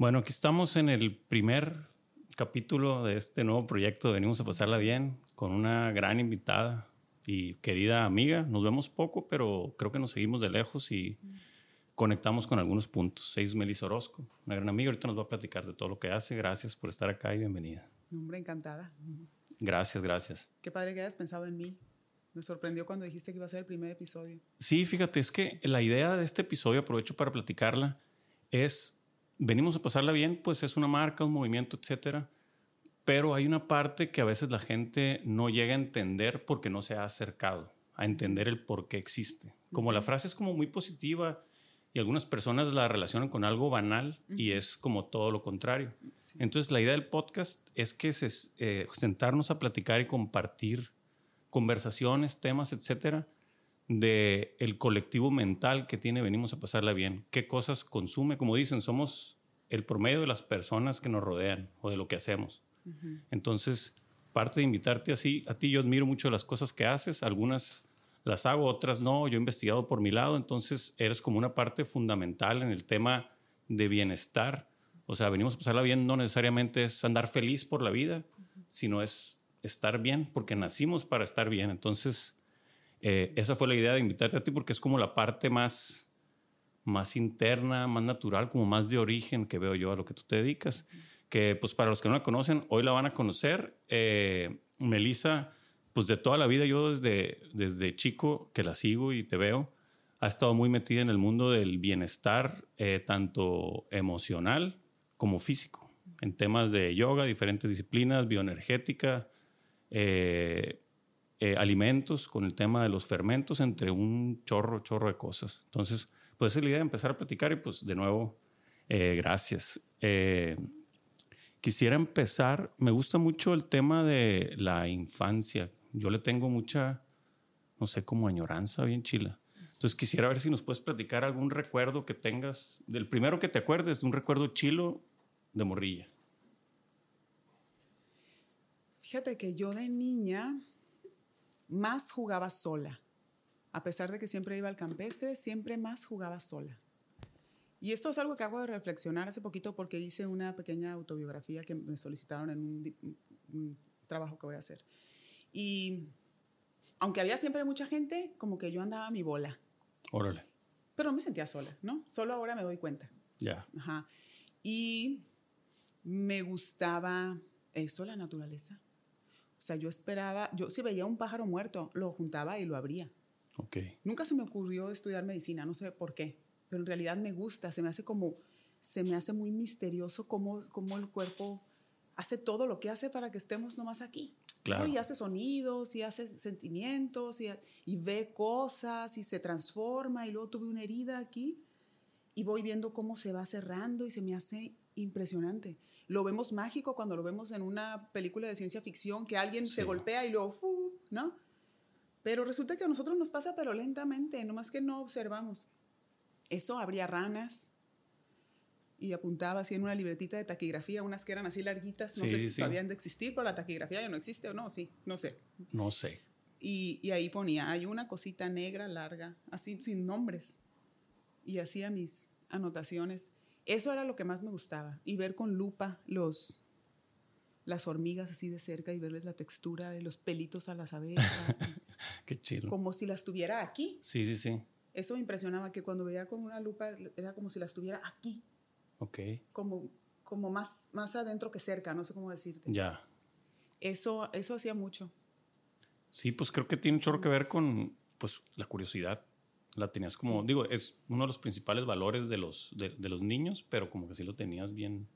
Bueno, aquí estamos en el primer capítulo de este nuevo proyecto. Venimos a pasarla bien con una gran invitada y querida amiga. Nos vemos poco, pero creo que nos seguimos de lejos y conectamos con algunos puntos. Es Melissa Orozco, una gran amiga. Ahorita nos va a platicar de todo lo que hace. Gracias por estar acá y bienvenida. Hombre, encantada. Gracias, gracias. Qué padre que hayas pensado en mí. Me sorprendió cuando dijiste que iba a ser el primer episodio. Sí, fíjate, es que la idea de este episodio, aprovecho para platicarla, es venimos a pasarla bien, pues es una marca, un movimiento, etcétera. Pero hay una parte que a veces la gente no llega a entender porque no se ha acercado a entender el por qué existe. Como la frase es como muy positiva y algunas personas la relacionan con algo banal y es como todo lo contrario. Entonces la idea del podcast es que es eh, sentarnos a platicar y compartir conversaciones, temas, etcétera, de el colectivo mental que tiene venimos a pasarla bien, qué cosas consume, como dicen, somos el promedio de las personas que nos rodean o de lo que hacemos. Entonces, parte de invitarte así, a ti yo admiro mucho las cosas que haces, algunas las hago, otras no, yo he investigado por mi lado, entonces eres como una parte fundamental en el tema de bienestar. O sea, venimos a pasarla bien, no necesariamente es andar feliz por la vida, sino es estar bien, porque nacimos para estar bien. Entonces, eh, esa fue la idea de invitarte a ti porque es como la parte más, más interna, más natural, como más de origen que veo yo a lo que tú te dedicas. Que pues para los que no la conocen, hoy la van a conocer. Eh, Melissa, pues de toda la vida yo desde, desde chico que la sigo y te veo, ha estado muy metida en el mundo del bienestar, eh, tanto emocional como físico, en temas de yoga, diferentes disciplinas, bioenergética, eh, eh, alimentos, con el tema de los fermentos, entre un chorro, chorro de cosas. Entonces, pues es la idea de empezar a platicar y pues de nuevo, eh, gracias. Eh, quisiera empezar, me gusta mucho el tema de la infancia. Yo le tengo mucha, no sé, como añoranza bien chila. Entonces quisiera ver si nos puedes platicar algún recuerdo que tengas, del primero que te acuerdes, de un recuerdo chilo de morrilla. Fíjate que yo de niña más jugaba sola. A pesar de que siempre iba al campestre, siempre más jugaba sola. Y esto es algo que hago de reflexionar hace poquito porque hice una pequeña autobiografía que me solicitaron en un, trabajo que voy a hacer. Y aunque había siempre mucha gente, como que yo andaba a mi bola. Órale. Pero me sentía sola, ¿no? Solo ahora me doy cuenta. Ya. Ajá. Y me gustaba eso, la naturaleza. O sea, yo esperaba, yo si veía un pájaro muerto, lo juntaba y lo abría. Ok. Nunca se me ocurrió estudiar medicina, no sé por qué, pero en realidad me gusta, se me hace como, se me hace muy misterioso cómo, cómo el cuerpo hace todo lo que hace para que estemos nomás aquí. Claro. Y hace sonidos, y hace sentimientos, y, y ve cosas, y se transforma, y luego tuve una herida aquí, y voy viendo cómo se va cerrando, y se me hace impresionante lo vemos mágico cuando lo vemos en una película de ciencia ficción, que alguien se golpea y luego, ¡fu! ¿no? Pero resulta que a nosotros nos pasa, pero lentamente, nomás que no observamos. Eso habría ranas y apuntaba así en una libretita de taquigrafía, unas que eran así larguitas, no sé si todavía han de existir, pero la taquigrafía ya no existe o no, sí, no sé. No sé. Y, y ahí ponía, hay una cosita negra larga, así sin nombres. Y hacía mis anotaciones. Eso era lo que más me gustaba. Y ver con lupa los, las hormigas así de cerca y verles la textura de los pelitos a las abejas. Qué chido. Como si las tuviera aquí. Sí, sí, sí. Eso me impresionaba, que cuando veía con una lupa era como si las tuviera aquí. Ok. Como, como más, más adentro que cerca, no sé cómo decirte. Ya. Eso, eso hacía mucho. Sí, pues creo que tiene un chorro que ver con pues, la curiosidad la tenías como, digo, es uno de los principales valores de los, de, los niños, pero como que sí lo tenías bien.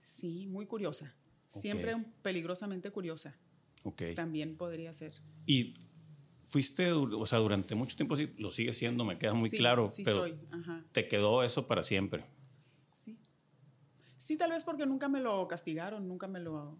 Sí, muy curiosa. Siempre peligrosamente curiosa. Ok. También podría ser. Y fuiste, o sea, durante mucho tiempo sí, lo sigue siendo, me queda muy sí, claro. Sí, pero soy. Ajá. Te quedó eso para siempre. Sí. Sí, tal vez porque nunca me lo castigaron, nunca me lo...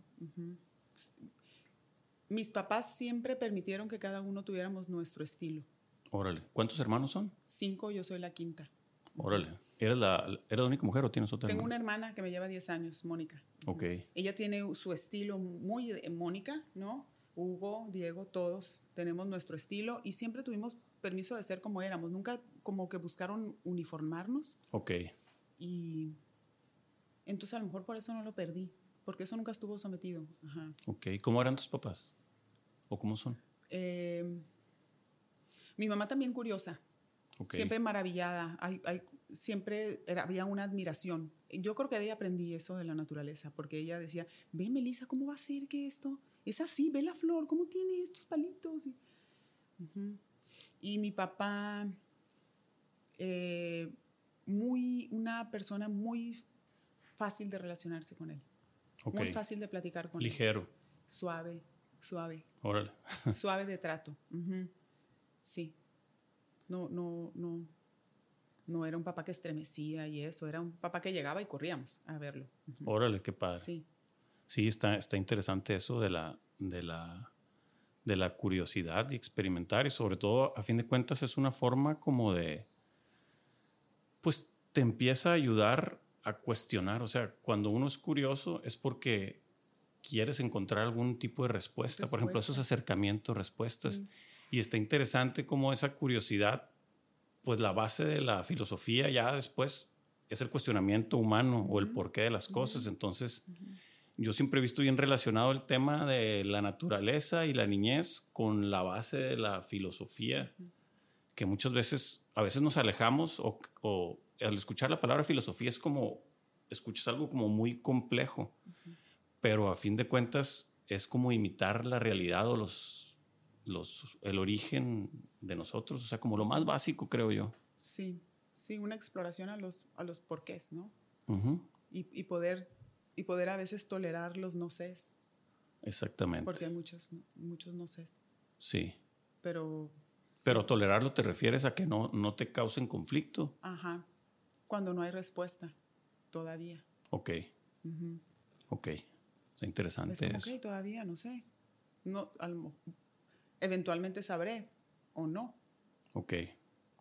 mis papás siempre permitieron que cada uno tuviéramos nuestro estilo. Órale. ¿Cuántos hermanos son? Cinco, yo soy la quinta. Órale. ¿Eres la, ¿eres la única mujer o tienes otra? Tengo una hermana que me lleva 10 años, Mónica. Ok. Ella tiene su estilo muy Mónica, ¿no? Hugo, Diego, todos tenemos nuestro estilo y siempre tuvimos permiso de ser como éramos. Nunca como que buscaron uniformarnos. Ok. Y Entonces a lo mejor por eso no lo perdí, porque eso nunca estuvo sometido. Ajá. Ok, ¿cómo eran tus papás? ¿O cómo son? Eh, mi mamá también curiosa, siempre maravillada, hay, hay- siempre era- había una admiración. Yo creo que de ella aprendí eso de la naturaleza, porque ella decía, ve Melissa, ¿cómo va a ser que esto? Es así, ve la flor, ¿cómo tiene estos palitos? Y, mi papá, eh, muy, una persona muy fácil de relacionarse con él, muy fácil de platicar con él, Ligero. suave, suave Órale. suave de trato. Sí. No, no, no. No era un papá que estremecía y eso, era un papá que llegaba y corríamos a verlo. Órale, qué padre. Sí. Sí, está, está interesante eso de la, de, la, de la curiosidad y experimentar y sobre todo, a fin de cuentas, es una forma como de, pues te empieza a ayudar a cuestionar. O sea, cuando uno es curioso es porque quieres encontrar algún tipo de respuesta. Por ejemplo, esos acercamientos, respuestas. Y está interesante cómo esa curiosidad, pues la base de la filosofía ya después es el cuestionamiento humano o el porqué de las cosas. Entonces, yo siempre he visto bien relacionado el tema de la naturaleza y la niñez con la base de la filosofía, que muchas veces, a veces nos alejamos o, o al escuchar la palabra filosofía es como, escuchas algo como muy complejo, pero a fin de cuentas es como imitar la realidad o los, los, el origen de nosotros, o sea, como lo más básico, creo yo. Sí. Sí, una exploración a los, a los porqués, ¿no? Ujú, Y, y poder, y poder a veces tolerar los no sés, Exactamente. porque hay muchos, muchos no sés. Sí. Pero, Pero tolerarlo te refieres a que no, no te causen conflicto. ajá, cuando no hay respuesta, todavía. Ok. Ok. Está interesante Es como, eso. ok, todavía no sé. No, al eventualmente sabré o no. Ok.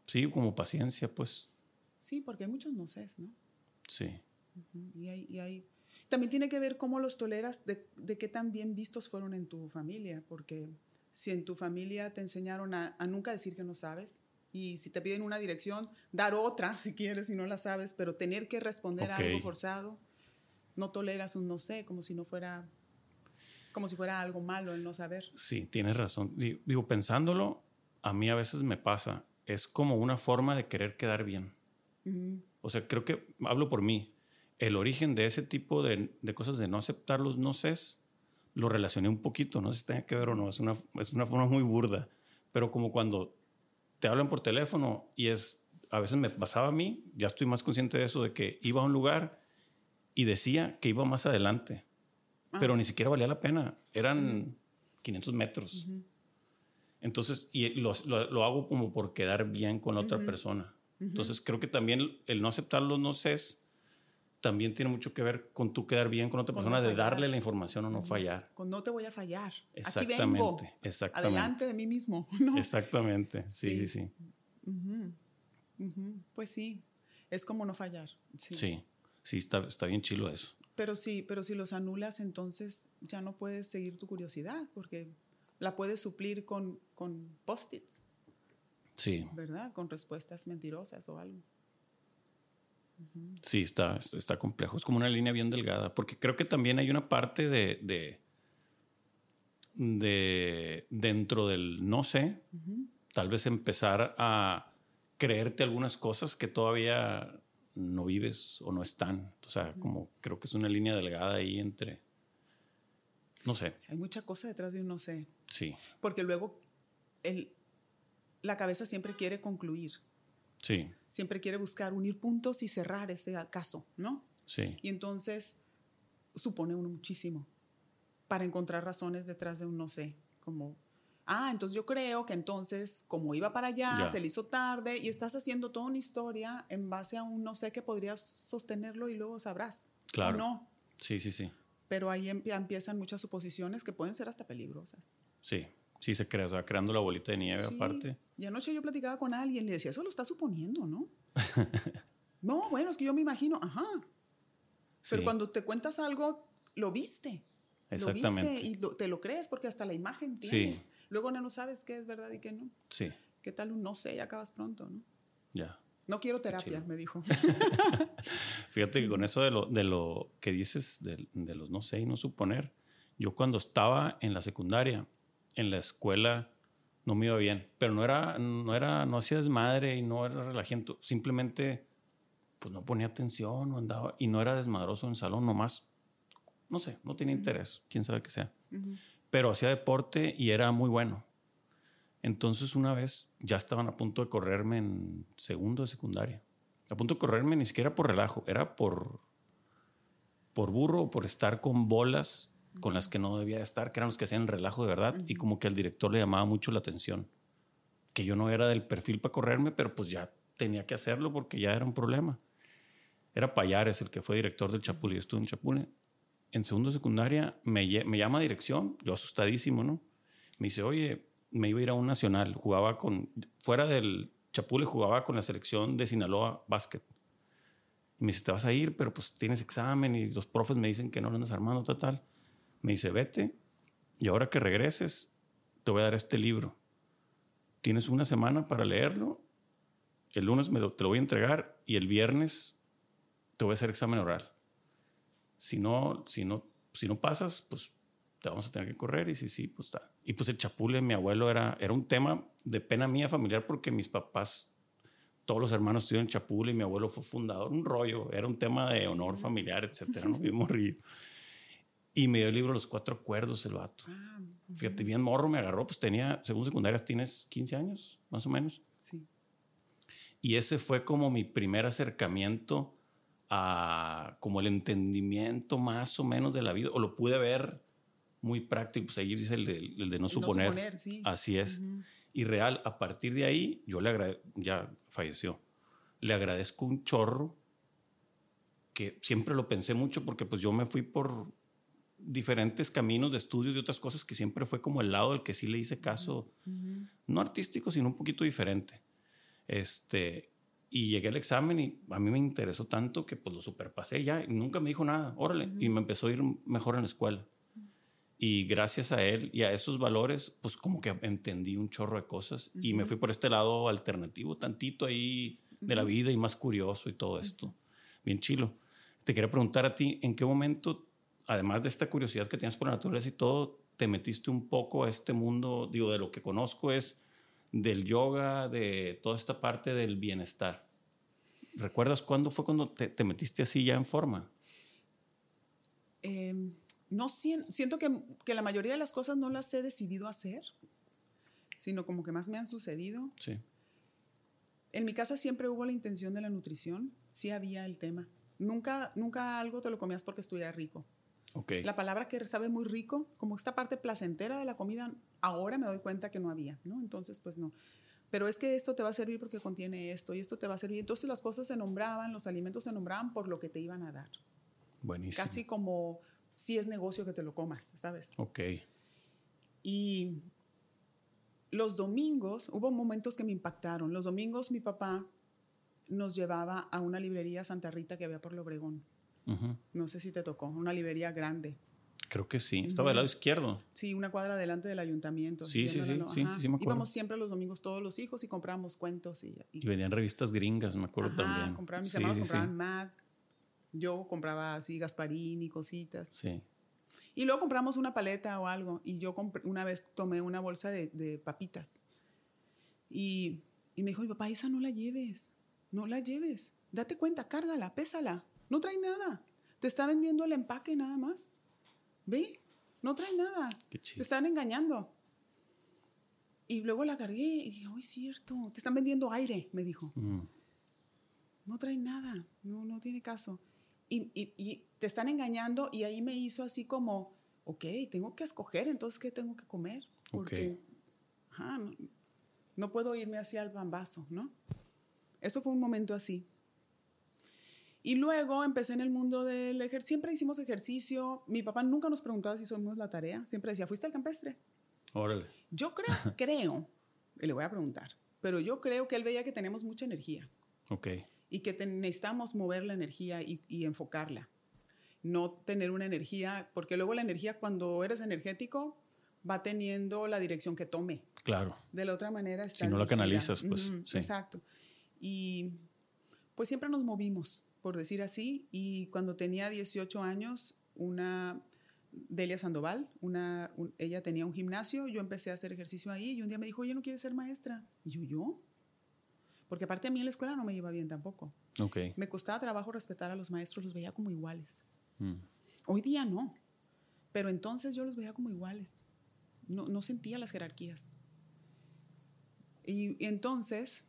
Sí, como paciencia, pues. Sí, porque hay muchos no sé, ¿no? Sí. Ujú, Y hay, y hay- También tiene que ver cómo los toleras, de, de qué tan bien vistos fueron en tu familia, porque si en tu familia te enseñaron a, a nunca decir que no sabes, y si te piden una dirección, dar otra si quieres y no la sabes, pero tener que responder a algo forzado, no toleras un no sé, como si no fuera, como si fuera algo malo el no saber. Sí, tienes razón. Di- Digo, pensándolo, a mí a veces me pasa. Es como una forma de querer quedar bien. O sea, creo que, hablo por mí, el origen de ese tipo de, de cosas de no aceptar los no sé, lo relacioné un poquito, no sé si tenga que ver o no, es una, es una forma muy burda, pero como cuando te hablan por teléfono y es, a veces me pasaba a mí, ya estoy más consciente de eso, de que iba a un lugar y decía que iba más adelante, pero ni siquiera valía la pena, eran 500 metros. Entonces, y lo, lo- lo hago como por quedar bien con la otra persona. Entonces, creo que también el no aceptar los no sé también tiene mucho que ver con tú quedar bien con otra Con persona, no de darle la información o no fallar. Con no te voy a fallar. Aquí vengo. Exactamente, exactamente. Adelante de mí mismo. ¿no? Exactamente, sí, sí, Sí. Pues sí, es como no fallar. Sí. Sí, sí, está, está bien chilo eso. Pero sí, pero si los anulas, entonces ya no puedes seguir tu curiosidad, porque la puedes suplir con, con post-its, Sí, ¿verdad? Con respuestas mentirosas o algo. sí, está, está complejo. Es como una línea bien delgada, porque creo que también hay una parte de, de, de dentro del no sé, tal vez empezar a creerte algunas cosas que todavía no vives o no están. O sea, como creo que es una línea delgada ahí entre, no sé, Hay mucha cosa detrás de un no sé, sí, porque luego el, la cabeza siempre quiere concluir, sí, siempre quiere buscar unir puntos y cerrar ese caso, ¿no? sí, Y entonces supone uno muchísimo para encontrar razones detrás de un no sé, como, ah, entonces yo creo que entonces, como iba para allá, Ya. se le hizo tarde y estás haciendo toda una historia en base a un no sé que podrías sostenerlo y luego sabrás. o Claro. no, sí, sí, sí, pero ahí em- empiezan muchas suposiciones que pueden ser hasta peligrosas. sí, sí se crea, o sea, creando la bolita de nieve Sí. aparte. Y anoche yo platicaba con alguien y le decía, eso lo está suponiendo, ¿no? no, bueno, es que yo me imagino, ajá. Pero Sí. cuando te cuentas algo, lo viste. Lo Exactamente. viste y lo- te lo crees porque hasta la imagen Sí. Luego no sabes qué es verdad y qué no. Sí, ¿Qué tal un no sé y acabas pronto, no? ya. No quiero terapia, me dijo. Fíjate que con eso de lo, de lo que dices, de, de los no sé y no suponer, yo cuando estaba en la secundaria, en la escuela, no me iba bien, pero no era, no era, no hacía desmadre y no era relajento, simplemente pues no ponía atención, no andaba y no era desmadroso en el salón, nomás, no sé, no tenía interés, quién sabe qué sea, pero hacía deporte y era muy bueno. Entonces una vez ya estaban a punto de correrme en segundo de secundaria, a punto de correrme ni siquiera por relajo, era por, por burro, por estar con bolas con las que no debía estar, que eran los que hacían el relajo de verdad, y como que al director le llamaba mucho la atención, que yo no era del perfil para correrme, pero pues ya tenía que hacerlo porque ya era un problema. Era Payares el que fue director del Chapule, yo estuve en Chapule. En segundo de secundaria me, llama a dirección, yo asustadísimo, ¿no? Me dice, oye, me iba a ir a un nacional, jugaba con, fuera del Chapule, jugaba con la selección de Sinaloa Básquet. Y me dice, te vas a ir, pero pues tienes examen y los profes me dicen que no lo andas armando, tal, tal. Me dice, vete y ahora que regreses, te voy a dar este libro. Tienes una semana para leerlo. El lunes me te lo voy a entregar y el viernes te voy a hacer examen oral. Si no, si no, si no pasas, pues te vamos a tener que correr y si sí, pues está. Y pues el chapule, mi abuelo, era, era un tema de pena mía familiar porque mis papás, todos los hermanos estuvieron en chapule y mi abuelo fue fundador, un rollo, era un tema de honor familiar, etcétera, ¿no? Bien morrillo. Y me dio el libro Los Cuatro Cuerdos, el vato. Ah, Fíjate, bien morro me agarró, pues tenía, según secundarias, tienes 15 años, más o menos. Sí. Y ese fue como mi primer acercamiento a como el entendimiento más o menos de la vida, o lo pude ver muy práctico, pues ahí dice el de, el de no, suponer. no suponer. sí. Así es. Y real, a partir de ahí, yo le agradezco, ya falleció, le agradezco un chorro que siempre lo pensé mucho porque pues yo me fui por diferentes caminos de estudios y otras cosas que siempre fue como el lado del que sí le hice caso, no artístico, sino un poquito diferente. Este, y llegué al examen y a mí me interesó tanto que pues lo superpasé ya y nunca me dijo nada, órale, y me empezó a ir mejor en la escuela. Y gracias a él y a esos valores, pues como que entendí un chorro de cosas y me fui por este lado alternativo, tantito ahí de la vida y más curioso y todo esto. Bien chilo. Te quería preguntar a ti, ¿en qué momento además de esta curiosidad que tienes por la naturaleza y todo, te metiste un poco a este mundo, digo, de lo que conozco es del yoga, de toda esta parte del bienestar. ¿Recuerdas cuándo fue cuando te, metiste así ya en forma? Em, no siento que, que, la mayoría de las cosas no las he decidido hacer, sino como que más me han sucedido. Sí. En mi casa siempre hubo la intención de la nutrición, sí había el tema. Nunca, nunca algo te lo comías porque estuviera rico. La palabra que sabe muy rico, como esta parte placentera de la comida, ahora me doy cuenta que no había, ¿no? Entonces, pues no. Pero es que esto te va a servir porque contiene esto y esto te va a servir. Entonces las cosas se nombraban, los alimentos se nombraban por lo que te iban a dar. Buenísimo. Casi como si es negocio que te lo comas, ¿sabes? Ok. Y los domingos, hubo momentos que me impactaron. Los domingos mi papá nos llevaba a una librería Santa Rita que había por Lobregón. No sé si te tocó, una librería grande. Creo que sí, estaba del lado izquierdo. Sí, una cuadra delante del ayuntamiento. Sí, sí, sí, sí, sí, me acuerdo. Íbamos siempre los domingos todos los hijos y comprábamos cuentos. Y, y, venían revistas gringas, me acuerdo también. Compraban, mis hermanos compraban Mad, yo compraba así Gasparín y cositas. Sí. Y luego compramos una paleta o algo y yo una vez tomé una bolsa de, de papitas y, y me dijo, mi papá, esa no la lleves, no la lleves, date cuenta, cárgala, pésala. No trae nada. Te está vendiendo el empaque nada más. ¿Ve? No trae nada. Te están engañando. Y luego la cargué y dije, oh, es cierto, te están vendiendo aire, me dijo. Mm. No trae nada, no, no tiene caso. Y, y, te están engañando y ahí me hizo así como, ok, tengo que escoger, entonces, ¿qué tengo que comer? Porque no, no, puedo irme hacia el bambazo, ¿no? Eso fue un momento así. Y luego empecé en el mundo del ejercicio. Siempre hicimos ejercicio. Mi papá nunca nos preguntaba si somos la tarea. Siempre decía, ¿fuiste al campestre? Órale. Yo creo, creo, y le voy a preguntar, pero yo creo que él veía que tenemos mucha energía. Ok. Y que necesitamos mover la energía y, y, enfocarla. No tener una energía, porque luego la energía, cuando eres energético, va teniendo la dirección que tome. Claro. De la otra manera está. Si no la canalizas, pues. Exacto. Y pues siempre nos movimos por decir así, y cuando tenía 18 años, una Delia Sandoval, una, ella tenía un gimnasio, yo empecé a hacer ejercicio ahí y un día me dijo, oye, ¿no quieres ser maestra? Y yo, ¿yo? Porque aparte a mí en la escuela no me iba bien tampoco. Okay. Me costaba trabajo respetar a los maestros, los veía como iguales. Mm. Hoy día no, pero entonces yo los veía como iguales. No, no sentía las jerarquías. Y, y entonces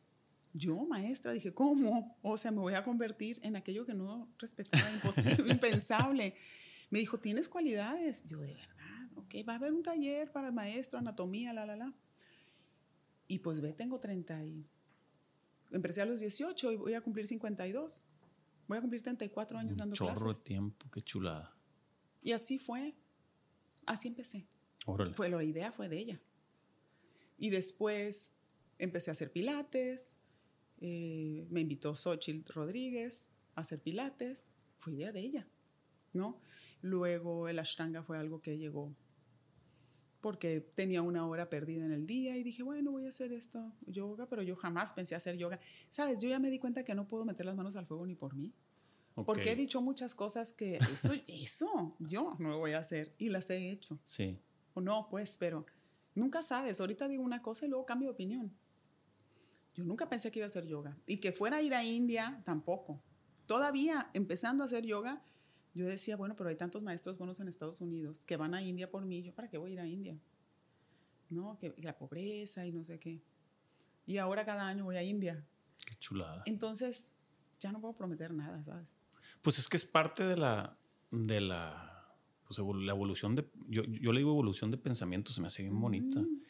yo, maestra, dije, ¿cómo? O sea, me voy a convertir en aquello que no respetaba, imposible, impensable. Me dijo, ¿tienes cualidades? Yo, de verdad, ok, va a haber un taller para maestro, anatomía, la, la, la. Y pues ve, tengo 30 y... Empecé a los 18 y voy a cumplir 52. Voy a cumplir 34 años dando Chorro clases. de tiempo, qué chulada. Y así fue. Así empecé. Órale. Fue, la idea fue de ella. Y después empecé a hacer pilates. Eh, me invitó Xochitl Rodríguez a hacer pilates. Fue idea de ella, ¿no? Luego el ashtanga fue algo que llegó porque tenía una hora perdida en el día y dije, bueno, voy a hacer esto, yoga, pero yo jamás pensé hacer yoga. Sabes, yo ya me di cuenta que no puedo meter las manos al fuego ni por mí. Porque he dicho muchas cosas que eso, eso yo no lo voy a hacer y las he hecho. Sí. O no, pues, pero nunca sabes. Ahorita digo una cosa y luego cambio de opinión. Yo nunca pensé que iba a hacer yoga. Y que fuera a ir a India, tampoco. Todavía empezando a hacer yoga, yo decía, bueno, pero hay tantos maestros buenos en Estados Unidos que van a India por mí. ¿Yo para qué voy a ir a India? No, que la pobreza y no sé qué. Y ahora cada año voy a India. Qué chulada. Entonces, ya no puedo prometer nada, ¿sabes? Pues es que es parte de la, de la, pues, la evolución de, yo, yo le digo evolución de pensamiento, se me hace bien bonita. Mm.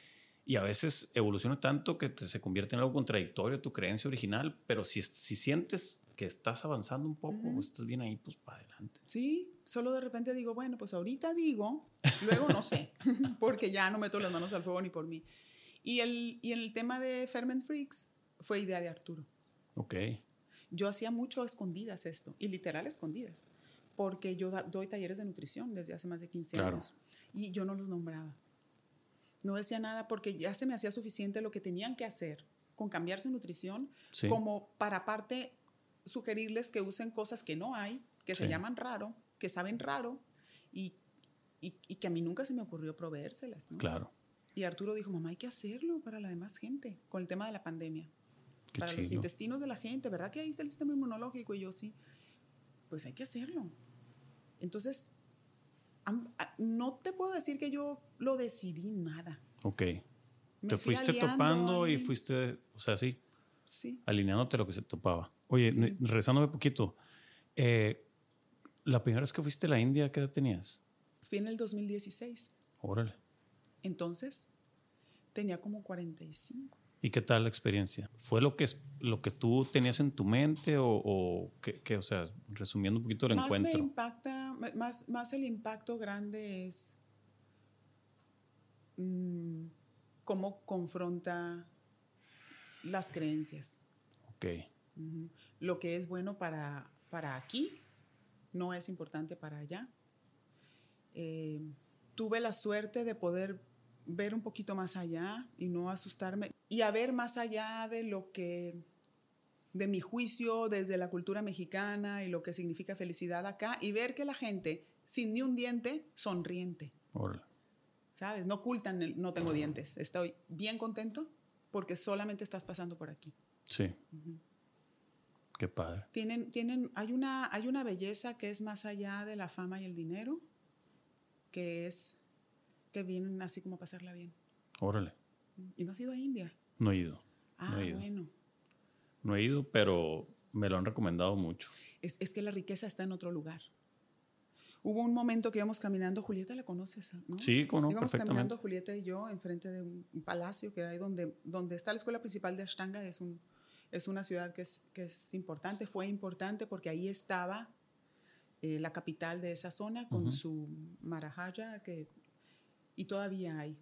Y a veces evoluciona tanto que te- se convierte en algo contradictorio a tu creencia original, pero si, si sientes que estás avanzando un poco o estás bien ahí, pues para adelante. Sí, solo de repente digo, bueno, pues ahorita digo, luego no sé, porque ya no meto las manos al fuego ni por mí. Y, el, y el tema de Ferment Freaks fue idea de Arturo. Ok. Yo hacía mucho a escondidas esto, y literal escondidas, porque yo doy talleres de nutrición desde hace más de 15 Claro. años y yo no los nombraba. No decía nada porque ya se me hacía suficiente lo que tenían que hacer con cambiar su nutrición, Sí. como para aparte sugerirles que usen cosas que no hay, que se llaman raro, que saben raro y, y, y que a mí nunca se me ocurrió proveérselas. ¿no? Claro. Y Arturo dijo, mamá, hay que hacerlo para la demás gente, con el tema de la pandemia. Qué para los intestinos de la gente, ¿verdad que ahí está el sistema inmunológico? Y yo sí, pues hay que hacerlo. Entonces, no te puedo decir que yo lo decidí nada. Ok. Me te fui fuiste topando y ahí. fuiste, o sea, sí, Sí. alineándote a lo que se topaba. Oye, Sí. ne- regresándome poquito, eh, la primera vez que fuiste a la India, ¿qué edad tenías? Fui en el 2016. Órale. Entonces, tenía como 45. ¿Y qué tal la experiencia? ¿Fue lo que, lo que tú tenías en tu mente o, o qué? O sea, resumiendo un poquito el Más me encuentro. Impacta, más, más el impacto grande es mm, cómo confronta las creencias. Ok. Lo que es bueno para, para aquí no es importante para allá. Eh, tuve la suerte de poder ver un poquito más allá y no asustarme y a ver más allá de lo que de mi juicio desde la cultura mexicana y lo que significa felicidad acá y ver que la gente sin ni un diente sonriente, órale. ¿sabes? No ocultan el no tengo dientes. Estoy bien contento porque solamente estás pasando por aquí. Sí. Qué padre. Tienen, tienen, hay, una, hay una belleza que es más allá de la fama y el dinero, que es que vienen así como a pasarla bien. Órale. Y no has ido a India. No he ido. Ah, no he ido. bueno. No he ido, pero me lo han recomendado mucho. Es, es que la riqueza está en otro lugar. Hubo un momento que íbamos caminando, Julieta la conoces, ¿no? Sí, no, íbamos caminando Julieta y yo enfrente de un un palacio que hay donde, donde está la escuela principal de Ashtanga, es, un, es una ciudad que es, que es importante, fue importante porque ahí estaba eh, la capital de esa zona con su Maharaja, que, y todavía hay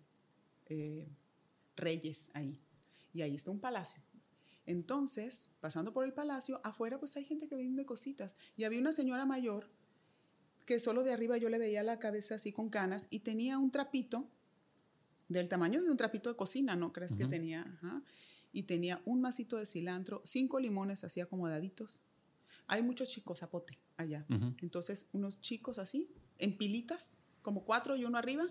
eh, reyes ahí. Y ahí está un palacio. Entonces, pasando por el palacio, afuera pues hay gente que vende cositas. Y había una señora mayor que solo de arriba yo le veía la cabeza así con canas y tenía un trapito del tamaño de un trapito de cocina, ¿no crees que tenía? Ajá. Y tenía un masito de cilantro, cinco limones así acomodaditos. hay muchos chicos zapote allá. Entonces, unos chicos así, en pilitas, como cuatro y uno arriba.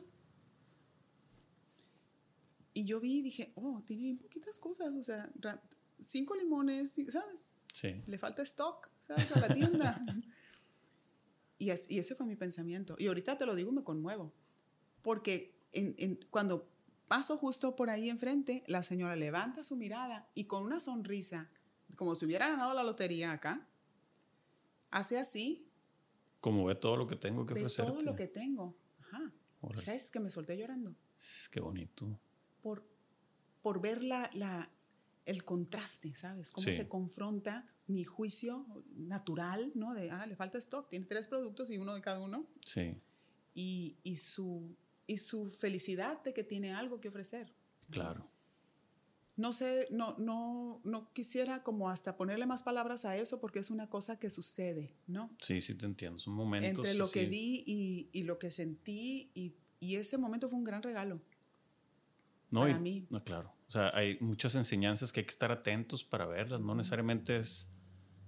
Y yo vi y dije, oh, tiene bien poquitas cosas, o sea, cinco limones, ¿sabes? Sí. Le falta stock, ¿sabes? A la tienda. y, y, ese fue mi pensamiento. Y ahorita te lo digo, me conmuevo. Porque en, en, cuando paso justo por ahí enfrente, la señora levanta su mirada y con una sonrisa, como si hubiera ganado la lotería acá, hace así. Como ve todo lo que tengo que ve ofrecerte. todo lo que tengo. Ajá. ¿Sabes que me solté llorando? Qué bonito. Por, por ver la, la, el contraste, ¿sabes? Cómo se confronta mi juicio natural, ¿no? De, ah, le falta stock, tiene tres productos y uno de cada uno. Sí. Y, y, su, y su felicidad de que tiene algo que ofrecer. Claro. No sé, no, no, no quisiera como hasta ponerle más palabras a eso porque es una cosa que sucede, ¿no? Sí, sí te entiendo, son momentos. Entre lo que vi y, y, lo que sentí y, y, ese momento fue un gran regalo. No, para mí. No, claro. O sea, hay muchas enseñanzas que hay que estar atentos para verlas. No necesariamente es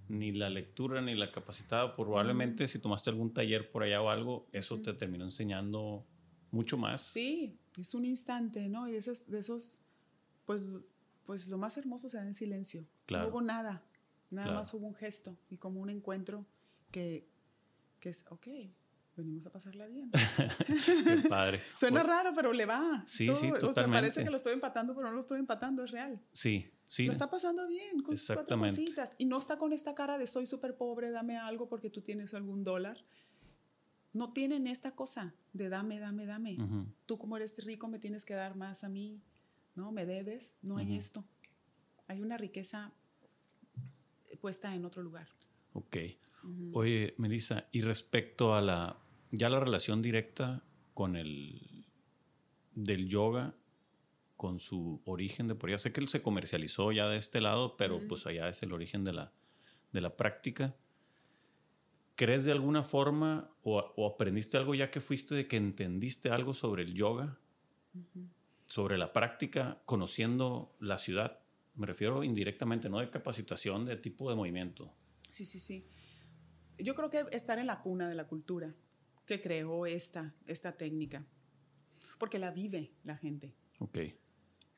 ni la lectura ni la capacitada. Probablemente si tomaste algún taller por allá o algo, eso te terminó enseñando mucho más. Sí, es un instante, ¿no? Y esos, de esos, pues pues lo más hermoso se da en silencio. No hubo nada, nada más hubo un gesto y como un encuentro que, que es, ok, venimos a pasarla bien. Qué padre. Suena raro, pero le va. Sí, sí, totalmente. O sea, parece que lo estoy empatando, pero no lo estoy empatando, es real. Sí, sí. Lo está pasando bien con sus cuatro cositas. Y no está con esta cara de soy súper pobre, dame algo porque tú tienes algún dólar. No tienen esta cosa de dame, dame, dame. Tú como eres rico me tienes que dar más a mí. ¿no? Me debes, no hay esto. Hay una riqueza puesta en otro lugar. Ok. Oye, Melissa, y respecto a la, ya la relación directa con el, del yoga, con su origen de por allá, sé que él se comercializó ya de este lado, pero pues allá es el origen de la, de la práctica. ¿Crees de alguna forma o, o, aprendiste algo ya que fuiste de que entendiste algo sobre el yoga? sobre la práctica conociendo la ciudad. Me refiero indirectamente, no de capacitación, de tipo de movimiento. Sí, sí, sí. Yo creo que estar en la cuna de la cultura que creó esta, esta técnica, porque la vive la gente. Ok.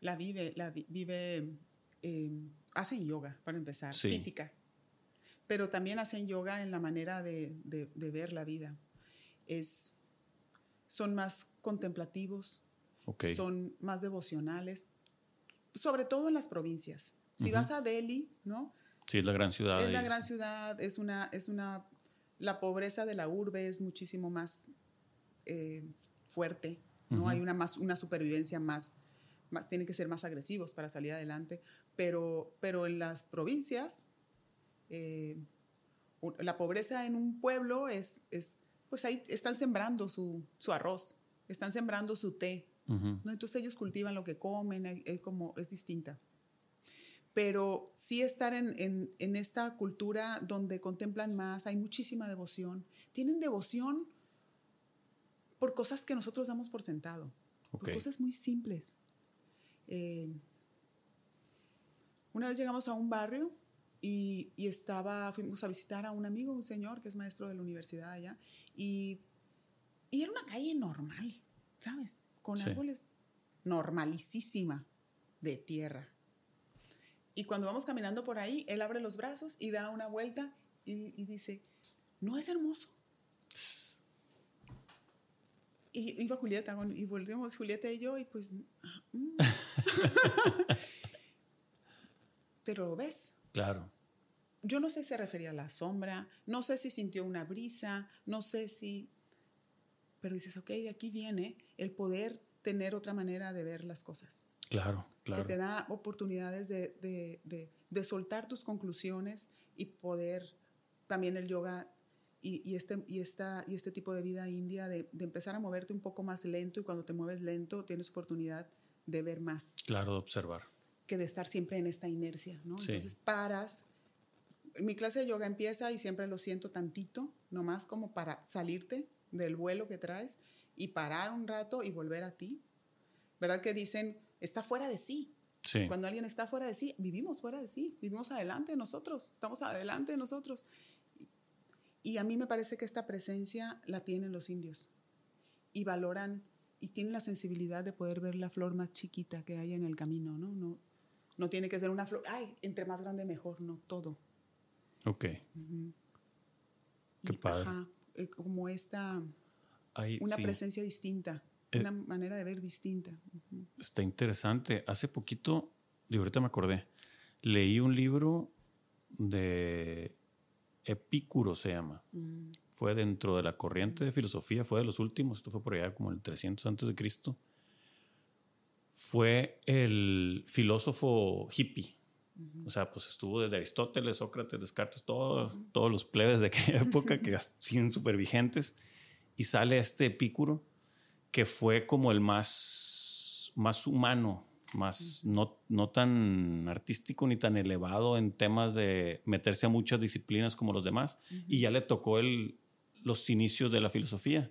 La vive, la vive, eh, hacen yoga, para empezar, física, pero también hacen yoga en la manera de, de, de ver la vida. Es, son más contemplativos, son más devocionales, sobre todo en las provincias. Si vas a Delhi, ¿no? Sí, es la gran ciudad. Es la gran ciudad, es una, es una, la pobreza de la urbe es muchísimo más eh, fuerte, ¿no? Hay una, más, una supervivencia más, más, tienen que ser más agresivos para salir adelante, pero, pero en las provincias, eh, la pobreza en un pueblo es, es, pues ahí están sembrando su, su arroz, están sembrando su té, ¿no? Entonces ellos cultivan lo que comen, es, como, es distinta. Pero sí estar en, en, en, esta cultura donde contemplan más, hay muchísima devoción. Tienen devoción por cosas que nosotros damos por sentado, por cosas muy simples. Eh, una vez llegamos a un barrio y, y, estaba, fuimos a visitar a un amigo, un señor que es maestro de la universidad allá, y, y era una calle normal, ¿sabes? con árboles normalísima de tierra. Y cuando vamos caminando por ahí, él abre los brazos y da una vuelta y, dice, ¿no es hermoso? Y iba Julieta, y volvemos Julieta y yo, y pues... Ah, mm. Pero ves. Claro. Yo no sé si se refería a la sombra, no sé si sintió una brisa, no sé si... Pero dices, ok, de aquí viene el poder tener otra manera de ver las cosas. Claro, claro. Que te da oportunidades de, de, de, de soltar tus conclusiones y poder también el yoga y, y, este, y, esta, y este tipo de vida india, de, de, empezar a moverte un poco más lento y cuando te mueves lento tienes oportunidad de ver más. Claro, de observar. Que de estar siempre en esta inercia, ¿no? Entonces paras. Mi clase de yoga empieza y siempre lo siento tantito, nomás como para salirte del vuelo que traes y parar un rato y volver a ti. ¿Verdad que dicen, está fuera de sí? Sí. Cuando alguien está fuera de sí, vivimos fuera de sí, vivimos adelante de nosotros, estamos adelante de nosotros. Y a mí me parece que esta presencia la tienen los indios y valoran y tienen la sensibilidad de poder ver la flor más chiquita que hay en el camino, ¿no? No, no tiene que ser una flor, ay, entre más grande mejor, no, todo. Ok. Qué Y, padre. ajá, eh, como esta, Ahí, una sí, presencia distinta, Eh, una manera de ver distinta. Está interesante. Hace poquito, de ahorita me acordé, leí un libro de Epicuro, se llama. Mm, Fue dentro de la corriente de filosofía, fue de los últimos, esto fue por allá como el 300 antes de Cristo. Fue el filósofo hippie. O sea, pues estuvo desde Aristóteles, Sócrates, Descartes, todos, todos los plebes de aquella época que siguen súper vigentes. Y sale este Epicuro, que fue como el más, más humano, más no, no tan artístico ni tan elevado en temas de meterse a muchas disciplinas como los demás. Y ya le tocó el, los inicios de la filosofía.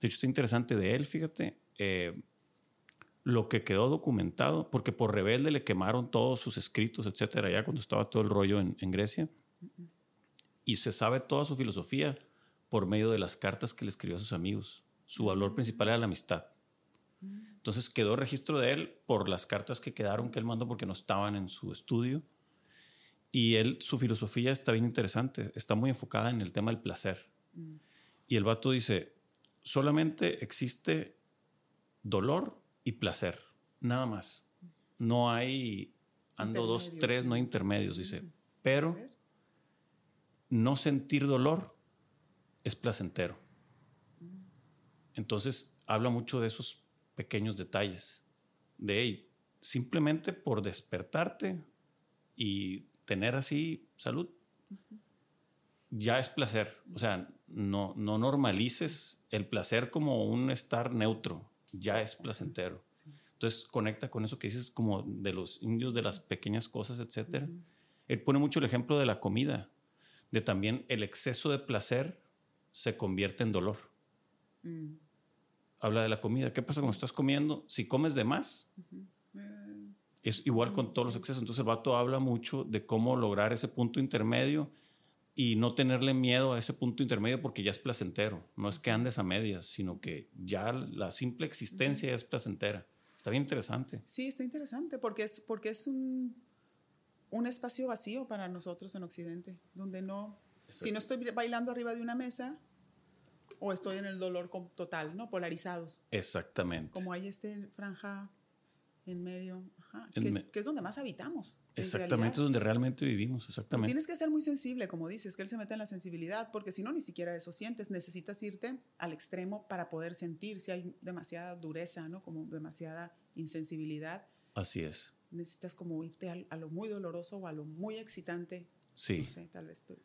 De hecho, está interesante de él, fíjate, eh, lo que quedó documentado, porque por rebelde le quemaron todos sus escritos, etcétera, ya cuando estaba todo el rollo en, en Grecia. Y se sabe toda su filosofía por medio de las cartas que le escribió a sus amigos. Su valor principal era la amistad. Entonces quedó registro de él por las cartas que quedaron que él mandó porque no estaban en su estudio. Y él, su filosofía está bien interesante, está muy enfocada en el tema del placer. Y el vato dice, solamente existe dolor y placer, nada más. No hay, ando dos, tres, no hay intermedios, dice. Pero no sentir dolor es placentero. Entonces habla mucho de esos pequeños detalles. De hey, simplemente por despertarte y tener así salud, ya es placer. O sea, no, no normalices el placer como un estar neutro, ya es placentero. Sí. Entonces conecta con eso que dices como de los indios, de las pequeñas cosas, etcétera. Él pone mucho el ejemplo de la comida, de también el exceso de placer se convierte en dolor. Mm. Habla de la comida. ¿Qué pasa cuando estás comiendo? Si comes de más, es igual con todos los excesos. Entonces el vato habla mucho de cómo lograr ese punto intermedio y no tenerle miedo a ese punto intermedio porque ya es placentero. No es que andes a medias, sino que ya la simple existencia es placentera. Está bien interesante. Sí, está interesante porque es, porque es un, un espacio vacío para nosotros en Occidente, donde no, si no estoy bailando arriba de una mesa o estoy en el dolor total, ¿no? Polarizados, Exactamente. como hay este franja en medio, ajá, En que, me- es, que es donde más habitamos. en Exactamente, es donde realmente vivimos, exactamente. Tienes que ser muy sensible, como dices, que él se mete en la sensibilidad, porque si no, ni siquiera eso sientes. Necesitas irte al extremo para poder sentir si hay demasiada dureza, ¿no? Como demasiada insensibilidad. Así es. necesitas como irte al- a, lo muy doloroso o a lo muy excitante. Sí. No sé, tal vez. tú-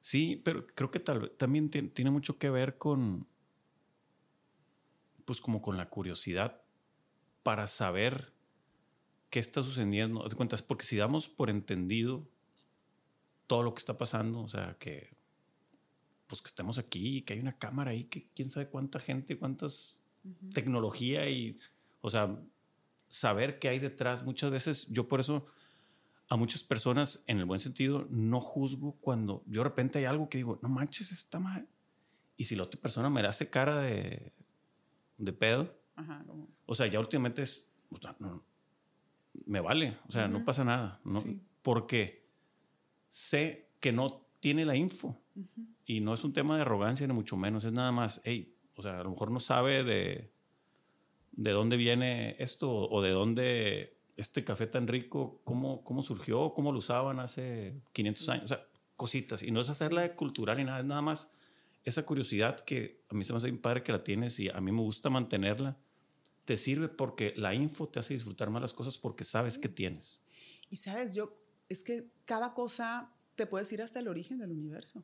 Sí, pero creo que tal vez también tien- tiene mucho que ver con, pues como con la curiosidad para saber qué está sucediendo. De cuentas, porque si damos por entendido todo lo que está pasando, o sea, que pues que estemos aquí, que hay una cámara ahí, que quién sabe cuánta gente, cuántas tecnología y, o sea, saber qué hay detrás. Muchas veces yo por eso a muchas personas, en el buen sentido, no juzgo cuando yo de repente hay algo que digo, no manches, está mal. Y si la otra persona me hace cara de, de pedo, Ajá, como- o sea, ya últimamente es, o sea, no, me vale, o sea, no pasa nada, ¿no? Sí. porque sé que no tiene la info y no es un tema de arrogancia ni mucho menos, es nada más, hey, o sea, a lo mejor no sabe de, de dónde viene esto o de dónde este café tan rico, cómo, cómo surgió, cómo lo usaban hace 500 años, o sea, cositas. Y no es hacerla de cultural ni nada, es nada más esa curiosidad que a mí se me hace bien padre que la tienes y a mí me gusta mantenerla. Te sirve porque la info te hace disfrutar más las cosas porque sabes que tienes. Y sabes, yo, es que cada cosa te puedes ir hasta el origen del universo.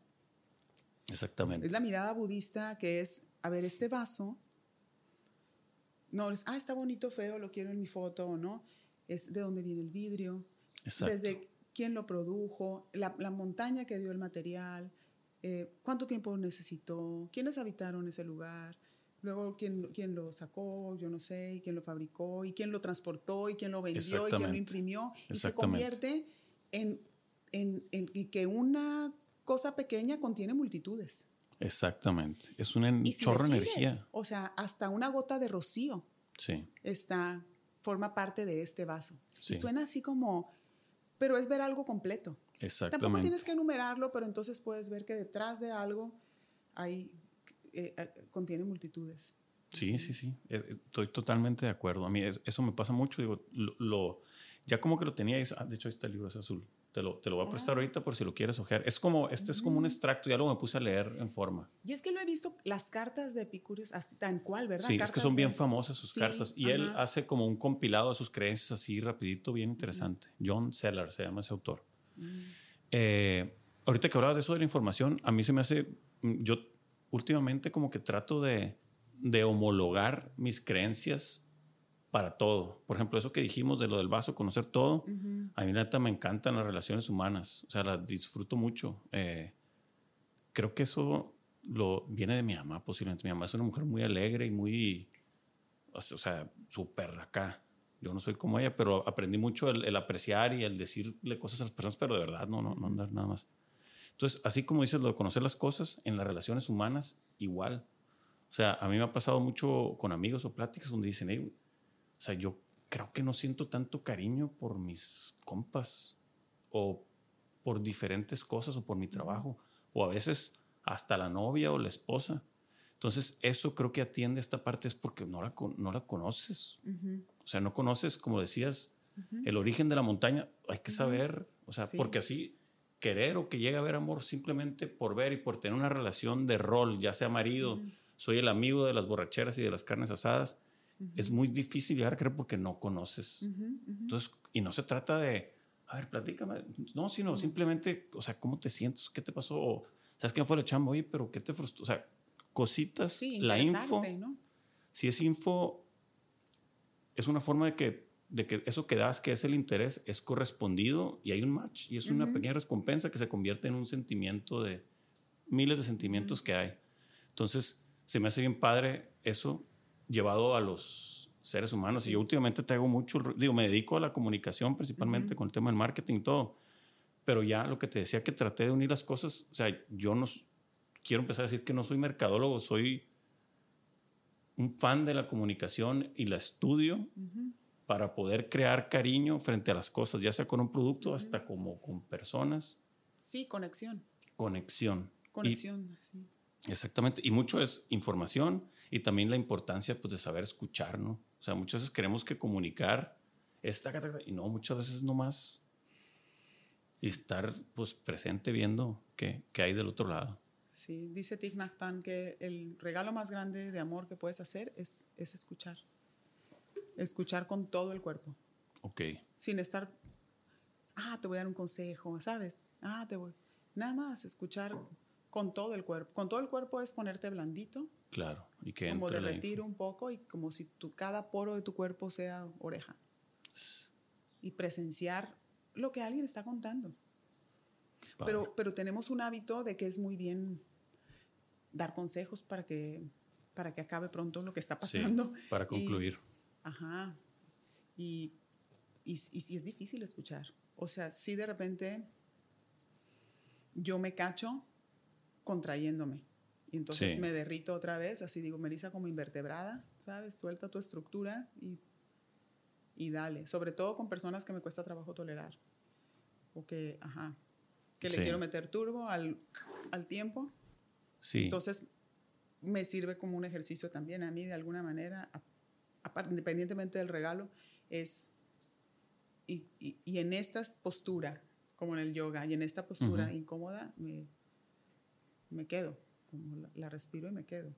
Exactamente. Es la mirada budista que es, a ver, este vaso, no es, ah, está bonito, feo, lo quiero en mi foto, o no. Es de dónde viene el vidrio, Exacto. desde quién lo produjo, la, la montaña que dio el material, eh, cuánto tiempo necesitó, quiénes habitaron ese lugar, luego quién, quién lo sacó, yo no sé, y quién lo fabricó, y quién lo transportó, y quién lo vendió, y quién lo imprimió, y se convierte en, en, en que una cosa pequeña contiene multitudes. Exactamente. Es un en- Y si chorro de energía. O sea, hasta una gota de rocío Sí. está, forma parte de este vaso. Sí. Y suena así como, pero es ver algo completo. Tampoco Exactamente. tienes que enumerarlo, pero entonces puedes ver que detrás de algo hay, eh, eh, contiene multitudes. Sí, sí, sí. Estoy totalmente de acuerdo. A mí es- eso me pasa mucho. Digo, lo, lo- ya como que lo tenía. Ah, de hecho, este libro es azul. Te lo, te lo voy a prestar ahorita por si lo quieres ojear. Es como, este es como un extracto. Ya lo me puse a leer en forma. Y es que lo he visto, las cartas de Epicurus, así tan cual, ¿verdad? Sí, es que Cartas son bien de- famosas sus Sí, cartas. Y él ajá. hace como un compilado de sus creencias así rapidito, bien interesante. John Seller se llama ese autor. Mm. Eh, ahorita que hablabas de eso de la información, a mí se me hace, mm, yo últimamente como que trato de, de homologar mis creencias para todo. Por ejemplo, eso que dijimos de lo del vaso, conocer todo, a mí neta me encantan las relaciones humanas, o sea, las disfruto mucho. Eh, creo que eso lo viene de mi mamá posiblemente. Mi mamá es una mujer muy alegre y muy, o sea, súper acá. Yo no soy como ella, pero aprendí mucho el, el apreciar y el decirle cosas a las personas, pero de verdad, no, no, no andar nada más. Entonces, así como dices lo de conocer las cosas, en las relaciones humanas, igual. O sea, a mí me ha pasado mucho con amigos o pláticas donde dicen, "Ey, o sea, yo creo que no siento tanto cariño por mis compas o por diferentes cosas o por mi trabajo o a veces hasta la novia o la esposa. Entonces, eso creo que atiende a esta parte es porque no la, no la conoces. O sea, no conoces, como decías, el origen de la montaña. Hay que saber, o sea, Sí. porque así querer o que llegue a haber amor simplemente por ver y por tener una relación de rol, ya sea marido, soy el amigo de las borracheras y de las carnes asadas, es muy difícil llegar a creer porque no conoces. Entonces, y no se trata de, a ver, platícame, no, sino simplemente, o sea, ¿cómo te sientes? ¿Qué te pasó? O, ¿Sabes qué fue la chamba? Oye, pero ¿qué te frustró? O sea, cositas, Sí, la info, ¿no? si es info, es una forma de que, de que eso que das, que es el interés, es correspondido y hay un match y es una pequeña recompensa que se convierte en un sentimiento de miles de sentimientos que hay. Entonces, se me hace bien padre eso llevado a los seres humanos. Y yo últimamente traigo mucho, digo, me dedico a la comunicación principalmente con el tema del marketing y todo. Pero ya lo que te decía que traté de unir las cosas, o sea, yo no quiero empezar a decir que no soy mercadólogo, soy un fan de la comunicación y la estudio para poder crear cariño frente a las cosas, ya sea con un producto hasta como con personas, Sí, conexión. conexión. Y- Conexión, sí. exactamente, y mucho es información y también la importancia pues, de saber escuchar, ¿no? O sea, muchas veces queremos que comunicar es taca, taca, y no, muchas veces nomás y estar pues presente viendo qué, qué hay del otro lado. Sí, dice Thich Nhat Hanh que el regalo más grande de amor que puedes hacer es, es escuchar. Escuchar con todo el cuerpo, Ok, sin estar, ah, te voy a dar un consejo, ¿sabes? Ah, te voy. Nada más, escuchar con todo el cuerpo. Con todo el cuerpo es ponerte blandito, claro. Y que como derretir un poco y como si tu, cada poro de tu cuerpo sea oreja. Y presenciar lo que alguien está contando. Padre. Pero, pero tenemos un hábito de que es muy bien dar consejos para que, para que acabe pronto lo que está Sí, pasando. para Y- concluir. ajá. Y, y, y sí es difícil escuchar. O sea, si de repente yo me cacho contrayéndome. Y entonces Sí. me derrito otra vez, así digo, Melissa como invertebrada, ¿sabes? Suelta tu estructura y, y dale. Sobre todo con personas que me cuesta trabajo tolerar. O que, ajá, que Sí. le quiero meter turbo al, al tiempo. Sí. Entonces, me sirve como un ejercicio también a mí, de alguna manera, independientemente del regalo, es, y, y- y en esta postura, como en el yoga, y en esta postura incómoda, me, me quedo, como la, la respiro y me quedo.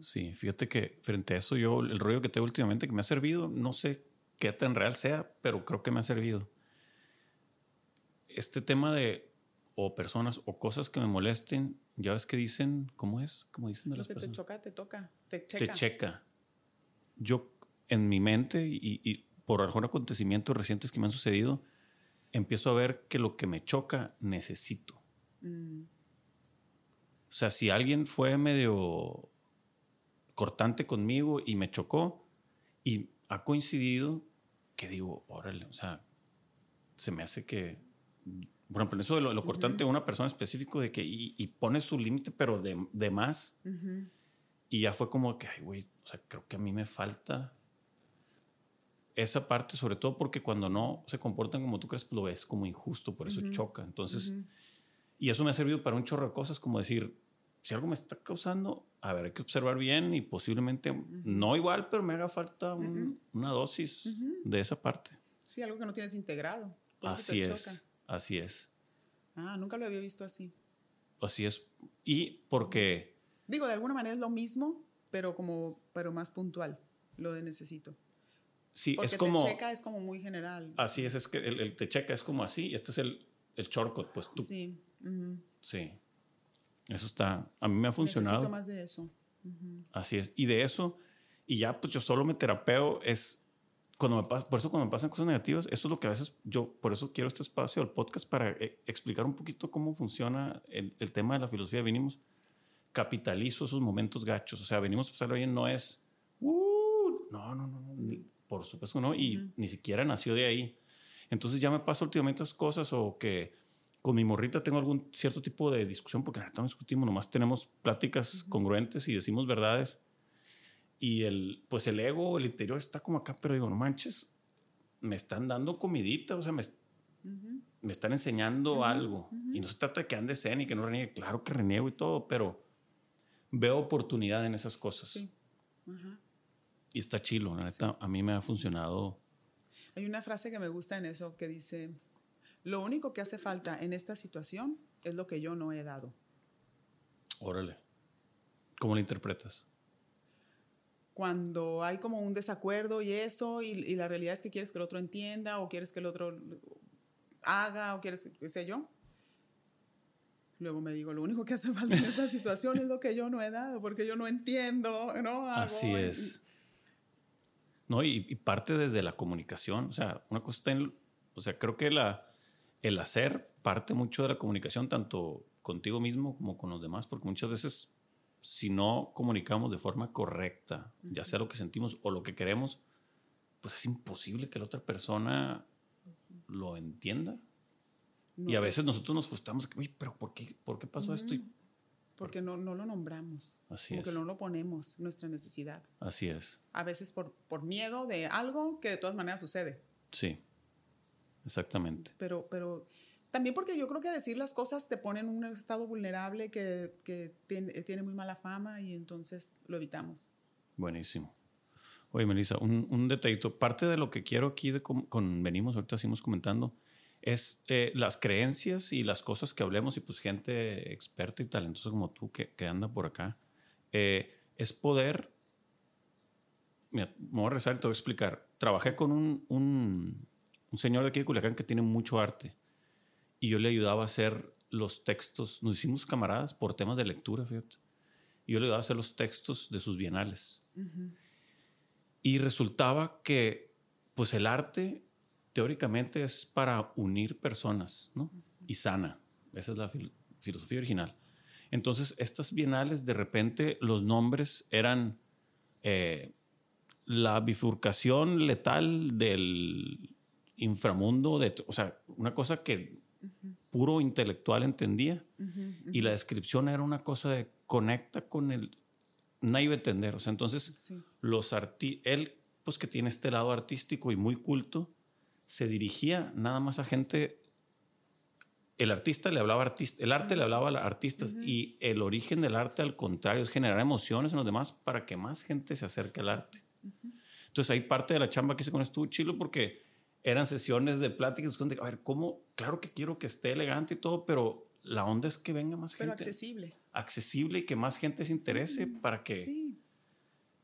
Sí, fíjate que frente a eso yo, el rollo que tengo últimamente que me ha servido, no sé qué tan real sea, pero creo que me ha servido. Este tema de o personas o cosas que me molesten, ya ves que dicen, ¿cómo es? ¿Cómo dicen de las que te personas? choca, te toca, te Te checa. checa. Yo en mi mente y, y por algún acontecimientos recientes que me han sucedido, empiezo a ver que lo que me choca necesito. Mm, sea, si alguien fue medio cortante conmigo y me chocó y ha coincidido que digo, órale, o sea, se me hace que por ejemplo, en eso de lo, lo cortante, una persona específico de que, y, y pone su límite, pero de, de más. Y ya fue como que, ay, güey, o sea, creo que a mí me falta esa parte, sobre todo porque cuando no se comportan como tú crees, lo ves como injusto, por eso choca. Entonces, y eso me ha servido para un chorro de cosas, como decir, si algo me está causando, a ver, hay que observar bien y posiblemente, no igual, pero me haga falta una dosis de esa parte. Sí, algo que no tienes integrado. así es, así es. Ah, nunca lo había visto así. Así es. Y porque... Digo, de alguna manera es lo mismo, pero como, pero más puntual, lo de necesito. Sí, Porque es como... te checa es como muy general. Así es, es que el, el te checa es como así, y este es el, el shortcut, pues tú. Sí. Sí. Eso está, a mí me ha funcionado. Necesito más de eso. Así es. Y de eso, y ya pues yo solo me terapeo, es cuando me pasa, por eso cuando me pasan cosas negativas, eso es lo que a veces yo, por eso quiero este espacio, el podcast, para eh, explicar un poquito cómo funciona el, el tema de la filosofía. Venimos, capitalizo esos momentos gachos, o sea, venimos a pasarlo bien, no es, "Uh", no, no, no, no, ni- por supuesto no, y ni siquiera nació de ahí. Entonces ya me pasa últimamente esas cosas o que con mi morrita tengo algún cierto tipo de discusión porque no discutimos, nomás tenemos pláticas congruentes y decimos verdades. Y el, pues el ego, el interior está como acá, pero digo, no manches, me están dando comidita, o sea, me, me están enseñando algo. Y no se trata de que ande zen y que no reniegue, claro que reniego y todo, pero veo oportunidad en esas cosas. Sí. Y está chilo, la neta, a mí me ha funcionado. Hay una frase que me gusta en eso que dice, lo único que hace falta en esta situación es lo que yo no he dado. Órale. ¿Cómo lo interpretas? Cuando hay como un desacuerdo y eso, y, y la realidad es que quieres que el otro entienda o quieres que el otro haga o quieres, qué sé yo. Luego me digo, lo único que hace falta en esta situación es lo que yo no he dado, porque yo no entiendo, no hago. Así y- es. No, y, y parte desde la comunicación. O sea, una cosa está en. O sea, creo que la, el hacer parte mucho de la comunicación, tanto contigo mismo como con los demás, porque muchas veces, si no comunicamos de forma correcta, ya sea lo que sentimos o lo que queremos, pues es imposible que la otra persona lo entienda. No, y a veces nosotros nos frustramos, uy, pero ¿por qué, ¿por qué pasó esto? Y Porque no, no lo nombramos. Así como es. que no lo ponemos, nuestra necesidad. así es. A veces por, por miedo de algo que de todas maneras sucede. Sí, exactamente. Pero, pero también porque yo creo que decir las cosas te pone en un estado vulnerable que, que tiene, tiene muy mala fama y entonces lo evitamos. Buenísimo. Oye, Melissa, un, un detallito. Parte de lo que quiero aquí de con venimos, ahorita seguimos comentando, es eh, las creencias y las cosas que hablemos y pues gente experta y talentosa como tú que, que anda por acá. eh, es poder... Mira, me voy a rezar y te voy a explicar. Trabajé con un, un, un señor de aquí de Culiacán que tiene mucho arte y yo le ayudaba a hacer los textos. Nos hicimos camaradas por temas de lectura, fíjate. Y yo le ayudaba a hacer los textos de sus bienales. Y resultaba que, pues el arte teóricamente es para unir personas, ¿no? Y sana. Esa es la fil- filosofía original. Entonces, estas bienales, de repente, los nombres eran eh, la bifurcación letal del inframundo, de, o sea, una cosa que puro intelectual entendía. Y la descripción era una cosa de conecta con el... Nadie iba a entender. O sea, entonces, Sí. los arti él, pues que tiene este lado artístico y muy culto, se dirigía nada más a gente. El artista le hablaba artista, el arte le hablaba a artistas y el origen del arte, al contrario, es generar emociones en los demás para que más gente se acerque al arte. Entonces ahí parte de la chamba que hice con estuvo chilo porque eran sesiones de pláticas donde, a ver, ¿cómo? Claro que quiero que esté elegante y todo, pero la onda es que venga más Pero gente. accesible. accesible y que más gente se interese para que Sí.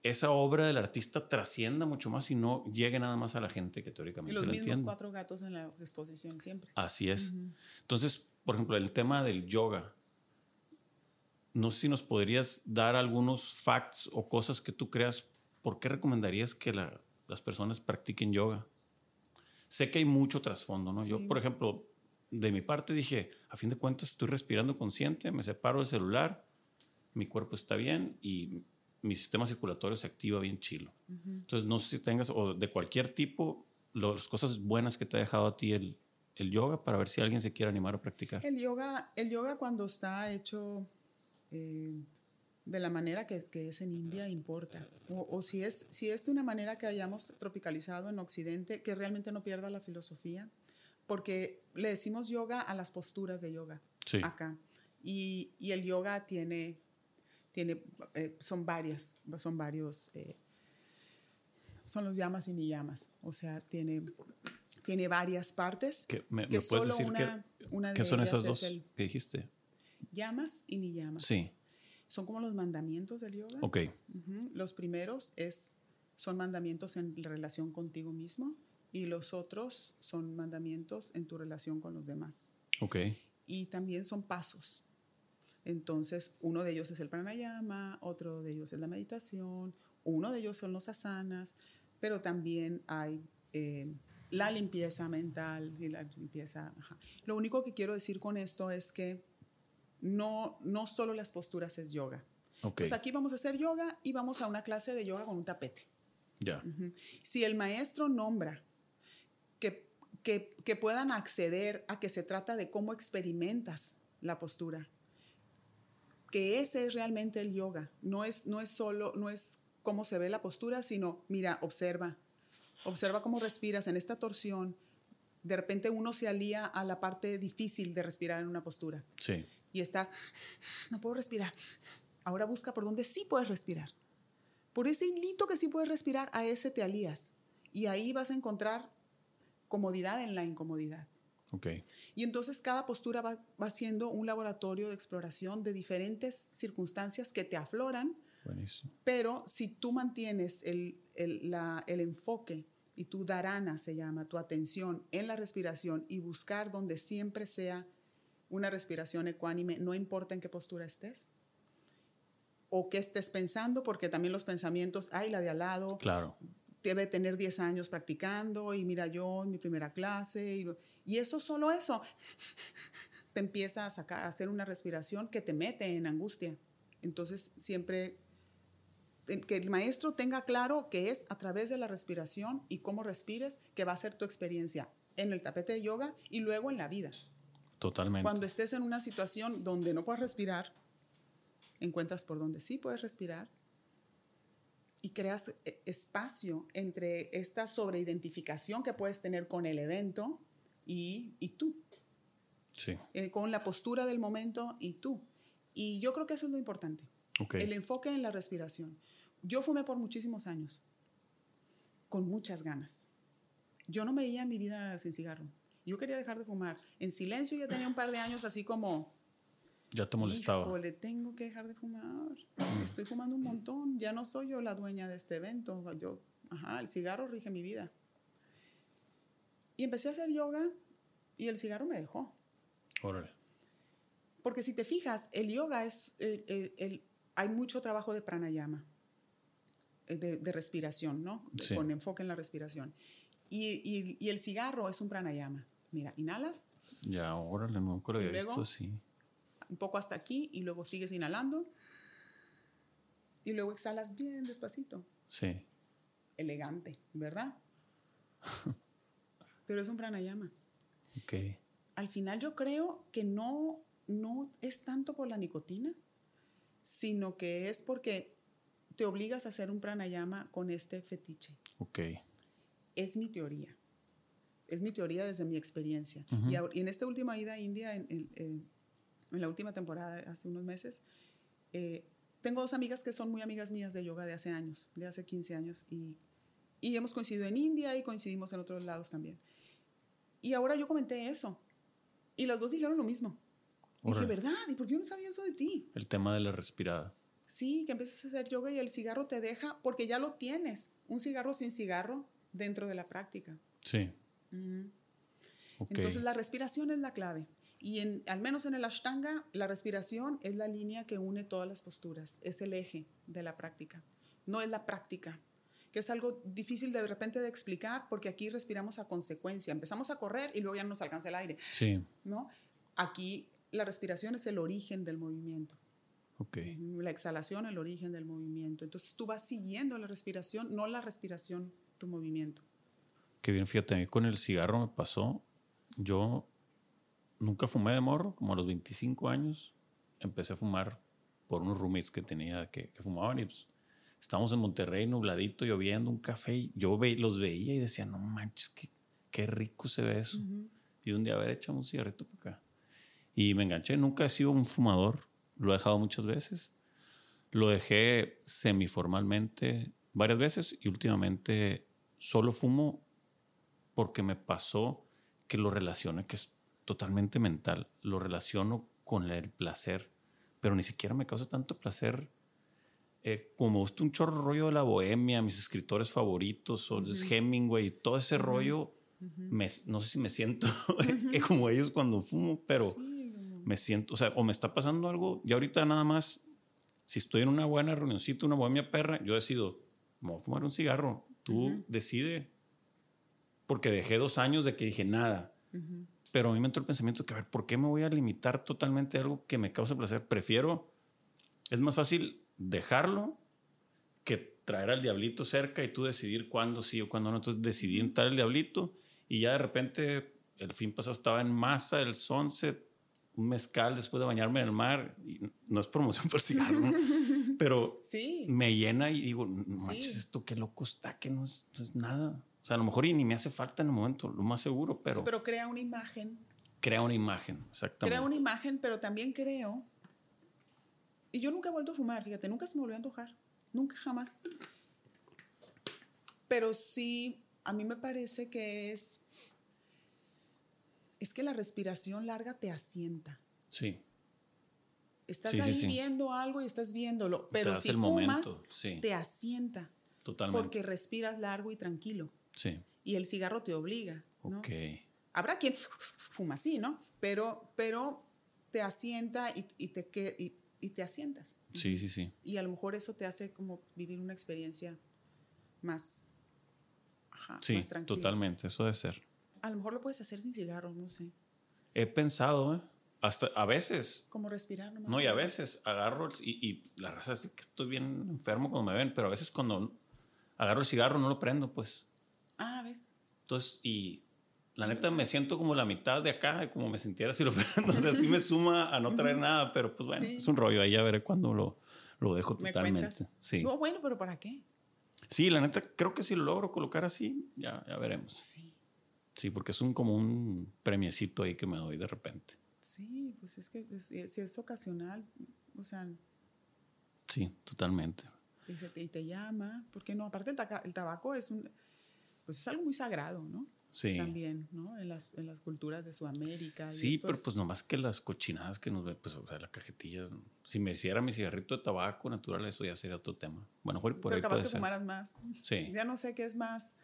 esa obra del artista trascienda mucho más y no llegue nada más a la gente que teóricamente los la mismos entiende. cuatro gatos en la exposición siempre. Así es. Entonces, por ejemplo, el tema del yoga. No sé si nos podrías dar algunos facts o cosas que tú creas. ¿Por qué recomendarías que la- las personas practiquen yoga? Sé que hay mucho trasfondo, ¿no? Yo, Sí. por ejemplo, de mi parte dije, a fin de cuentas estoy respirando consciente, me separo del celular, mi cuerpo está bien y mi sistema circulatorio se activa bien chilo. Entonces, no sé si tengas, o de cualquier tipo, lo- las cosas buenas que te ha dejado a ti el, el yoga para ver si alguien se quiere animar a practicar? El yoga, el yoga cuando está hecho eh, de la manera que, que, es en India importa. O, o, si, es, si es de una manera que hayamos tropicalizado en Occidente, que realmente no pierda la filosofía, porque le decimos yoga a las posturas de yoga sí. acá. Y, y, el yoga tiene, tiene eh, son varias, son varios, eh, son los llamas y niyamas. O sea, tiene, tiene varias partes. ¿Qué, me, que me puedes solo decir una, qué, una qué son ellas esas es dos el que dijiste? llamas y niyamas. Sí. Son como los mandamientos del yoga. Ok. Ujú. Los primeros es, son mandamientos en relación contigo mismo y los otros son mandamientos en tu relación con los demás. Ok. Y también son pasos. Entonces, uno de ellos es el pranayama, otro de ellos es la meditación, uno de ellos son los asanas, pero también hay eh, la limpieza mental y la limpieza... ajá. Lo único que quiero decir con esto es que no, no solo las posturas es yoga. Ok. Pues aquí vamos a hacer yoga y vamos a una clase de yoga con un tapete. Ya. Si el maestro nombra que, que, que puedan acceder a que se trata de cómo experimentas la postura, que ese es realmente el yoga, no es, no es solo, no es cómo se ve la postura, sino, mira, observa, observa cómo respiras en esta torsión. De repente uno se alía a la parte difícil de respirar en una postura Sí. Y estás, no puedo respirar. Ahora busca por donde sí puedes respirar. Por ese hilito que sí puedes respirar, a ese te alías. Y ahí vas a encontrar comodidad en la incomodidad. Ok. Y entonces cada postura va, va siendo un laboratorio de exploración de diferentes circunstancias que te afloran, Buenísimo. pero si tú mantienes el, el, la, el enfoque y tu dharana se llama, tu atención en la respiración y buscar donde siempre sea una respiración ecuánime, no importa en qué postura estés o qué estés pensando, porque también los pensamientos, ay, la de al lado, Claro. debe tener 10 años practicando y mira yo en mi primera clase y, y eso solo eso te empieza a sacar a hacer una respiración que te mete en angustia. Entonces siempre que el maestro tenga claro que es a través de la respiración y cómo respires que va a ser tu experiencia en el tapete de yoga y luego en la vida Totalmente. cuando estés en una situación donde no puedes respirar encuentras por donde sí puedes respirar y creas eh, espacio entre esta sobreidentificación que puedes tener con el evento y, y tú, Sí. eh, con la postura del momento y tú. Y yo creo que eso es lo importante, Ok. el enfoque en la respiración. Yo fumé por muchísimos años, con muchas ganas. Yo no me veía mi vida sin cigarro. Yo quería dejar de fumar. En silencio ya tenía un par de años así como, Ya te molestaba. Híjole, tengo que dejar de fumar. Estoy fumando un montón. Ya no soy yo la dueña de este evento. Yo, ajá, el cigarro rige mi vida. Y empecé a hacer yoga y el cigarro me dejó. Órale. Porque si te fijas, el yoga es, el- el- el- hay mucho trabajo de pranayama, eh, de, de respiración, ¿no? Sí. Con enfoque en la respiración. Y, y- y el cigarro es un pranayama. Mira, inhalas Ya, órale, ¿Y había luego? visto así. un poco hasta aquí y luego sigues inhalando y luego exhalas bien despacito. Sí. Elegante, ¿verdad? Pero es un pranayama. Ok. Al final yo creo que no, no es tanto por la nicotina, sino que es porque te obligas a hacer un pranayama con este fetiche. Ok. Es mi teoría. Es mi teoría desde mi experiencia. y, en esta última ida a India, en, en- en- en la última temporada, hace unos meses, eh, tengo dos amigas que son muy amigas mías de yoga de hace años, de hace 15 años, y, y hemos coincidido en India y coincidimos en otros lados también. Y ahora yo comenté eso, y las dos dijeron lo mismo. Dije. ¿verdad? ¿Y por qué yo no sabía eso de ti? El tema de la respirada. Sí, que empieces a hacer yoga y el cigarro te deja, porque ya lo tienes, un cigarro sin cigarro dentro de la práctica. Sí. Entonces la respiración es la clave. Y en, al menos en el Ashtanga, la respiración es la línea que une todas las posturas, es el eje de la práctica, no es la práctica, que es algo difícil de repente de explicar porque aquí respiramos a consecuencia, empezamos a correr y luego ya no nos alcanza el aire, Sí. ¿no? Aquí la respiración es el origen del movimiento, la exhalación el origen del movimiento. Entonces tú vas siguiendo la respiración, no la respiración tu movimiento. Qué bien, fíjate, a mí con el cigarro me pasó yo nunca fumé de morro, como a los 25 años empecé a fumar por unos roommates que tenía que, que fumaban y pues, estábamos en Monterrey, nubladito, lloviendo, un café y yo ve, los veía y decía, no manches, qué, qué rico se ve eso. Y un día, a ver, echamos un cigarrito para acá. Y me enganché, nunca he sido un fumador, lo he dejado muchas veces. Lo dejé semiformalmente varias veces y últimamente solo fumo porque me pasó que lo relaciono, que es totalmente mental, lo relaciono con el placer, pero ni siquiera me causa tanto placer eh, como me gusta un chorro rollo de la bohemia, mis escritores favoritos, o Hemingway, todo ese rollo, no sé si me siento como ellos cuando fumo, pero me siento, o sea, o me está pasando algo, y ahorita nada más, si estoy en una buena reunioncita, una bohemia perra, yo decido, me voy a fumar un cigarro, tú decide, porque dejé dos años de que dije nada, pero a mí me entró el pensamiento que, a ver, ¿por qué me voy a limitar totalmente a algo que me causa placer? Prefiero, es más fácil dejarlo que traer al diablito cerca y tú decidir cuándo sí o cuándo no. Entonces decidí entrar el diablito y ya de repente el fin pasado estaba en masa, el sunset, un mezcal después de bañarme en el mar. Y no es promoción por cigarro, pero sí. me llena y digo, no manches, esto qué loco está, que no es, no es, nada. O sea, a lo mejor y ni me hace falta en el momento, lo más seguro, pero... Sí, pero crea una imagen. Crea una imagen, exactamente. Crea una imagen, pero también creo y yo nunca he vuelto a fumar, fíjate, nunca se me volvió a antojar. Nunca, jamás. Pero sí, a mí me parece que es. Es que la respiración larga te asienta. Sí. Estás ahí viendo algo y estás viéndolo. Pero si fumas, te asienta. Totalmente. Porque respiras largo y tranquilo. Sí. Y el cigarro te obliga. ¿no? Ok. Habrá quien fuma así, ¿no? Pero, pero te asienta y, y te, y y te asientas. Sí, sí, sí. Y a lo mejor eso te hace como vivir una experiencia más, ajá, sí, totalmente, eso debe ser. A lo mejor lo puedes hacer sin cigarro, no sé. He pensado, ¿eh? Hasta a veces. Como respirar nomás. No, y a veces agarro y, y la raza es que estoy bien enfermo cuando me ven, pero a veces cuando agarro el cigarro no lo prendo, pues. Ah, ¿ves? Entonces, y la neta me siento como la mitad de acá, como me sintiera prendo. O sea, sí me suma a no traer nada, pero pues bueno, es un rollo. Ahí ya veré cuando lo, lo dejo totalmente. Sí. No, bueno, pero ¿para qué? Sí, la neta, creo que si lo logro colocar así, ya, ya veremos. Sí. Sí, porque es un como un premiecito ahí que me doy de repente. Sí, pues es que si es ocasional, o sea. Sí, totalmente. Y, te, y te llama, porque no, aparte el, el tabaco es un, pues es algo muy sagrado, ¿no? Sí. También, ¿no? En las, en las culturas de Sudamérica. Sí, pero pues nomás que las cochinadas que nos ven, pues, o sea, la cajetilla. Si me hiciera mi cigarrito de tabaco natural, eso ya sería otro tema. Bueno, por pero ahí capaz que fumaras más. Sí. Ya no sé qué es más.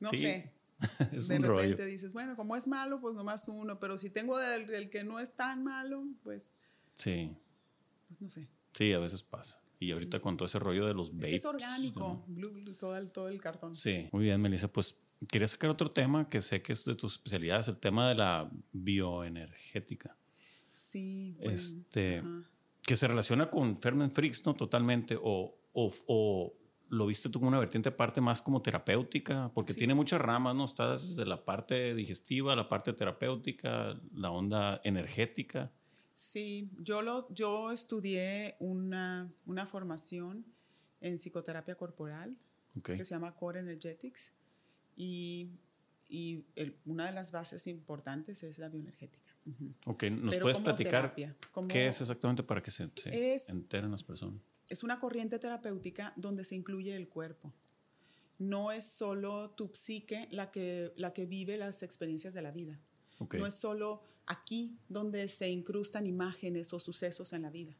No sí. sé. es de un repente rollo. dices, bueno, como es malo, pues nomás uno. Pero si tengo del, del que no es tan malo, pues. Sí. Pues no sé. Sí, a veces pasa. Y ahorita con todo ese rollo de los vapes. Es, que es orgánico, blue, blue, todo, el, todo el cartón. Sí. Muy bien, Melissa. Pues Quería sacar otro tema que sé que es de tus especialidades, el tema de la bioenergética. Sí. Bueno, este, que se relaciona con Ferment Freaks, ¿no? Totalmente. O, o, o, lo viste tú como una vertiente aparte más como terapéutica, porque Sí. tiene muchas ramas, ¿no? Está desde la parte digestiva, la parte terapéutica, la onda energética. Sí, yo, lo, yo estudié una, una formación en psicoterapia corporal Ok. que se llama Core Energetics y, y el- una de las bases importantes es la bioenergética. Ok, ¿nos Pero puedes como platicar terapia, como- qué es exactamente para que se, se Es- enteren las personas? Es una corriente terapéutica donde se incluye el cuerpo. No es solo tu psique la que, la que vive las experiencias de la vida. Ok. No es solo aquí donde se incrustan imágenes o sucesos en la vida.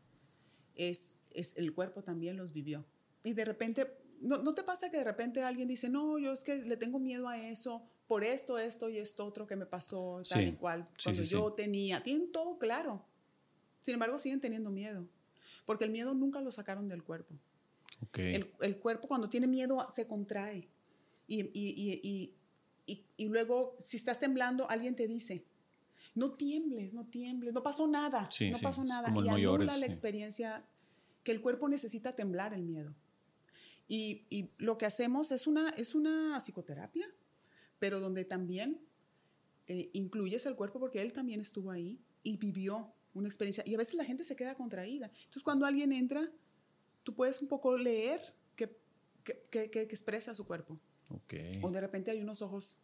Es, es el cuerpo también los vivió. Y de repente, ¿no, ¿no te pasa que de repente alguien dice, no, yo es que le tengo miedo a eso por esto, esto y esto otro que me pasó, tal Sí. y cual, cuando sí, sí. yo tenía? Tienen todo claro. Sin embargo, siguen teniendo miedo. Porque el miedo nunca lo sacaron del cuerpo. El, el cuerpo cuando tiene miedo se contrae. Y, y, y, y, y, y luego, si estás temblando, alguien te dice, no tiembles, no tiembles, no pasó nada, Sí, no sí, pasó nada. y anula la experiencia que el cuerpo necesita temblar el miedo. Y, y lo que hacemos es una, es una psicoterapia, pero donde también eh, incluyes el cuerpo porque él también estuvo ahí y vivió una experiencia. Y a veces la gente se queda contraída. Entonces, cuando alguien entra, tú puedes un poco leer qué, qué- qué expresa su cuerpo. Ok. O de repente hay unos ojos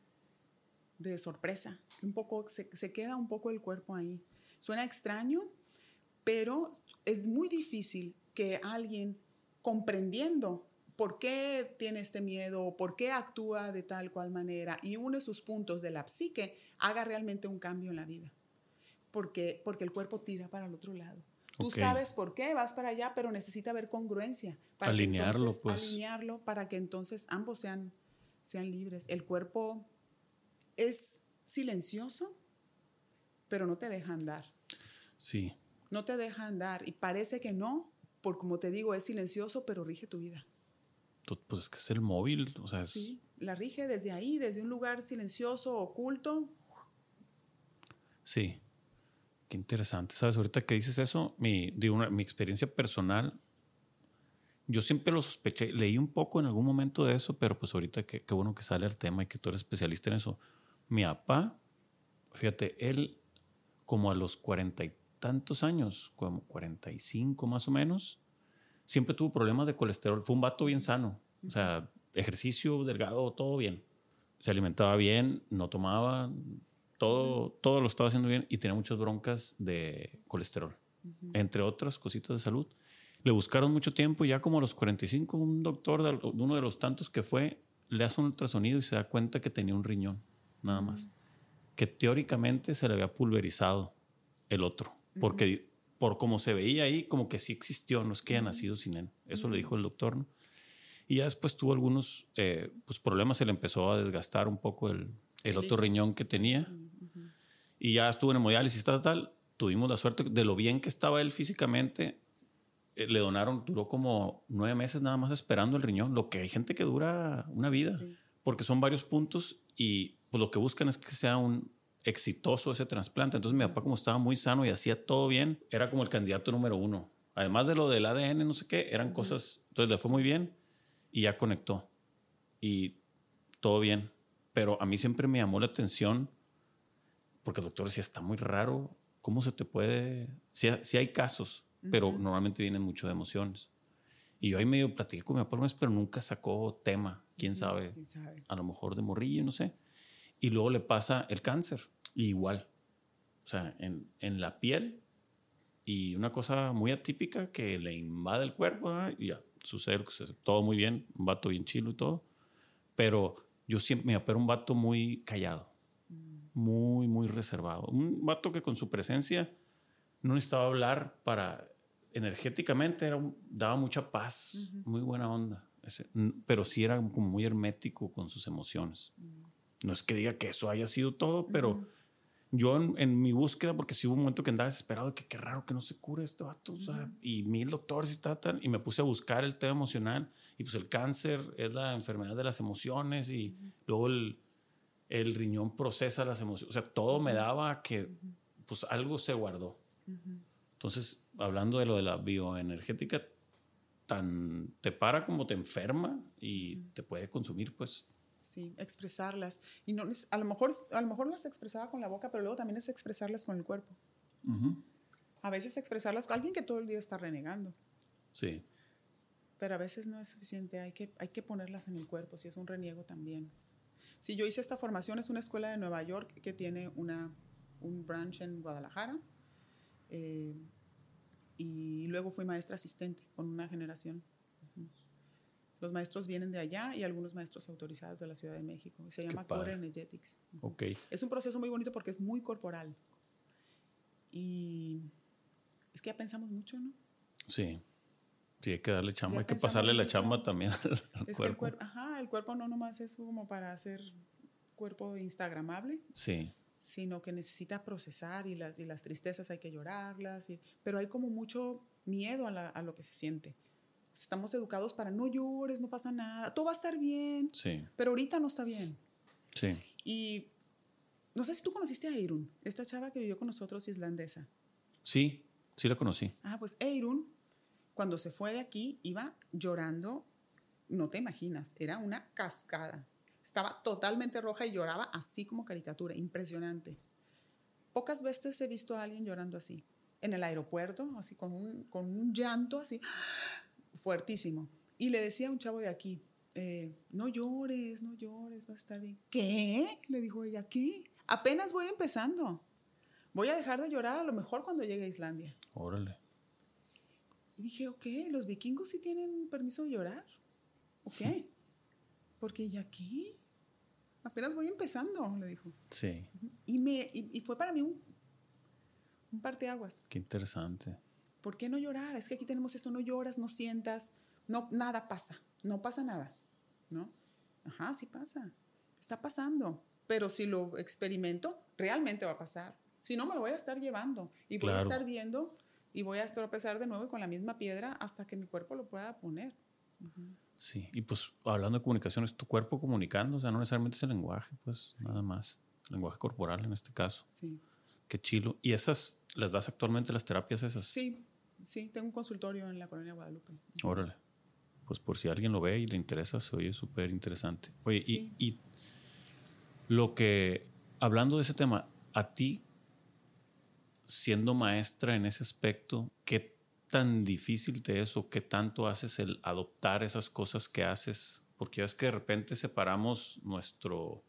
de sorpresa. Un poco, se, se queda un poco el cuerpo ahí. Suena extraño, pero es muy difícil que alguien comprendiendo por qué tiene este miedo, por qué actúa de tal cual manera y une sus puntos de la psique, haga realmente un cambio en la vida. Porque, porque el cuerpo tira para el otro lado. Tú sabes por qué vas para allá, pero necesita haber congruencia. que Alinearlo, entonces- pues. Alinearlo para que entonces ambos sean, sean libres. El cuerpo es silencioso, pero no te deja andar. Sí. No te deja andar. Y parece que no, por como te digo, es silencioso, pero rige tu vida. Pues es que es el móvil, o sea, es... Sí, la rige desde ahí, desde un lugar silencioso, oculto. Sí. Qué interesante. ¿Sabes? Ahorita que dices eso, mi, digo, una- mi experiencia personal, yo siempre lo sospeché. Leí un poco en algún momento de eso, pero pues ahorita que- qué bueno que sale el tema y que tú eres especialista en eso. Mi papá, fíjate, él como a los cuarenta y tantos años, como 45 más o menos, siempre tuvo problemas de colesterol. Fue un vato bien sano. O sea, ejercicio, delgado, todo bien. Se alimentaba bien, no tomaba, todo, todo lo estaba haciendo bien y tenía muchas broncas de colesterol, entre otras cositas de salud. Le buscaron mucho tiempo y ya como a los 45, un doctor, de de uno de los tantos que fue, le hace un ultrasonido y se da cuenta que tenía un riñón, nada más. Que teóricamente se le había pulverizado el otro, porque por como se veía ahí, como que sí existió, no es que haya nacido sin él. Eso le dijo el doctor, ¿no? Y ya después tuvo algunos eh, pues, problemas, se le empezó a desgastar un poco el, el otro riñón que tenía. Y ya estuvo en hemodiálisis, tal, tal. Tuvimos la suerte de lo bien que estaba él físicamente. eh, le donaron, duró como nueve meses nada más esperando el riñón, lo que hay gente que dura una vida, Sí. porque son varios puntos y pues, lo que buscan es que sea un exitoso ese trasplante. Entonces mi papá como estaba muy sano y hacía todo bien, era como el candidato número uno. Además de lo del ADN, no sé qué, eran cosas, entonces le fue muy bien y ya conectó y todo bien. Pero a mí siempre me llamó la atención porque el doctor decía, está muy raro, ¿cómo se te puede...? Sí, sí hay casos, pero normalmente vienen mucho de emociones. Y yo ahí medio platiqué con mi papá pero nunca sacó tema, quién sabe, ¿Quién sabe? a lo mejor de morrillo, no sé. Y luego le pasa el cáncer, y igual, o sea, en, en la piel, y una cosa muy atípica que le invade el cuerpo, y ya sucede todo muy bien, un vato bien chilo y todo, pero yo siempre, mi papá era un vato muy callado, muy, muy reservado, un vato que con su presencia no necesitaba hablar para, energéticamente era un- daba mucha paz, muy buena onda, ese- pero sí era como muy hermético con sus emociones. No es que diga que eso haya sido todo, pero yo en, en mi búsqueda, porque sí hubo un momento que andaba desesperado, que qué raro que no se cure este vato, o sea, y mil doctores y tal, tal, y me puse a buscar el tema emocional, y pues el cáncer es la enfermedad de las emociones, y luego el, el riñón procesa las emociones, o sea, todo me daba que pues algo se guardó. Entonces, hablando de lo de la bioenergética, tan te para como te enferma y te puede consumir, pues. Sí, expresarlas. Y no, a, lo mejor, a lo mejor las expresaba con la boca, pero luego también es expresarlas con el cuerpo. A veces expresarlas con alguien que todo el día está renegando, Sí. pero a veces no es suficiente, hay que, hay que ponerlas en el cuerpo, si es un reniego también. Si yo hice esta formación, es una escuela de Nueva York que tiene una, un branch en Guadalajara. eh, y luego fui maestra asistente con una generación. Los maestros vienen de allá y algunos maestros autorizados de la Ciudad de México. Se llama Core. Energetics. Ok. Es un proceso muy bonito porque es muy corporal. Y es que ya pensamos mucho, ¿no? Sí. Sí, hay que darle chamba, Ya hay que pasarle la chamba también al Es que el cuerpo. cuerpo, ajá, el cuerpo no nomás es como para hacer cuerpo instagramable, Sí. sino que necesita procesar y las, y las tristezas hay que llorarlas, y- pero hay como mucho miedo a, la- a lo que se siente. Estamos educados para no llores, no pasa nada, todo va a estar bien, Sí. pero ahorita no está bien. Sí. Y no sé si tú conociste a Eirun, esta chava que vivió con nosotros islandesa. Sí, sí la conocí. Ah, pues Eirun, cuando se fue de aquí, iba llorando, no te imaginas, era una cascada. Estaba totalmente roja y lloraba así como caricatura, impresionante. Pocas veces he visto a alguien llorando así. En el aeropuerto, así con un, con un llanto así fuertísimo. Y le decía a un chavo de aquí, eh, no llores, no llores, va a estar bien. ¿Qué? Le dijo ella, ¿qué? Apenas voy empezando. Voy a dejar de llorar a lo mejor cuando llegue a Islandia. Órale. Y dije, ok, ¿los vikingos sí tienen permiso de llorar? Ok. Porque ella, ¿qué? Apenas voy empezando, le dijo. Sí. Y, me, y, y fue para mí un, un parteaguas. Qué interesante. ¿Por qué no llorar? Es que aquí tenemos esto, no lloras, no sientas, no, nada pasa, no pasa nada, ¿no? Ajá, sí pasa, está pasando, pero si lo experimento, realmente va a pasar. Si no, me lo voy a estar llevando y voy a estar viendo y voy a tropezar de nuevo con la misma piedra hasta que mi cuerpo lo pueda poner. Sí. Y pues hablando de comunicación, es tu cuerpo comunicando, o sea, no necesariamente es el lenguaje, pues nada más. El lenguaje corporal en este caso. Sí, Qué chilo. ¿Y esas las das actualmente las terapias esas? sí, sí, tengo un consultorio en la colonia Guadalupe. Órale. Pues por si alguien lo ve y le interesa, se oye súper interesante. Oye, Sí. y, y lo que, hablando de ese tema, a ti, siendo maestra en ese aspecto, ¿qué tan difícil te es o qué tanto haces el adoptar esas cosas que haces? Porque es que de repente separamos nuestro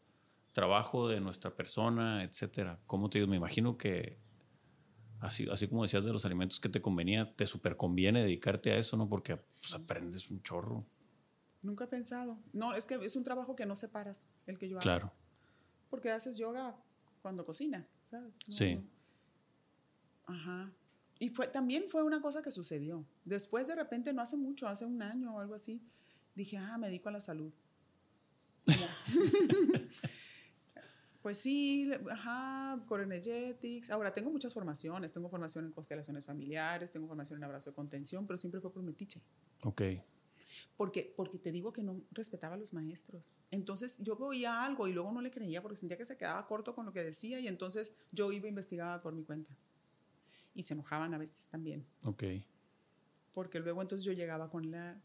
trabajo de nuestra persona, etcétera. ¿Cómo te digo? Me imagino que así, así como decías de los alimentos que te convenía, te súper conviene dedicarte a eso, ¿no? Porque pues, aprendes un chorro. Nunca he pensado. No, es que es un trabajo que no separas el que yo hago. Claro. Porque haces yoga cuando cocinas, ¿sabes? No, Sí. no. Ajá. Y fue, también fue una cosa que sucedió. Después, de repente, no hace mucho, hace un año o algo así, dije, ah, me dedico a la salud. Pues sí, ajá, Core Energetics. Ahora, tengo muchas formaciones. Tengo formación en constelaciones familiares, tengo formación en abrazo de contención, pero siempre fue por metiche. Ok. Porque, porque te digo que no respetaba a los maestros. Entonces yo veía algo y luego no le creía porque sentía que se quedaba corto con lo que decía y entonces yo iba e investigaba por mi cuenta. Y se enojaban a veces también. Ok. Porque luego entonces yo llegaba con, la,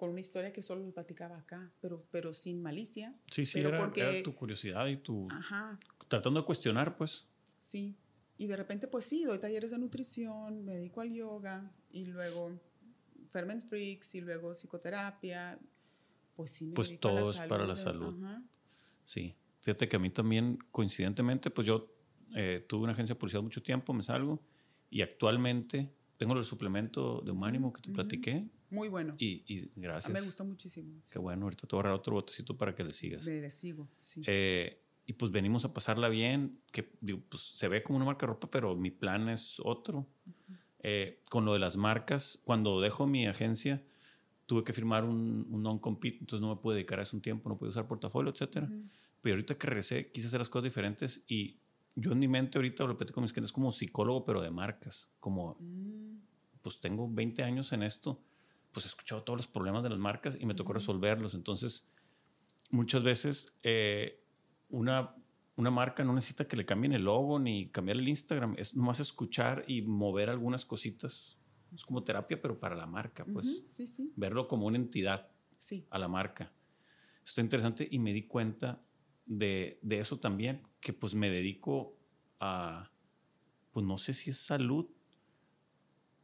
con una historia que solo le platicaba acá, pero, pero sin malicia. Sí, sí, pero era, porque, era tu curiosidad y tu... Ajá, Tratando de cuestionar, pues. sí. Y de repente pues sí, doy talleres de nutrición, me dedico al yoga y luego Ferment Freaks y luego psicoterapia. Pues sí, me Pues dedico a la todo es para la salud. ajá. Sí. Fíjate que a mí también, coincidentemente, pues yo eh, tuve una agencia de publicidad mucho tiempo, me salgo, y actualmente tengo el suplemento de Humánimo que te platiqué, Muy bueno. y, y gracias. mí me gustó muchísimo. sí. Qué bueno, ahorita te voy a agarrar otro botecito para que le sigas. Le, le sigo, sí. Eh, y pues venimos a pasarla bien, que digo, pues, se ve como una marca de ropa, pero mi plan es otro. Eh, con lo de las marcas, cuando dejo mi agencia, tuve que firmar un, un non-compete, entonces no me pude dedicar a eso un tiempo, no pude usar portafolio, etcétera. Pero ahorita que regresé, quise hacer las cosas diferentes y yo en mi mente ahorita lo repito con mis clientes como psicólogo, pero de marcas. Como, pues tengo 20 años en esto, pues he escuchado todos los problemas de las marcas y me tocó resolverlos. Entonces, muchas veces eh, una, una marca no necesita que le cambien el logo ni cambiar el Instagram, es nomás escuchar y mover algunas cositas. Es como terapia, pero para la marca, pues Ujú, sí, sí, verlo como una entidad sí. a la marca. Está interesante y me di cuenta de, de eso también, que pues me dedico a, pues no sé si es salud,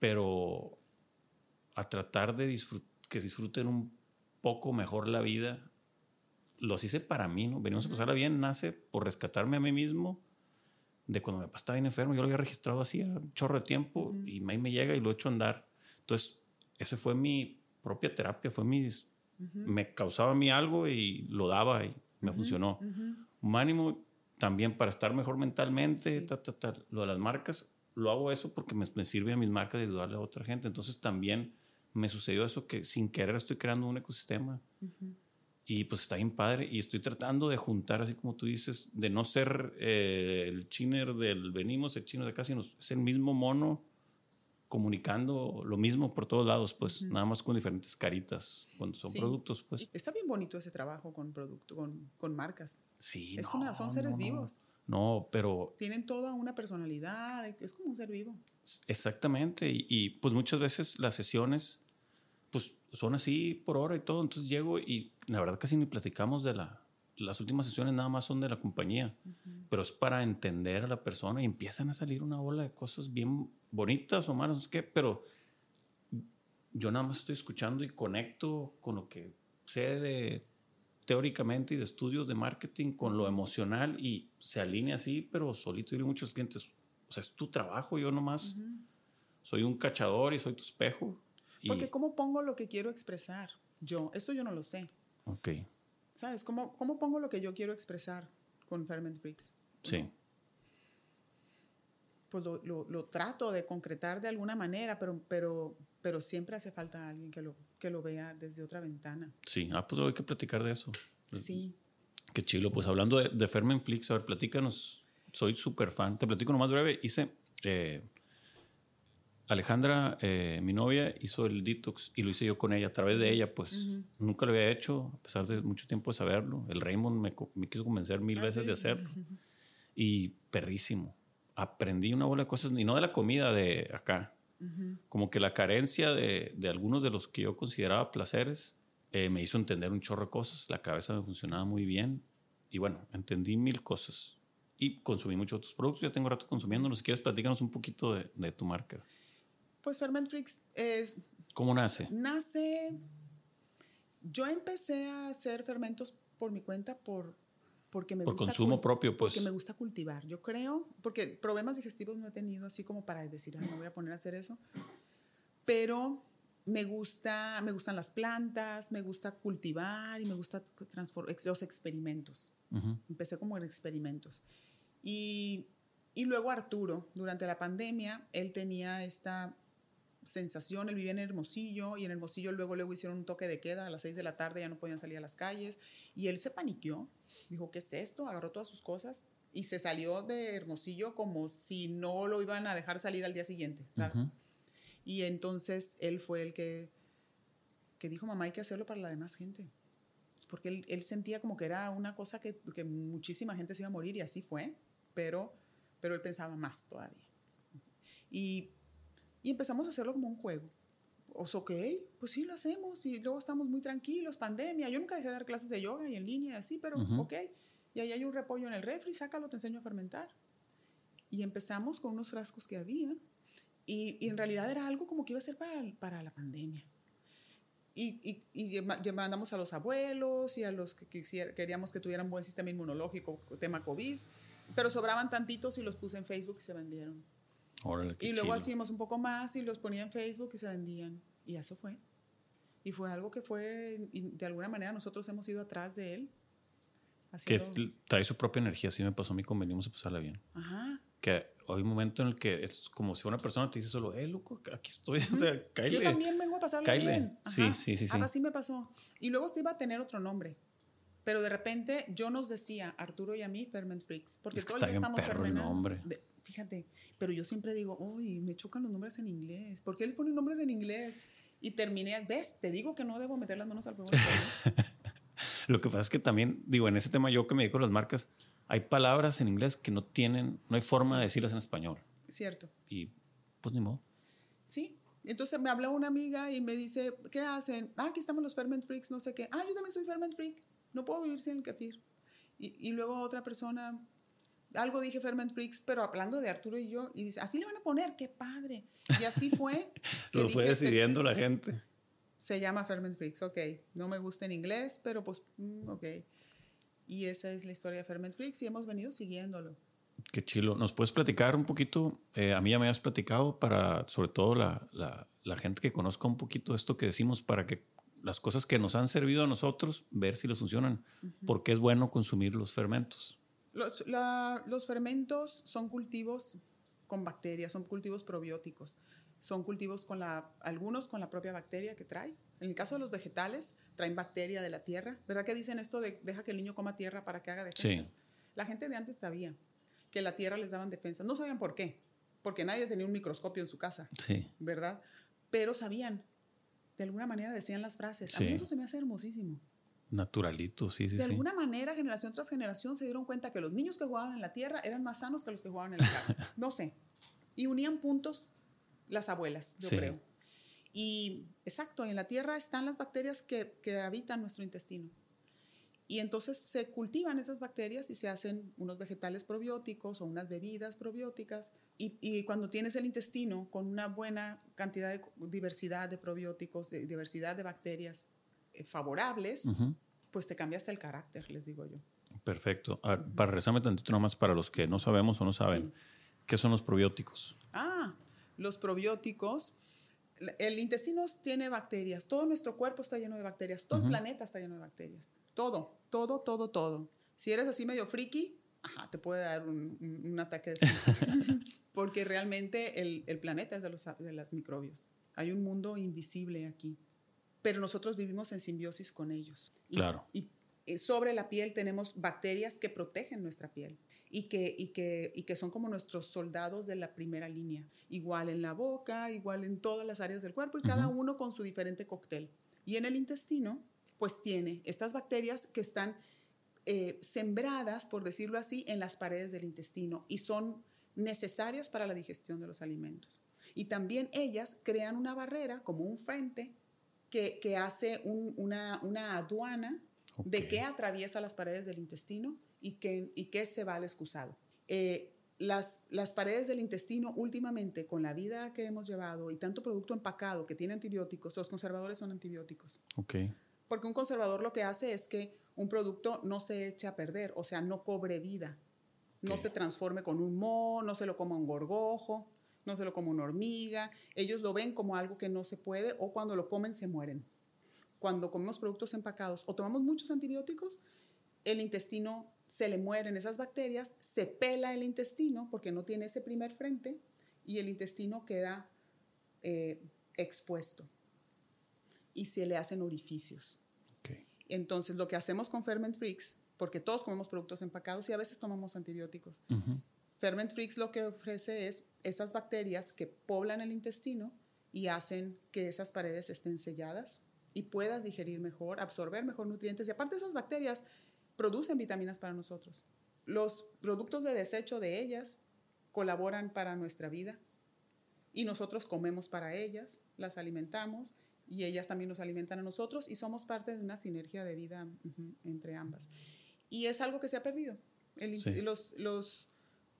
pero a tratar de disfrut- que disfruten un poco mejor la vida. Los hice para mí, ¿no? Venimos a pasarla bien, nace por rescatarme a mí mismo de cuando mi papá estaba bien enfermo, yo lo había registrado así a un chorro de tiempo y ahí me llega y lo echo a andar. Entonces, ese fue mi propia terapia, fue mi, me causaba a mí algo y lo daba y me funcionó. Un ánimo también para estar mejor mentalmente, Sí. ta, ta, ta. lo de las marcas, lo hago eso porque me, me sirve a mis marcas de ayudarle a otra gente. Entonces también me sucedió eso que sin querer estoy creando un ecosistema. Y pues está bien padre. Y estoy tratando de juntar, así como tú dices, de no ser eh, el chiner del venimos, el chino de acá, sino es el mismo mono comunicando lo mismo por todos lados, pues nada más con diferentes caritas, cuando son Sí. productos, pues Está bien bonito ese trabajo con producto, con, con marcas. sí. Es no, una- son seres no, no. vivos. No, pero Tienen toda una personalidad, es como un ser vivo. Exactamente, y, y, pues muchas veces las sesiones pues son así por hora y todo, entonces llego y la verdad casi ni platicamos de la, las últimas sesiones nada más son de la compañía, pero es para entender a la persona y empiezan a salir una ola de cosas bien bonitas o malas, no sé qué, pero yo nada más estoy escuchando y conecto con lo que sé de teóricamente y de estudios de marketing con lo emocional y se alinea así, pero solito. y muchos clientes, o sea, es tu trabajo, yo nomás soy un cachador y soy tu espejo. Porque ¿cómo pongo lo que quiero expresar? Yo, esto yo no lo sé. Ok. ¿Sabes? ¿Cómo, cómo pongo lo que yo quiero expresar con Ferment Freaks? Sí. Pues lo, lo, lo, trato de concretar de alguna manera, pero, pero, pero siempre hace falta alguien que lo, que lo vea desde otra ventana. Sí, ah, pues hay que platicar de eso. Sí. Qué chilo. Pues hablando de, de Ferment Flix, a ver, platícanos. Soy súper fan. Te platico nomás breve. Hice. Eh, Alejandra, eh, mi novia, hizo el detox y lo hice yo con ella. A través de ella, pues nunca lo había hecho, a pesar de mucho tiempo de saberlo. El Raymond me, me quiso convencer mil ah, veces de hacerlo. Y perrísimo. Aprendí una bola de cosas, y no de la comida de acá. Como que la carencia de, de, algunos de los que yo consideraba placeres eh, me hizo entender un chorro de cosas. La cabeza me funcionaba muy bien. Y bueno, entendí mil cosas. Y consumí muchos otros productos. Ya tengo rato consumiéndolos. Si quieres, platícanos un poquito de, de tu marca. Pues Ferment Freaks es... ¿Cómo nace? Nace... Yo empecé a hacer fermentos por mi cuenta por, porque me por consumo propio, pues. Porque me gusta cultivar. Yo creo, porque problemas digestivos no he tenido así como para decir, me voy a poner a hacer eso. Pero me gusta, me gustan las plantas, me gusta cultivar y me gusta los experimentos. Empecé como en experimentos. Y, y luego Arturo, durante la pandemia, él tenía esta sensación, él vivía en Hermosillo y en Hermosillo luego luego hicieron un toque de queda a las 6 de la tarde, ya no podían salir a las calles y él se paniqueó, dijo, ¿qué es esto? Agarró todas sus cosas y se salió de Hermosillo como si no lo iban a dejar salir al día siguiente, Y entonces él fue el que, que dijo, mamá, hay que hacerlo para la demás gente. Porque él, él sentía como que era una cosa que, que, muchísima gente se iba a morir y así fue, pero, pero él pensaba más todavía. Y y empezamos a hacerlo como un juego. O sea, ok, pues sí lo hacemos y luego estamos muy tranquilos, pandemia. Yo nunca dejé de dar clases de yoga y en línea y así, pero ok. Y ahí hay un repollo en el refri, sácalo, te enseño a fermentar. Y empezamos con unos frascos que había y, y en realidad era algo como que iba a ser para, para la pandemia. Y, y, y, mandamos a los abuelos y a los que queríamos que tuvieran buen sistema inmunológico, tema COVID, pero sobraban tantitos y los puse en Facebook y se vendieron y luego hacíamos un poco más y los ponía en Facebook y se vendían. Y eso fue. Y fue algo que fue, y de alguna manera nosotros hemos ido atrás de él. Que trae su propia energía, así me pasó a mí con venimos a pasarla bien. Ajá. Que hay un momento en el que es como si una persona te dice solo, eh, loco, aquí estoy, o sea, Yo también vengo a pasarla bien. Sí, sí, sí, sí. Así me pasó. Y luego iba a tener otro nombre. Pero de repente yo nos decía, Arturo y a mí, Ferment Freaks. Porque es que todo el día estamos fermentando. Fíjate, pero yo siempre digo, uy, me chocan los nombres en inglés. ¿Por qué él pone nombres en inglés? Y terminé, ves, te digo que no debo meter las manos al fuego. Lo que pasa es que también, digo, en ese tema yo que me dedico a las marcas, hay palabras en inglés que no tienen, no hay forma de decirlas en español. Cierto. Y pues ni modo. Sí. Entonces me habló una amiga y me dice, ¿qué hacen? Ah, aquí estamos los Ferment Freaks, no sé qué. Ah, yo también soy Ferment Freak. No puedo vivir sin el kefir. Y, y luego otra persona algo dije Ferment Freaks, pero hablando de Arturo y yo, y dice, así le van a poner, qué padre. Y así fue. Lo fue decidiendo la gente. Se llama Ferment Freaks, ok. No me gusta en inglés, pero pues, mm, ok. Y esa es la historia de Ferment Freaks y hemos venido siguiéndolo. Qué chilo. ¿Nos puedes platicar un poquito? Eh, a mí ya me has platicado para, sobre todo, la, la, la, gente que conozca un poquito esto que decimos para que las cosas que nos han servido a nosotros, ver si les funcionan. Porque es bueno consumir los fermentos. Los, los fermentos son cultivos con bacterias, son cultivos probióticos, son cultivos con la, algunos con la propia bacteria que trae. En el caso de los vegetales, traen bacteria de la tierra. ¿Verdad que dicen esto de deja que el niño coma tierra para que haga defensas? La gente de antes sabía que la tierra les daban defensas. No sabían por qué, porque nadie tenía un microscopio en su casa, sí. ¿verdad? Pero sabían, de alguna manera decían las frases. A mí eso se me hace hermosísimo. Naturalito, sí, sí. De alguna manera, generación tras generación se dieron cuenta que los niños que jugaban en la tierra eran más sanos que los que jugaban en la casa. No sé. Y unían puntos las abuelas, yo creo. Y exacto, en la tierra están las bacterias que, que habitan nuestro intestino. Y entonces se cultivan esas bacterias y se hacen unos vegetales probióticos o unas bebidas probióticas. Y, y cuando tienes el intestino con una buena cantidad de diversidad de probióticos, de diversidad de bacterias eh, favorables, pues te cambia hasta el carácter, les digo yo. Perfecto. para regresarme tantito nomás para los que no sabemos o no saben, ¿qué son los probióticos? Ah, los probióticos. El intestino tiene bacterias, todo nuestro cuerpo está lleno de bacterias, todo el planeta está lleno de bacterias, todo, todo, todo, todo. Si eres así medio friki, ajá, te puede dar un, ataque de porque realmente el, el, planeta es de los de las microbios. Hay un mundo invisible aquí, pero nosotros vivimos en simbiosis con ellos. claro. Y eh, sobre la piel tenemos bacterias que protegen nuestra piel y que, y que, y que son como nuestros soldados de la primera línea. Igual en la boca, igual en todas las áreas del cuerpo y cada uno con su diferente cóctel. Y en el intestino, pues tiene estas bacterias que están eh, sembradas, por decirlo así, en las paredes del intestino y son necesarias para la digestión de los alimentos. Y también ellas crean una barrera, como un frente, que, que hace una, una aduana de qué atraviesa las paredes del intestino y qué, y qué se va al excusado. Eh, las, las paredes del intestino últimamente, con la vida que hemos llevado y tanto producto empacado que tiene antibióticos, los conservadores son antibióticos. Porque un conservador lo que hace es que un producto no se eche a perder, o sea, no cobre vida, no se transforme con un moho, no se lo coma un gorgojo, no se lo coma una hormiga. Ellos lo ven como algo que no se puede o cuando lo comen se mueren cuando comemos productos empacados o tomamos muchos antibióticos, el intestino se le mueren esas bacterias, se pela el intestino porque no tiene ese primer frente y el intestino queda eh, expuesto y se le hacen orificios. Entonces, lo que hacemos con Ferment Freaks, porque todos comemos productos empacados y a veces tomamos antibióticos, Ferment Freaks lo que ofrece es esas bacterias que poblan el intestino y hacen que esas paredes estén selladas y puedas digerir mejor, absorber mejor nutrientes. Y aparte esas bacterias producen vitaminas para nosotros. Los productos de desecho de ellas colaboran para nuestra vida y nosotros comemos para ellas, las alimentamos y ellas también nos alimentan a nosotros y somos parte de una sinergia de vida entre ambas. Y es algo que se ha perdido. los, los,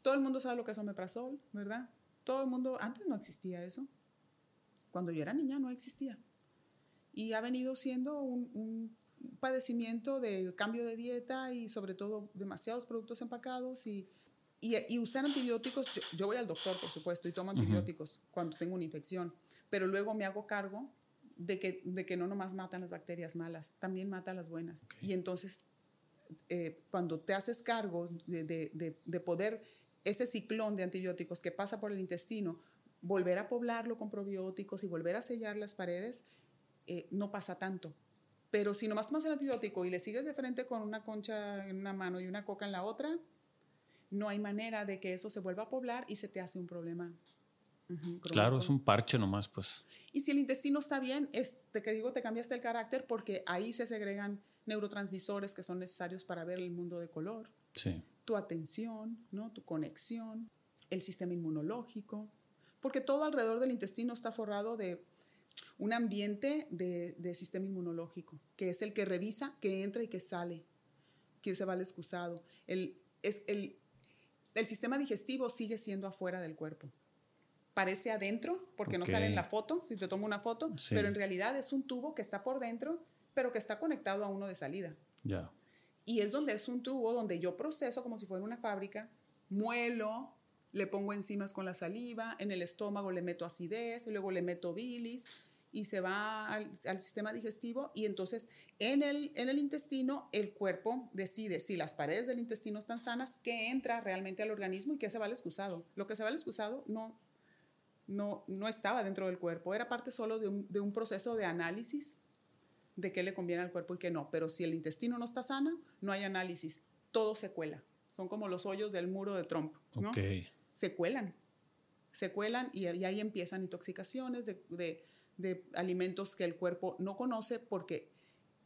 todo el mundo sabe lo que es omeprazol, ¿verdad? Todo el mundo, antes no existía eso. Cuando yo era niña no existía y ha venido siendo un, padecimiento de cambio de dieta y sobre todo demasiados productos empacados y, y, usar antibióticos. Yo, voy al doctor, por supuesto, y tomo antibióticos cuando tengo una infección, pero luego me hago cargo de que, de que no nomás matan las bacterias malas, también mata las buenas. Y entonces, eh, cuando te haces cargo de, de, de poder, ese ciclón de antibióticos que pasa por el intestino, volver a poblarlo con probióticos y volver a sellar las paredes, eh, no pasa tanto. Pero si nomás tomas el antibiótico y le sigues de frente con una concha en una mano y una coca en la otra, no hay manera de que eso se vuelva a poblar y se te hace un problema. claro, es un parche nomás, pues. Y si el intestino está bien, este que digo, te cambiaste el carácter porque ahí se segregan neurotransmisores que son necesarios para ver el mundo de color. Sí. Tu atención, ¿no? Tu conexión, el sistema inmunológico, porque todo alrededor del intestino está forrado de un ambiente de, sistema inmunológico, que es el que revisa que entra y que sale, que se va al excusado. El, es el, el sistema digestivo sigue siendo afuera del cuerpo. Parece adentro, porque no sale en la foto, si te tomo una foto, pero en realidad es un tubo que está por dentro, pero que está conectado a uno de salida. Ya. Y es donde es un tubo donde yo proceso como si fuera una fábrica, muelo, le pongo enzimas con la saliva, en el estómago le meto acidez, y luego le meto bilis, y se va al, sistema digestivo y entonces en el, en el intestino el cuerpo decide si las paredes del intestino están sanas, qué entra realmente al organismo y qué se va al excusado. Lo que se va al excusado no, no, no estaba dentro del cuerpo, era parte solo de un, de un proceso de análisis de qué le conviene al cuerpo y qué no. Pero si el intestino no está sano, no hay análisis, todo se cuela. Son como los hoyos del muro de Trump, ¿no? Se cuelan, se cuelan y, y ahí empiezan intoxicaciones de, de de alimentos que el cuerpo no conoce porque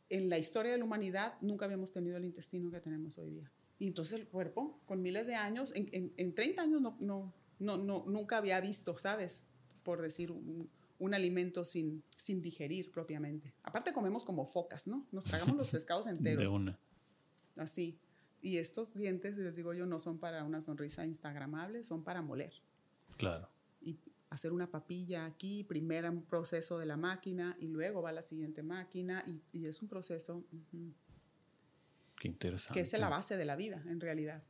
en la historia de la humanidad nunca habíamos tenido el intestino que tenemos hoy día. Y entonces el cuerpo, con miles de años, en, en, 30 años no, no, no, no, nunca había visto, ¿sabes? Por decir un, un, alimento sin, sin digerir propiamente. Aparte comemos como focas, ¿no? Nos tragamos los pescados enteros. De una. así. Y estos dientes, les digo yo, no son para una sonrisa instagramable, son para moler. Claro. Y hacer una papilla aquí, primero un proceso de la máquina y luego va la siguiente máquina y, y es un proceso Qué interesante. que es la base de la vida, en realidad.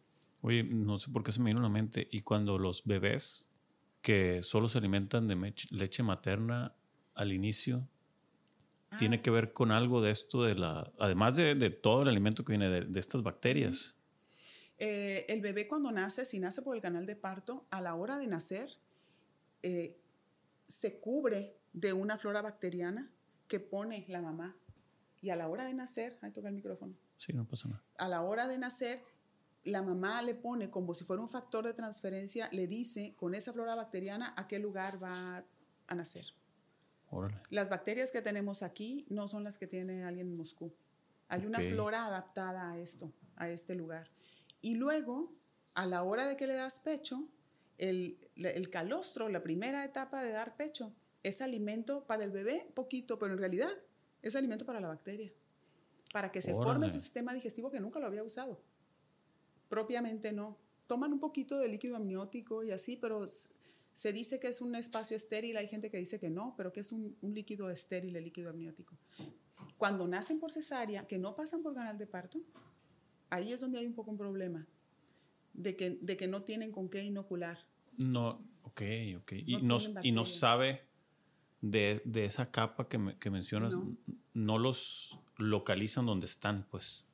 Oye, no sé por qué se me vino a la mente. Y cuando los bebés que solo se alimentan de leche materna al inicio, tiene Ah. que ver con algo de esto de la. Además de, de todo el alimento que viene de, de estas bacterias. Eh, el bebé cuando nace, si nace por el canal de parto, a la hora de nacer, eh, se cubre de una flora bacteriana que pone la mamá. Y a la hora de nacer, ahí toca el micrófono, Sí, no pasa nada. a la hora de nacer, la mamá le pone como si fuera un factor de transferencia, le dice con esa flora bacteriana a qué lugar va a nacer. Órale. Las bacterias que tenemos aquí no son las que tiene alguien en Moscú. Hay una flora adaptada a esto, a este lugar. Y luego, a la hora de que le das pecho, el, el calostro, la primera etapa de dar pecho, es alimento para el bebé, poquito, pero en realidad es alimento para la bacteria, para que se forme su sistema digestivo que nunca lo había usado. Propiamente no. Toman un poquito de líquido amniótico y así, pero se dice que es un espacio estéril, hay gente que dice que no, pero que es un, un líquido estéril, el líquido amniótico. Cuando nacen por cesárea, que no pasan por canal de parto, ahí es donde hay un poco un problema, de que, de que no tienen con qué inocular. No, ok, ok. Y No no, y no sabe de, de esa capa que, me- que mencionas, No. no. los localizan donde están, pues.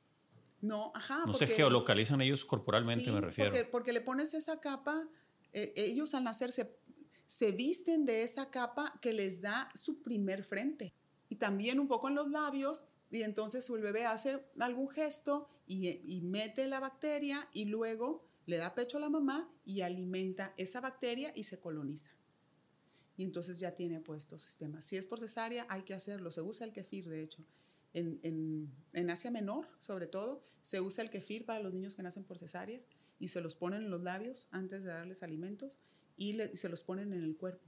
No, ajá. No se geolocalizan ellos corporalmente, Sí, me refiero. Porque, porque le pones esa capa, eh, ellos al nacer se, se visten de esa capa que les da su primer frente. Y también un poco en los labios, y entonces el bebé hace algún gesto y, y mete la bacteria y luego le da pecho a la mamá y alimenta esa bacteria y se coloniza. Y entonces ya tiene puesto su sistema. Si es por cesárea, hay que hacerlo. Se usa el kefir, de hecho. En, en, en Asia Menor, sobre todo, se usa el kefir para los niños que nacen por cesárea y se los ponen en los labios antes de darles alimentos y, le- y se los ponen en el cuerpo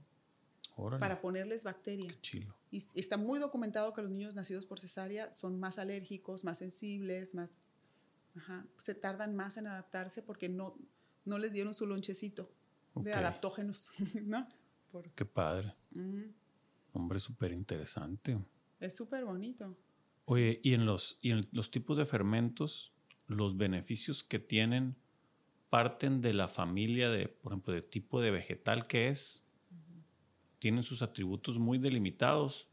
Órale, para ponerles bacteria. qué chilo. Y está muy documentado que los niños nacidos por cesárea son más alérgicos, más sensibles, más... Ajá, se tardan más en adaptarse porque no, no les dieron su lonchecito de Ok. adaptógenos, ¿no? Por- Qué padre. Ujú. Hombre, súper interesante. es súper bonito. Oye, y en los, y en los tipos de fermentos, los beneficios que tienen parten de la familia de, por ejemplo, de tipo de vegetal que es. Tienen sus atributos muy delimitados.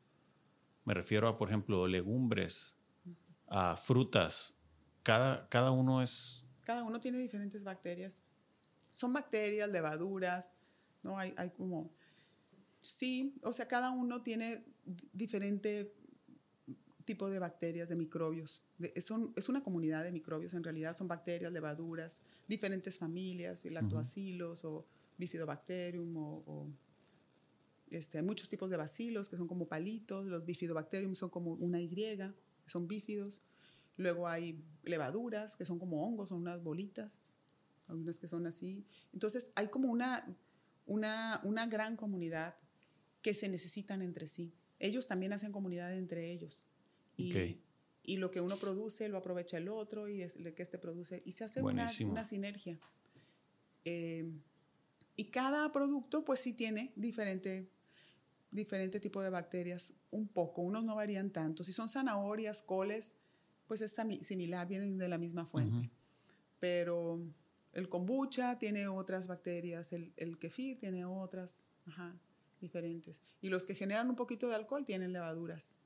Me refiero a, por ejemplo, legumbres, a frutas. Cada, cada uno es. Cada uno tiene diferentes bacterias. Son bacterias, levaduras, ¿no? Hay, hay como... Sí, o sea, cada uno tiene di- diferente tipo de bacterias, de microbios. De- son, es una comunidad de microbios, en realidad son bacterias, levaduras, diferentes familias, y lactobacilos o bifidobacterium o, o, este, hay muchos tipos de bacilos que son como palitos, los bifidobacterium son como una Y, que son bífidos. Luego hay levaduras que son como hongos, son unas bolitas, hay unas que son así. Entonces hay como una, una, una gran comunidad que se necesitan entre sí. Ellos también hacen comunidad entre ellos. Y, Ok. y lo que uno produce lo aprovecha el otro y es lo que este produce. Y se hace una, una sinergia. Eh, y cada producto pues sí tiene diferente, diferente tipo de bacterias, un poco, unos no varían tanto. Si son zanahorias, coles, pues es similar, vienen de la misma fuente. Pero el kombucha tiene otras bacterias, el, el kefir tiene otras, ajá, diferentes. Y los que generan un poquito de alcohol tienen levaduras.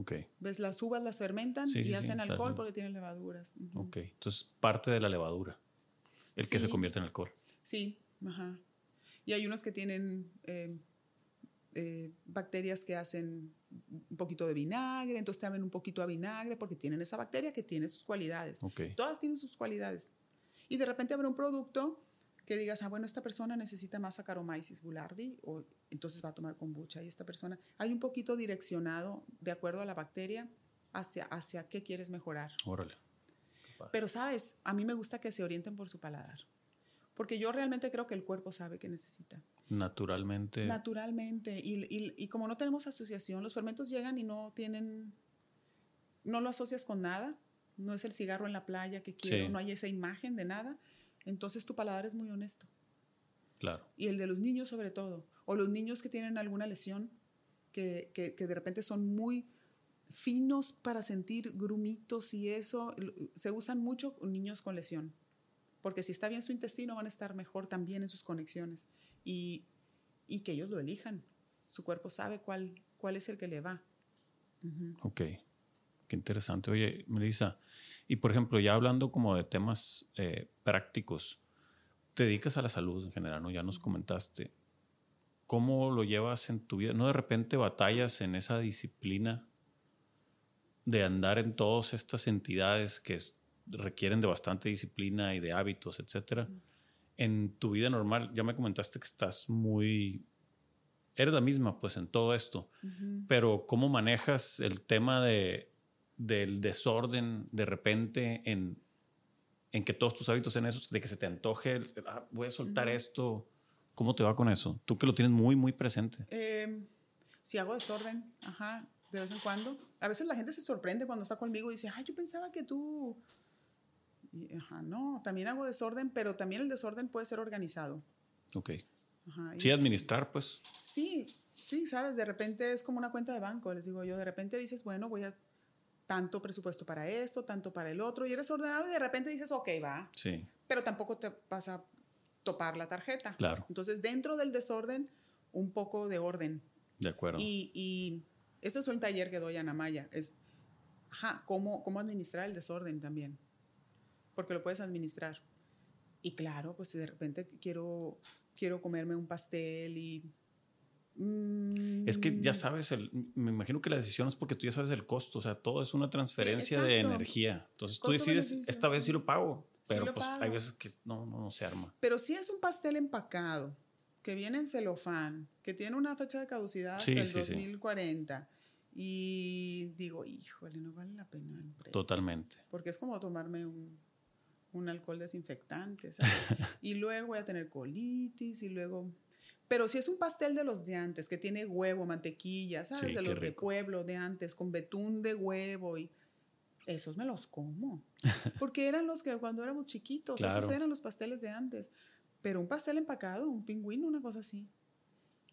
Ok, ¿Ves? Las uvas las fermentan Sí, y sí, sí, hacen alcohol salen. porque tienen levaduras. Ujú. ok. Entonces, parte de la levadura. El que se Sí. convierte en alcohol. Sí, ajá. Y hay unos que tienen eh, eh, bacterias que hacen un poquito de vinagre, entonces saben un poquito a vinagre porque tienen esa bacteria que tiene sus cualidades. Ok. Todas tienen sus cualidades. Y de repente habrá un producto que digas, ah, bueno, esta persona necesita más Saccharomyces boulardii, o entonces va a tomar kombucha. Y esta persona, hay un poquito direccionado de acuerdo a la bacteria hacia, hacia qué quieres mejorar. Órale. Pero, ¿sabes? A mí me gusta que se orienten por su paladar. Porque yo realmente creo que el cuerpo sabe qué necesita. Naturalmente. Naturalmente. Y, y- y como no tenemos asociación, los fermentos llegan y no tienen, no lo asocias con nada. no es el cigarro en la playa que quiero, no hay esa imagen de nada, entonces tu paladar es muy honesto. Claro. Y el de los niños sobre todo, o los niños que tienen alguna lesión, que, que, de repente son muy finos para sentir grumitos y eso, se usan mucho niños con lesión, porque si está bien su intestino van a estar mejor también en sus conexiones y, y que ellos lo elijan. Su cuerpo sabe cuál, cuál es el que le va. Ok, qué interesante. Oye, Melissa, y por ejemplo, ya hablando como de temas eh, prácticos, te dedicas a la salud en general, ¿no? Ya nos comentaste. ¿Cómo lo llevas en tu vida? ¿No de repente batallas en esa disciplina de andar en todas estas entidades que requieren de bastante disciplina y de hábitos, etcétera? En tu vida normal, ya me comentaste que estás muy eres la misma pues en todo esto, pero ¿cómo manejas el tema de, del desorden de repente en, en que todos tus hábitos sean esos, de que se te antoje, ah, voy a soltar esto? ¿Cómo te va con eso? Tú que lo tienes muy, muy presente. Eh, si hago desorden, ajá, de vez en cuando. A veces la gente se sorprende cuando está conmigo y dice, ay, yo pensaba que tú... ajá, no, también hago desorden, pero también el desorden puede ser organizado. Ok sí, administrar, pues. Sí, sí, sabes, de repente es como una cuenta de banco, les digo yo, de repente dices, bueno, voy a tanto presupuesto para esto, tanto para el otro, y eres ordenado y de repente dices, ok, va. Sí. Pero tampoco te vas a topar la tarjeta. Claro. Entonces, dentro del desorden, un poco de orden. De acuerdo. Y, y eso es un taller que doy a Namaya, es, ajá, cómo, cómo administrar el desorden también, porque lo puedes administrar. Y claro, pues si de repente quiero quiero comerme un pastel y... Es que ya mm. sabes, el, me imagino que la decisión es porque tú ya sabes el costo, o sea, todo es una transferencia de energía. Entonces tú decides, esta vez sí lo pago, pero pues hay veces que no, no, no, se arma. Pero si es un pastel empacado, que viene en celofán, que tiene una fecha de caducidad hasta el 2040, y digo, híjole, no vale la pena el precio. Totalmente. Porque es como tomarme un un alcohol desinfectante, y luego voy a tener colitis y luego... Pero si es un pastel de los de antes, que tiene huevo, mantequilla, ¿sabes? de los de pueblo de antes, con betún de huevo y... Esos me los como. Porque eran los que cuando éramos chiquitos, esos eran los pasteles de antes. Pero un pastel empacado, un pingüino, una cosa así.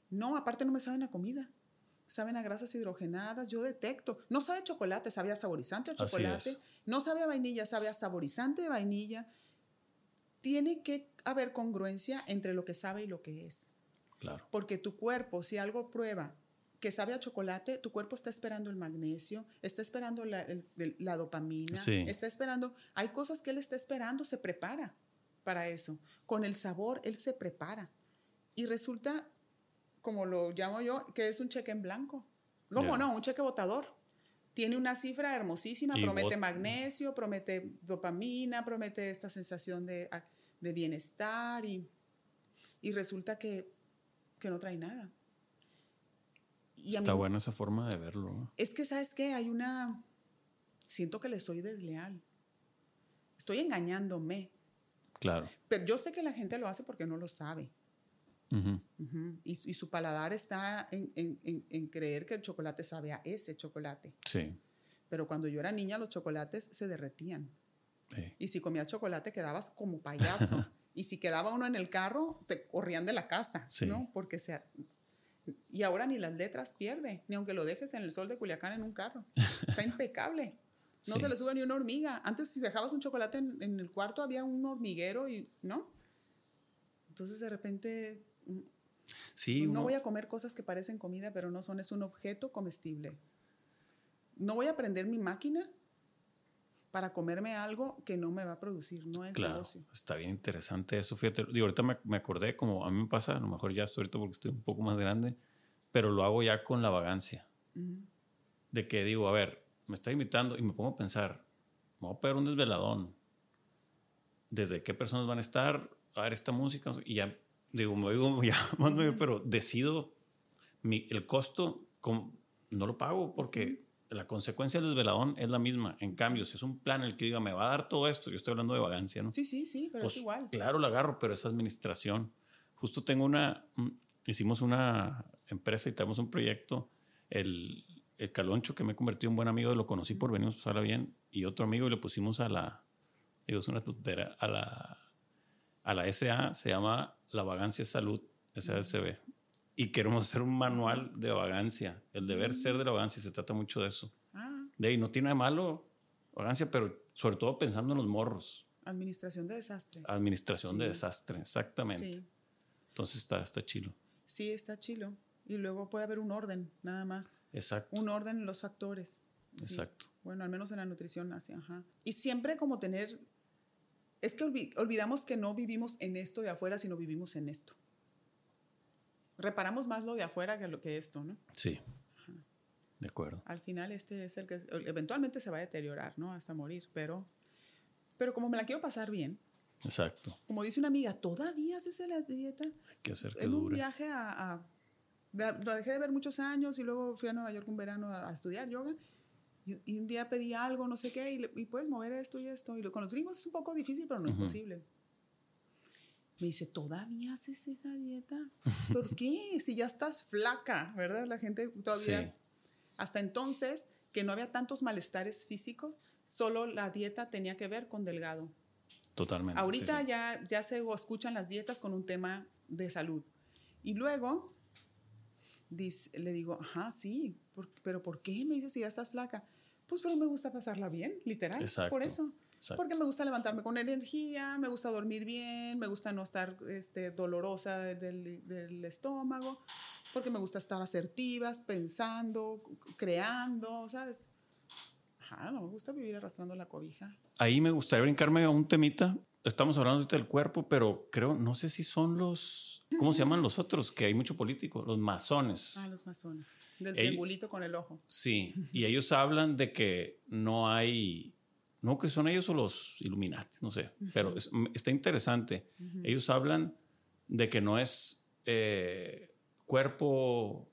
No, aparte no me saben a comida saben a grasas hidrogenadas, yo detecto. No sabe a chocolate, sabe a saborizante a chocolate. No sabe a vainilla, sabe a saborizante de vainilla. Tiene que haber congruencia entre lo que sabe y lo que es. Claro. Porque tu cuerpo, si algo prueba que sabe a chocolate, tu cuerpo está esperando el magnesio, está esperando la, la dopamina, está esperando, hay cosas que él está esperando, se prepara para eso. Con el sabor, él se prepara. Y resulta como lo llamo yo, que es un cheque en blanco. ¿Cómo no? Un cheque votador. Tiene una cifra hermosísima, promete magnesio, promete dopamina, promete esta sensación de, ah, de bienestar y, y resulta que, que, no trae nada. Y Está buena esa forma de verlo. Es que, ¿sabes qué? Hay una... Siento que le soy desleal. Estoy engañándome. Claro. Pero yo sé que la gente lo hace porque no lo sabe. Y, su paladar está en, creer que el chocolate sabe a ese chocolate. Sí. Pero cuando yo era niña, los chocolates se derretían. Y si comías chocolate, quedabas como payaso. y si quedaba uno en el carro, te corrían de la casa, ¿no? Porque se... Y ahora ni las letras pierde, ni aunque lo dejes en el sol de Culiacán en un carro. Está impecable. No se le sube ni una hormiga. Antes, si dejabas un chocolate en, en el cuarto, había un hormiguero y, ¿no? Entonces, de repente, Sí, no voy a comer cosas que parecen comida, pero no son, es un objeto comestible. No voy a prender mi máquina para comerme algo que no me va a producir, no es claro, Está bien interesante eso, fíjate, digo, ahorita me, acordé, como a mí me pasa, a lo mejor ya estoy ahorita porque estoy un poco más grande, pero lo hago ya con la vagancia. De que digo, a ver, me está invitando y me pongo a pensar, me voy a pegar un desveladón. ¿Desde qué personas van a estar? A ver, esta música. Y ya digo, me oigo ya más pero decido mi, el costo, no lo pago porque la consecuencia del desveladón es la misma. En cambio, si es un plan el que diga, me va a dar todo esto, yo estoy hablando de vagancia, ¿no? Sí, sí, sí, pero es pues, igual. Claro, la agarro, pero es administración. Justo tengo una, hicimos una empresa y tenemos un proyecto, el, el Caloncho, que me he convertido en buen amigo, lo conocí por venimos a pasarla bien, y otro amigo y le pusimos a la, digo, es una tutera, a la, a la SA, se llama La Vagancia Salud, SASB. Y queremos hacer un manual de vagancia. El deber ser de la vagancia, se trata mucho de eso. Ah, De ahí no tiene de malo vagancia, pero sobre todo pensando en los morros. administración de desastre. Administración de Sí. desastre, exactamente. Sí, Entonces está, está chilo. sí, está chilo. Y luego puede haber un orden, nada más. Exacto, Un orden en los factores. Sí. exacto. Bueno, al menos en la nutrición así, ajá. Y siempre como tener, es que olvi- olvidamos que no vivimos en esto de afuera, sino vivimos en esto. Reparamos más lo de afuera que lo que esto, ¿no? Sí. De acuerdo. Al final este es el que eventualmente se va a deteriorar, ¿no? Hasta morir, pero, pero como me la quiero pasar bien, Exacto. como dice una amiga, ¿todavía haces la dieta? Hay que hacer que En un dure. viaje a, Lo dejé de ver muchos años y luego fui a Nueva York un verano a, a estudiar yoga. Y, y un día pedí algo, no sé qué, y, le- y puedes mover esto y esto. Y lo- con los gringos es un poco difícil, pero no imposible. Me dice, ¿todavía haces esa dieta? ¿Por qué? Si ya estás flaca, ¿verdad? La gente todavía... Sí. Hasta entonces, que no había tantos malestares físicos, solo la dieta tenía que ver con delgado. Totalmente. sí, Ahorita sí. ya, ya se escuchan las dietas con un tema de salud. Y luego dice- le digo, ajá, sí, por- pero ¿por qué me dices si ya estás flaca? Pues pero me gusta pasarla bien, literal, Exacto, por eso. exacto. Porque me gusta levantarme con energía, me gusta dormir bien, me gusta no estar este, dolorosa del, del estómago, porque me gusta estar asertivas, pensando, creando, ¿sabes? Ajá, no me gusta vivir arrastrando la cobija. Ahí me gustaría brincarme a un temita. Estamos hablando ahorita del cuerpo, pero creo, no sé si son los, ¿cómo se llaman los otros? Que hay mucho político, los masones. Ah, los masones. Del Ey- triangulito con el ojo. Sí, y ellos hablan de que no hay, no que son ellos o los Illuminati, no sé, pero es- está interesante. Ellos hablan de que no es eh, cuerpo,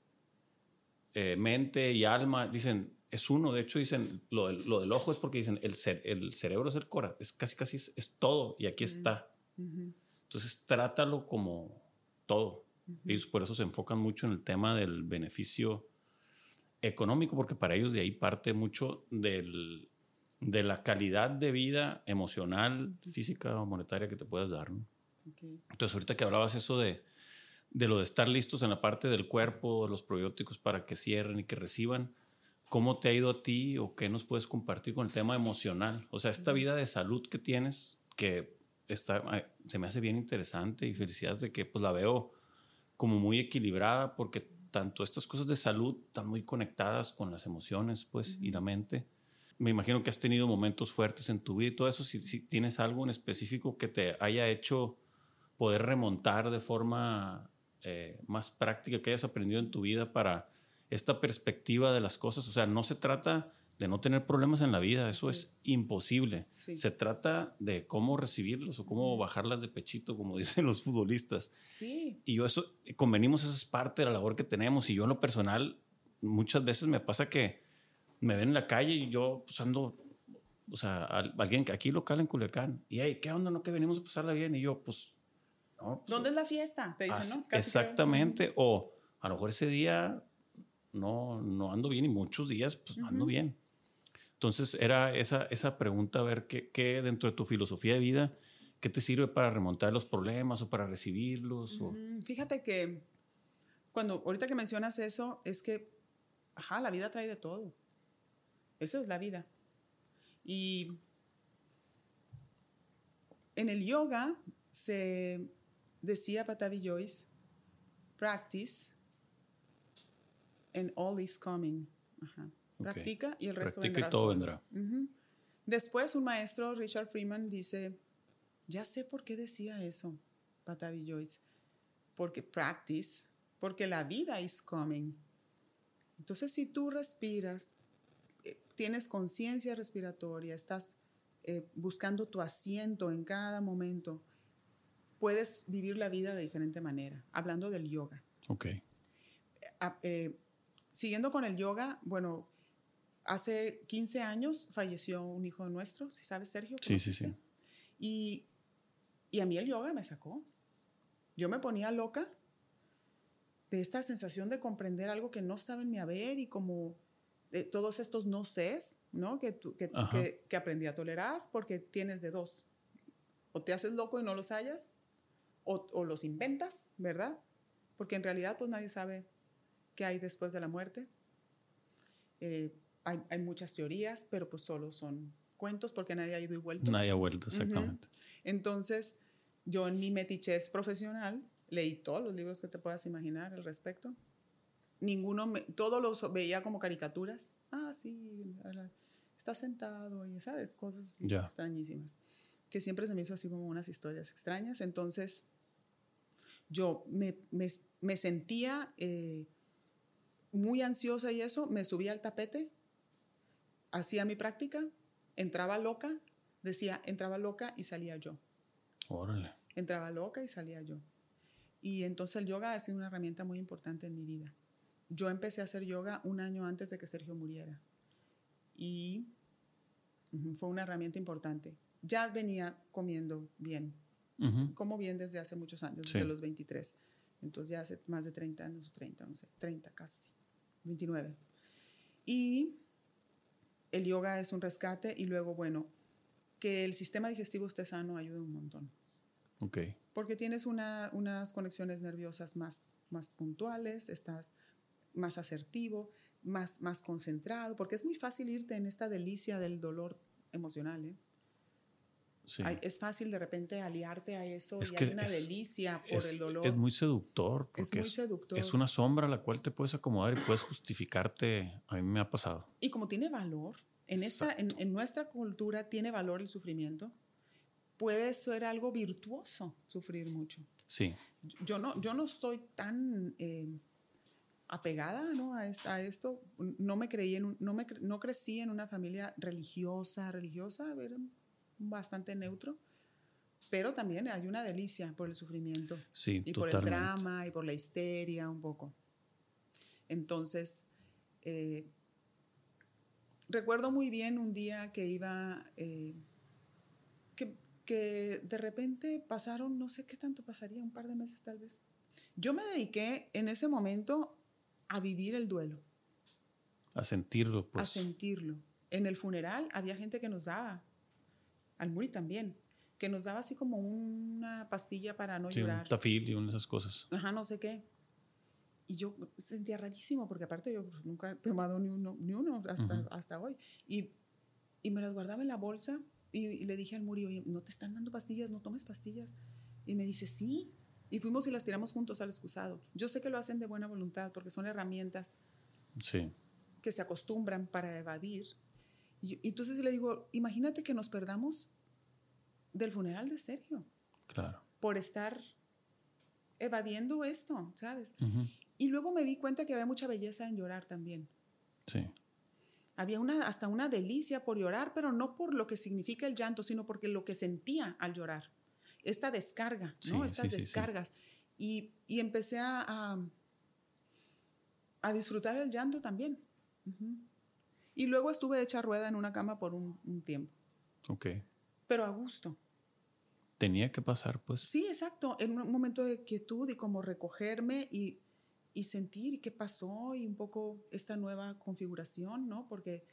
eh, mente y alma, dicen, es uno, de hecho dicen, lo, del- lo del ojo es porque dicen, el, cer- el cerebro es el corazón, es casi, casi es, es todo y aquí está. Entonces trátalo como todo. Ellos por eso se enfocan mucho en el tema del beneficio económico, porque para ellos de ahí parte mucho del, de la calidad de vida emocional, física o monetaria que te puedas dar. ¿no? Ok. Entonces, ahorita que hablabas eso de, de lo de estar listos en la parte del cuerpo, los probióticos para que cierren y que reciban, ¿cómo te ha ido a ti o qué nos puedes compartir con el tema emocional? O sea, esta vida de salud que tienes, que está, se me hace bien interesante y felicidades de que pues la veo como muy equilibrada porque tanto estas cosas de salud están muy conectadas con las emociones pues y la mente. Me imagino que has tenido momentos fuertes en tu vida y todo eso, si, si tienes algo en específico que te haya hecho poder remontar de forma eh, más práctica que hayas aprendido en tu vida para esta perspectiva de las cosas. O sea, no se trata de no tener problemas en la vida, eso es imposible. Sí. Se trata de cómo recibirlos o cómo bajarlas de pechito, como dicen los futbolistas. Sí, Y yo eso, convenimos, eso es parte de la labor que tenemos. Y yo en lo personal, muchas veces me pasa que me ven en la calle y yo pues ando, o sea, al- alguien aquí local en Culiacán. Y, hey, ¿qué onda? ¿No que venimos a pasarla bien? Y yo, pues, no. pues, ¿dónde es la fiesta? Te dicen, ¿no? Casi exactamente. O a lo mejor ese día no, no ando bien y muchos días, pues, no ando bien. Entonces, era esa, esa pregunta, a ver, ¿qué, qué dentro de tu filosofía de vida, qué te sirve para remontar los problemas o para recibirlos? o- Fíjate que cuando ahorita que mencionas eso, es que, ajá, la vida trae de todo. Esa es la vida. Y en el yoga se decía Patavi Joyce, practice and all is coming. Ajá. Ok. Practica y el resto Practica vendrá y todo solo. vendrá. Ujú. Después un maestro, Richard Freeman, dice, ya sé por qué decía eso, Patavi Joyce, porque practice, porque la vida is coming. Entonces, si tú respiras, eh, tienes conciencia respiratoria, estás eh, buscando tu asiento en cada momento, puedes vivir la vida de diferente manera, hablando del yoga Ok. a- eh, siguiendo con el yoga, bueno, hace 15 años falleció un hijo nuestro, si sabes, Sergio. Sí, sí, sí. Y, y a mí el yoga me sacó. Yo me ponía loca de esta sensación de comprender algo que no estaba en mi haber y como de todos estos no sé, ¿no? Que, que, que, que aprendí a tolerar porque tienes de dos. O te haces loco y no los hallas, o, o los inventas, ¿verdad? Porque en realidad pues nadie sabe qué hay después de la muerte. Eh, hay, hay muchas teorías, pero pues solo son cuentos porque nadie ha ido y vuelto. Nadie ha vuelto, exactamente. Entonces, yo en mi metichez profesional leí todos los libros que te puedas imaginar al respecto. Ninguno, me, todos los veía como caricaturas. Ah, sí, está sentado y, ¿sabes? Cosas Ya. extrañísimas. Que siempre se me hizo así como unas historias extrañas. Entonces, yo me, me, me sentía eh, muy ansiosa y eso, me subía al tapete, hacía mi práctica, entraba loca, decía, entraba loca y salía yo. Órale. Entraba loca y salía yo. Y entonces el yoga ha sido una herramienta muy importante en mi vida. Yo empecé a hacer yoga un año antes de que Sergio muriera. Y fue una herramienta importante. Ya venía comiendo bien. Como bien desde hace muchos años, Sí. desde los 23. Entonces ya hace más de 30 años, 30, no sé, 30 casi, 29. Y el yoga es un rescate y luego, bueno, que el sistema digestivo esté sano ayuda un montón Ok. porque tienes una- unas conexiones nerviosas más, más puntuales, estás más asertivo, más, más concentrado, porque es muy fácil irte en esta delicia del dolor emocional. ¿eh? Sí. Es fácil de repente aliarte a eso Es y que hay una es- delicia por es, el dolor. es muy seductor. Es Porque muy seductor. Es una sombra a la cual te puedes acomodar y puedes justificarte. A mí me ha pasado. Y como tiene valor, en, esta, en, en nuestra cultura tiene valor el sufrimiento, puede ser algo virtuoso sufrir mucho. Sí. yo no, yo no estoy tan eh, apegada ¿no? a, es- a esto. No me creí en no, me, no crecí en una familia religiosa, religiosa, era bastante neutro. Pero también hay una delicia por el sufrimiento Sí, y por el totalmente. drama y por la histeria un poco. Entonces, eh, recuerdo muy bien un día que iba, eh, que, que de repente pasaron, no sé qué tanto pasaría, un par de meses tal vez. Yo me dediqué en ese momento a vivir el duelo, A sentirlo, pues. a sentirlo. En el funeral había gente que nos daba, al Muri también, que nos daba así como una pastilla para no sí, un llorar. tafil y una de esas cosas. ajá, no sé qué. Y yo sentía rarísimo, porque aparte yo pues, nunca he tomado ni uno, ni uno hasta, Ujú. hasta hoy. Y, y me las guardaba en la bolsa y, y le dije al Muri, oye, ¿no te están dando pastillas? ¿No tomes pastillas? Y me dice, sí. Y fuimos y las tiramos juntos al excusado. Yo sé que lo hacen de buena voluntad, porque son herramientas Sí. que se acostumbran para evadir. Y, y entonces le digo, imagínate que nos perdamos del funeral de Sergio Claro. por estar evadiendo esto, ¿sabes? Y luego me di cuenta que había mucha belleza en llorar también. Sí. Había una, hasta una delicia por llorar, pero no por lo que significa el llanto, sino porque lo que sentía al llorar. Esta descarga, ¿no? Estas sí, sí, sí. descargas. Y, y empecé a, a, a disfrutar el llanto también. Ujú. Y luego estuve hecha rueda en una cama por un, un tiempo, Ok. pero a gusto. Tenía que pasar, pues. Sí, exacto. En un momento de quietud y como recogerme y, y sentir qué pasó y un poco esta nueva configuración, ¿no? Porque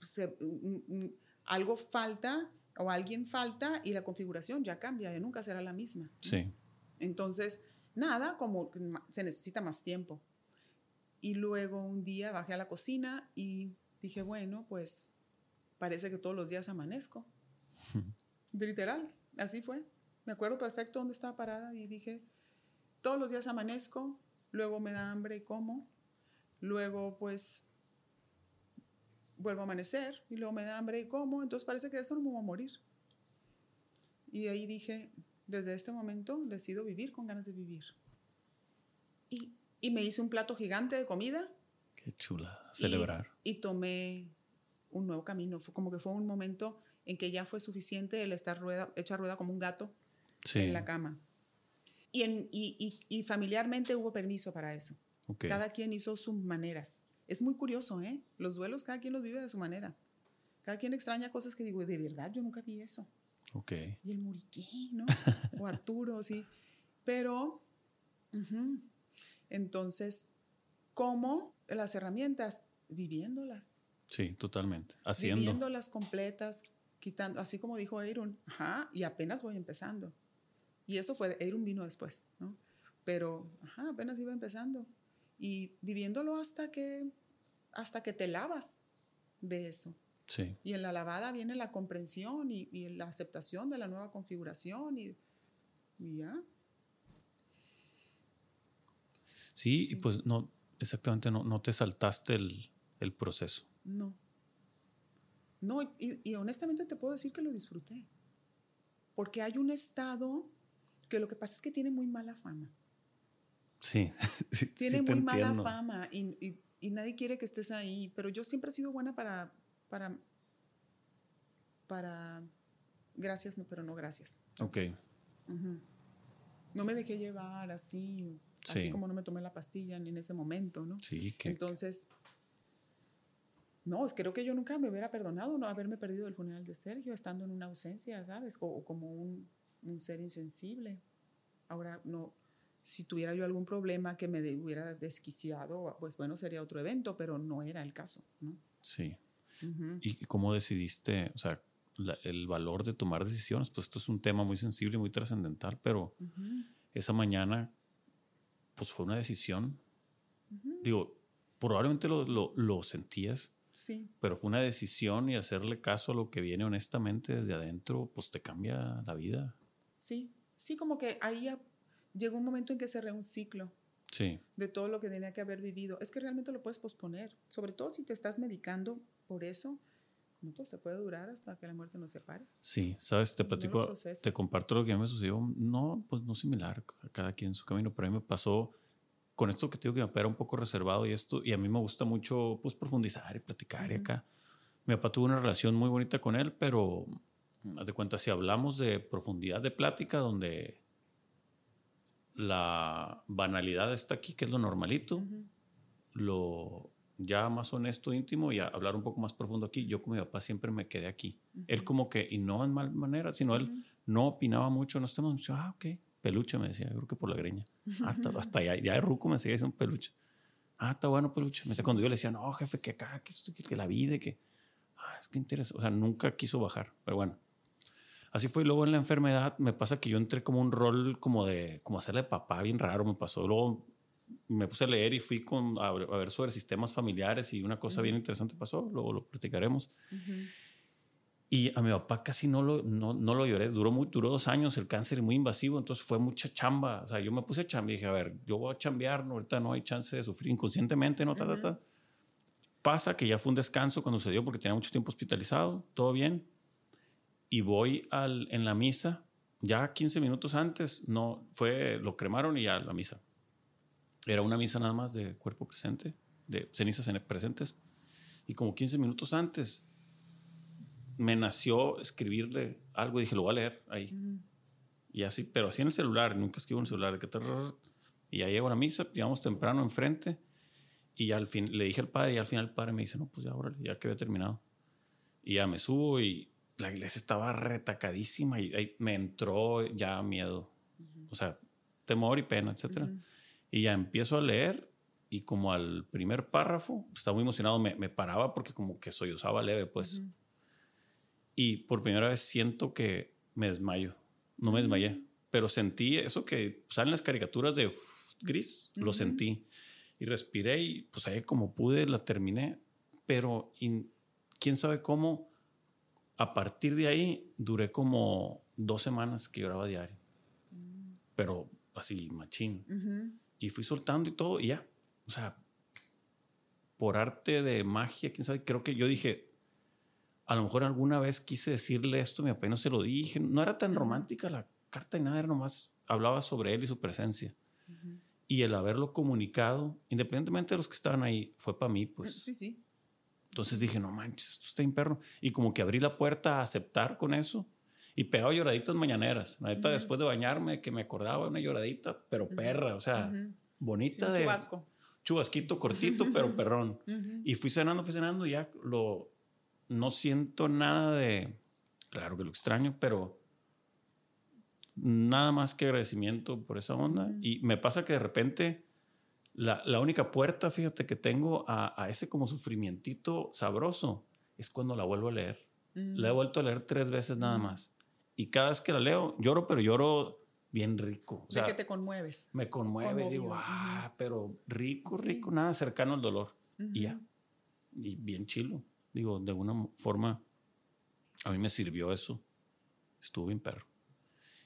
se- mm, mm, algo falta o alguien falta y la configuración ya cambia, ya nunca será la misma. ¿no? Sí. Entonces, nada, como se necesita más tiempo. Y luego un día bajé a la cocina y dije, bueno, pues parece que todos los días amanezco. De literal, así fue. Me acuerdo perfecto dónde estaba parada y dije, todos los días amanezco, luego me da hambre y como, luego pues vuelvo a amanecer y luego me da hambre y como, entonces parece que esto no me va a morir. Y de ahí dije, desde este momento decido vivir con ganas de vivir. Y, y me hice un plato gigante de comida Qué chula. y- Celebrar. Y, tomé un nuevo camino. Fue como que fue un momento en que ya fue suficiente el estar rueda, hecha rueda como un gato Sí. en la cama. Y, en, y, y- y familiarmente hubo permiso para eso. Ok. Cada quien hizo sus maneras. Es muy curioso, ¿eh? Los duelos cada quien los vive de su manera. Cada quien extraña cosas que digo, de verdad, yo nunca vi eso. Ok. Y el Muriqué, ¿no? o Arturo, sí. Pero, ujú. entonces, ¿cómo las herramientas? viviéndolas. Sí, totalmente. Haciendo. Viviéndolas completas, quitando, así como dijo Aaron, ajá, y apenas voy empezando. Y eso fue, Aaron vino después, ¿no? Pero, ajá, apenas iba empezando. Y viviéndolo hasta que, hasta que te lavas de eso. Sí. Y en la lavada viene la comprensión y, y la aceptación de la nueva configuración y, y ya. Sí, y pues no, exactamente, no, no te saltaste el, el proceso. No. No, y, y honestamente te puedo decir que lo disfruté. Porque hay un estado que lo que pasa es que tiene muy mala fama. Sí, sí, Tiene sí muy mala fama y, y- y nadie quiere que estés ahí. Pero yo siempre he sido buena para, para, para, gracias, no, pero no gracias. Ok, No me dejé llevar así, así Sí. como no me tomé la pastilla ni en ese momento, ¿no? sí, que Entonces, no, creo que yo nunca me hubiera perdonado no haberme perdido el funeral de Sergio, estando en una ausencia, ¿sabes? O, o como un, un ser insensible. Ahora, no, si tuviera yo algún problema que me de- hubiera desquiciado, pues bueno, sería otro evento, pero no era el caso, ¿no? sí. ¿Y cómo decidiste, o sea, la- el valor de tomar decisiones? Pues esto es un tema muy sensible y muy trascendental, pero esa mañana, pues fue una decisión. Digo, probablemente lo, lo, lo sentías, Sí, pero fue una decisión y hacerle caso a lo que viene honestamente desde adentro, pues te cambia la vida. sí, sí, como que ahí llegó un momento en que cerré un ciclo. Sí, de todo lo que tenía que haber vivido. Es que realmente lo puedes posponer, sobre todo si te estás medicando por eso, no, pues te puede durar hasta que la muerte nos separe. sí, sabes, te No platico, procesas. te comparto lo que a mí me sucedió. No, pues no similar, cada quien su camino, pero a mí me pasó con esto que te digo que mi papá era un poco reservado y esto, y a mí me gusta mucho pues profundizar y platicar y acá. Mi papá tuvo una relación muy bonita con él, pero de cuenta, si hablamos de profundidad de plática, donde la banalidad está aquí, que es lo normalito, lo ya más honesto, íntimo y a hablar un poco más profundo aquí. Yo con mi papá siempre me quedé aquí. Él como que, y no en mal manera, sino él no opinaba mucho, no estamos mucho, ah, ok, peluche me decía, yo creo que por la greña. Ah, hasta, hasta ya, ya de ruco me seguía diciendo peluche. Ah, está bueno peluche. Me decía, cuando yo le decía, no, jefe, que acá, que, que, que la vida, que, ah, es que interesa. O sea, nunca quiso bajar, pero bueno. Así fue. Y luego en la enfermedad me pasa que yo entré como un rol como de, como hacerle papá bien raro me pasó. Luego me puse a leer y fui con, a, ver- a ver sobre sistemas familiares y una cosa bien interesante pasó. Luego lo platicaremos. Y a mi papá casi no lo, no, no lo lloré. Duró, muy, duró dos años el cáncer muy invasivo, entonces fue mucha chamba. O sea, yo me puse a chambear y dije, a ver, yo voy a chambear, no, ahorita no hay chance de sufrir inconscientemente, ¿no? Ta, ta, ta. Pasa que ya fue un descanso cuando se dio porque tenía mucho tiempo hospitalizado, todo bien. Y voy al, en la misa, ya 15 minutos antes, no, fue, lo cremaron y ya la misa. Era una misa nada más de cuerpo presente, de cenizas en- presentes. Y como 15 minutos antes, me nació escribirle algo y dije, lo voy a leer ahí. Y así, pero así en el celular, nunca escribo en el celular. que Y ya llego a la misa, llegamos temprano enfrente. Y ya al fin le dije al padre, y al final el padre me dice, no, pues ya, órale, ya que había terminado. Y ya me subo y la iglesia estaba retacadísima y ahí me entró ya miedo. O sea, temor y pena, etcétera. Y ya empiezo a leer y como al primer párrafo, estaba muy emocionado, me, me paraba porque como que sollozaba leve, pues. Y por primera vez siento que me desmayo. No me desmayé, pero sentí eso que salen las caricaturas de gris, lo sentí. Y respiré y pues ahí como pude la terminé, pero in- quién sabe cómo, a partir de ahí duré como dos semanas que lloraba diario. Pero así, machín. Y fui soltando y todo, y ya. O sea, por arte de magia, quién sabe, creo que yo dije, a lo mejor alguna vez quise decirle esto, mi papá no se lo dije. No era tan romántica la carta y nada, era nomás hablaba sobre él y su presencia. Y el haberlo comunicado, independientemente de los que estaban ahí, fue para mí, pues. Sí, sí. Entonces dije, no manches, esto está imperno. Y como que abrí la puerta a aceptar con eso. Y pegaba lloraditas mañaneras. La neta, después de bañarme, que me acordaba una lloradita, pero perra, o sea, Sí, bonita un de. chubasco. Chubasquito cortito, pero perrón. Y fui cenando, fui cenando, y ya lo. No siento nada de. Claro que lo extraño, pero. Nada más que agradecimiento por esa onda. Y me pasa que de repente La, la única puerta, fíjate, que tengo a, a, ese como sufrimientito sabroso es cuando la vuelvo a leer. La he vuelto a leer tres veces nada más. Y cada vez que la leo, lloro, pero lloro bien rico. O sea, que te conmueves. Me conmueve, digo, ah, pero rico, rico, nada cercano al dolor. Y ya. Y bien chilo. Digo, de alguna forma, a mí me sirvió eso. Estuvo bien perro.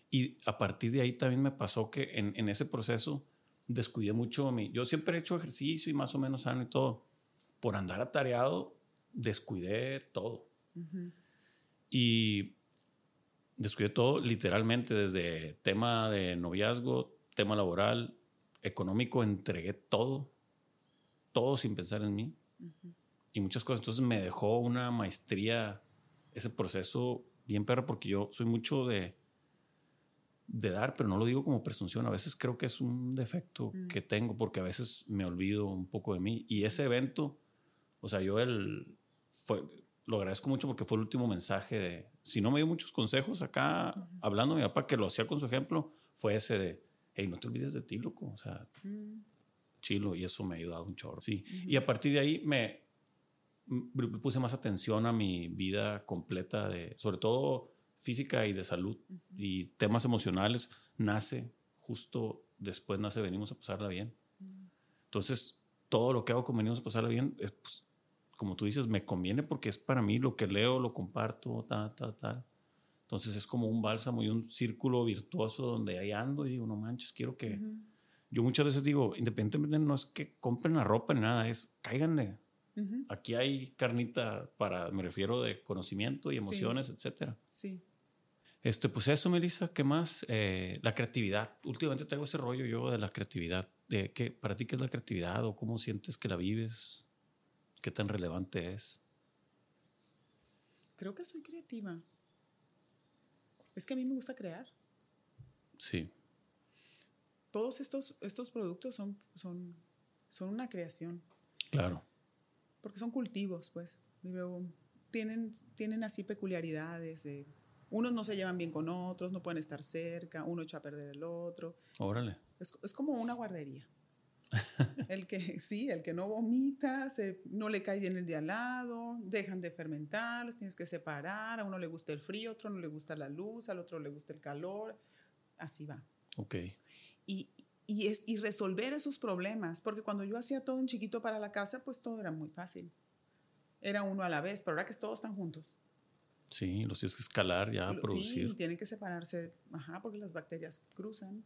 Y a partir de ahí también me pasó que en, en ese proceso descuidé mucho a mí. Yo siempre he hecho ejercicio y más o menos sano y todo. Por andar atareado, descuidé todo. Y descuidé todo literalmente desde tema de noviazgo, tema laboral, económico, entregué todo, todo sin pensar en mí. Y muchas cosas. Entonces me dejó una maestría, ese proceso bien perro, porque yo soy mucho de, de dar, pero no lo digo como presunción. A veces creo que es un defecto mm. que tengo, porque a veces me olvido un poco de mí. Y ese evento, o sea, yo el, fue, lo agradezco mucho porque fue el último mensaje de, si no me dio muchos consejos acá, hablando mi papá, que lo hacía con su ejemplo, fue ese de, hey, no te olvides de ti, loco, o sea, mm. chilo, y eso me ha ayudado un chorro, sí. Y a partir de ahí me puse más atención a mi vida completa, de, sobre todo física y de salud, y temas emocionales, nace justo después, nace Venimos a pasarla bien. Entonces, todo lo que hago con Venimos a pasarla bien es, pues, como tú dices, me conviene porque es para mí lo que leo, lo comparto, tal, tal, tal. Entonces es como un bálsamo y un círculo virtuoso donde ahí ando y digo, no manches, quiero que... Yo muchas veces digo, independientemente no es que compren la ropa ni nada, es cáiganle. Aquí hay carnita para, me refiero de conocimiento y emociones, etcétera. Sí. Este, pues eso, Melissa, ¿qué más? Eh, la creatividad. Últimamente tengo ese rollo yo de la creatividad. De ¿qué, ¿Para ti qué es la creatividad o cómo sientes que la vives? ¿Qué tan relevante es? Creo que soy creativa. Es que a mí me gusta crear. Sí. Todos estos, estos productos son, son, son una creación. Claro. Porque son cultivos, pues. tienen, tienen así peculiaridades de unos no se llevan bien con otros, no pueden estar cerca, uno echa a perder el otro. Órale. Es, es como una guardería. el que sí, el que no vomita, se, no le cae bien el de al lado, dejan de fermentar, los tienes que separar, a uno le gusta el frío, a otro no le gusta la luz, al otro le gusta el calor, así va. Ok. Y, y, es, y resolver esos problemas, porque cuando yo hacía todo en chiquito para la casa, pues todo era muy fácil. Era uno a la vez, pero ahora que todos están juntos. Sí, los tienes que escalar ya, a producir. Sí, tienen que separarse, ajá, porque las bacterias cruzan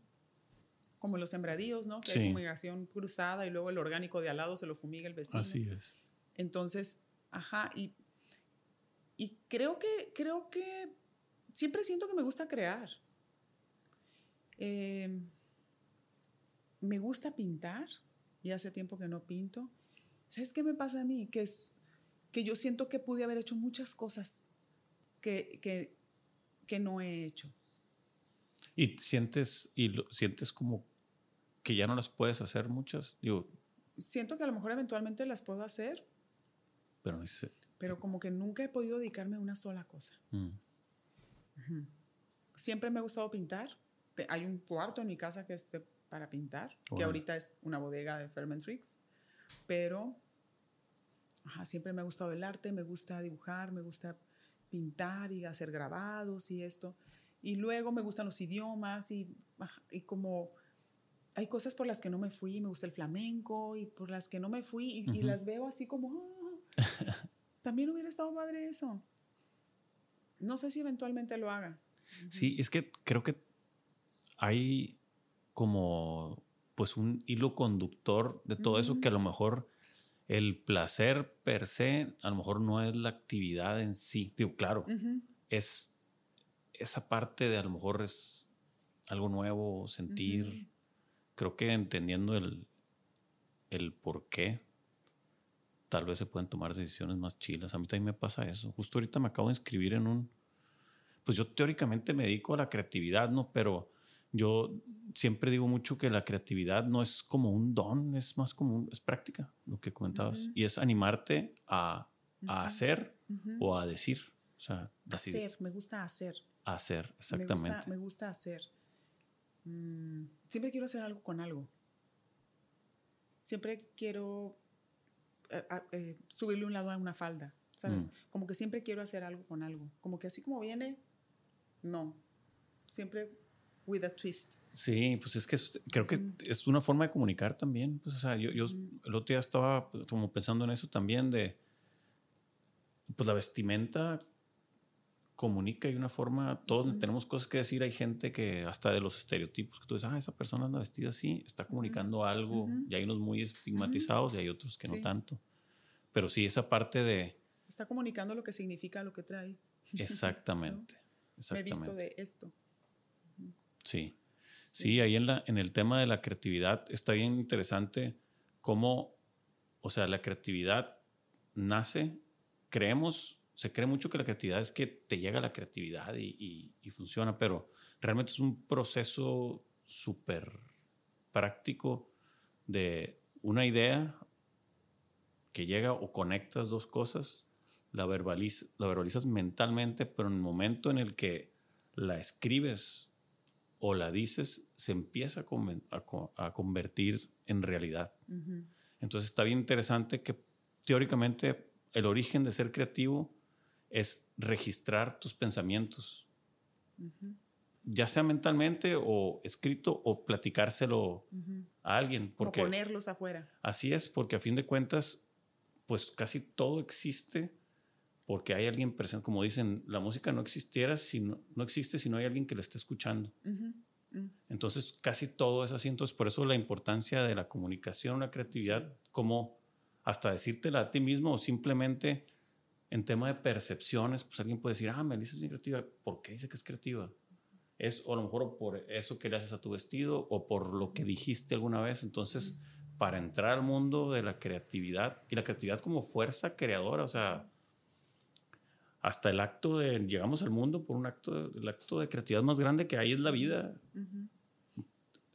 como los sembradíos, ¿no? Que hay fumigación cruzada y luego el orgánico de al lado se lo fumiga el vecino. Así es. Entonces, ajá, y, y creo que, creo que siempre siento que me gusta crear. Em, me gusta pintar y hace tiempo que no pinto. ¿Sabes qué me pasa a mí? Que, es, que yo siento que pude haber hecho muchas cosas que, que, que no he hecho. ¿Y sientes, y lo, sientes como que ya no las puedes hacer muchas? Digo, Siento que a lo mejor eventualmente las puedo hacer. Pero no. Pero como que nunca he podido dedicarme a una sola cosa. Mm. Siempre me ha gustado pintar. Hay un cuarto en mi casa que es para pintar, que ahorita es una bodega de Fermentrix. Pero ajá, siempre me ha gustado el arte, me gusta dibujar, me gusta pintar y hacer grabados y esto. Y luego me gustan los idiomas y, y como hay cosas por las que no me fui, me gusta el flamenco y por las que no me fui y, las veo así como, ah, también hubiera estado padre eso. No sé si eventualmente lo haga. Sí, es que creo que hay como pues un hilo conductor de todo eso que a lo mejor el placer per se a lo mejor no es la actividad en sí. Digo, claro, es esa parte de a lo mejor es algo nuevo, sentir. Creo que entendiendo el, el por qué, tal vez se pueden tomar decisiones más chilas. A mí también me pasa eso. Justo ahorita me acabo de inscribir en un. Pues yo teóricamente me dedico a la creatividad, ¿no? Pero yo siempre digo mucho que la creatividad no es como un don, es más como un, es práctica, lo que comentabas. Y es animarte a, a hacer o a decir. O sea, hacer, me gusta hacer. Hacer, exactamente. Me gusta, hacer. Mm, siempre quiero hacer algo con algo. siempre quiero eh, eh, subirle un lado a una falda, ¿sabes? Mm. Como que siempre quiero hacer algo con algo. Como que así como viene, no. Siempre with a twist. Sí, pues es que es- creo que es una forma de comunicar también. Pues, o sea, yo, yo el otro día estaba como pensando en eso también de, pues la vestimenta comunica y una forma, todos tenemos cosas que decir, hay gente que hasta de los estereotipos que tú dices, ah, esa persona anda vestida así, está comunicando algo, y hay unos muy estigmatizados y hay otros que no Sí. tanto. Pero sí, esa parte de, Está comunicando lo que significa lo que trae. exactamente, Me he visto exactamente. de esto. Sí. Sí, ahí en, la, en el tema de la creatividad está bien interesante cómo, o sea, la creatividad nace, creemos, se cree mucho que la creatividad es que te llega la creatividad y, y- y funciona, pero realmente es un proceso súper práctico de una idea que llega o conectas dos cosas, la, verbaliz- la verbalizas mentalmente, pero en el momento en el que la escribes o la dices, se empieza a, a a convertir en realidad. Entonces está bien interesante que teóricamente el origen de ser creativo es registrar tus pensamientos, ya sea mentalmente o escrito o platicárselo a alguien. Porque ponerlos afuera. Así es, porque a fin de cuentas, pues casi todo existe porque hay alguien presente. Como dicen, la música no existiera si no, no existe si no hay alguien que la esté escuchando. Entonces, casi todo es así. Entonces, por eso la importancia de la comunicación, la creatividad, como hasta decírtela a ti mismo o simplemente en tema de percepciones, pues alguien puede decir, ah, Melissa es bien creativa. ¿Por qué dice que es creativa? Es o a lo mejor por eso que le haces a tu vestido o por lo que dijiste alguna vez. Entonces, para entrar al mundo de la creatividad y la creatividad como fuerza creadora, o sea, hasta el acto de llegamos al mundo por un acto, el acto de creatividad más grande que hay es la vida.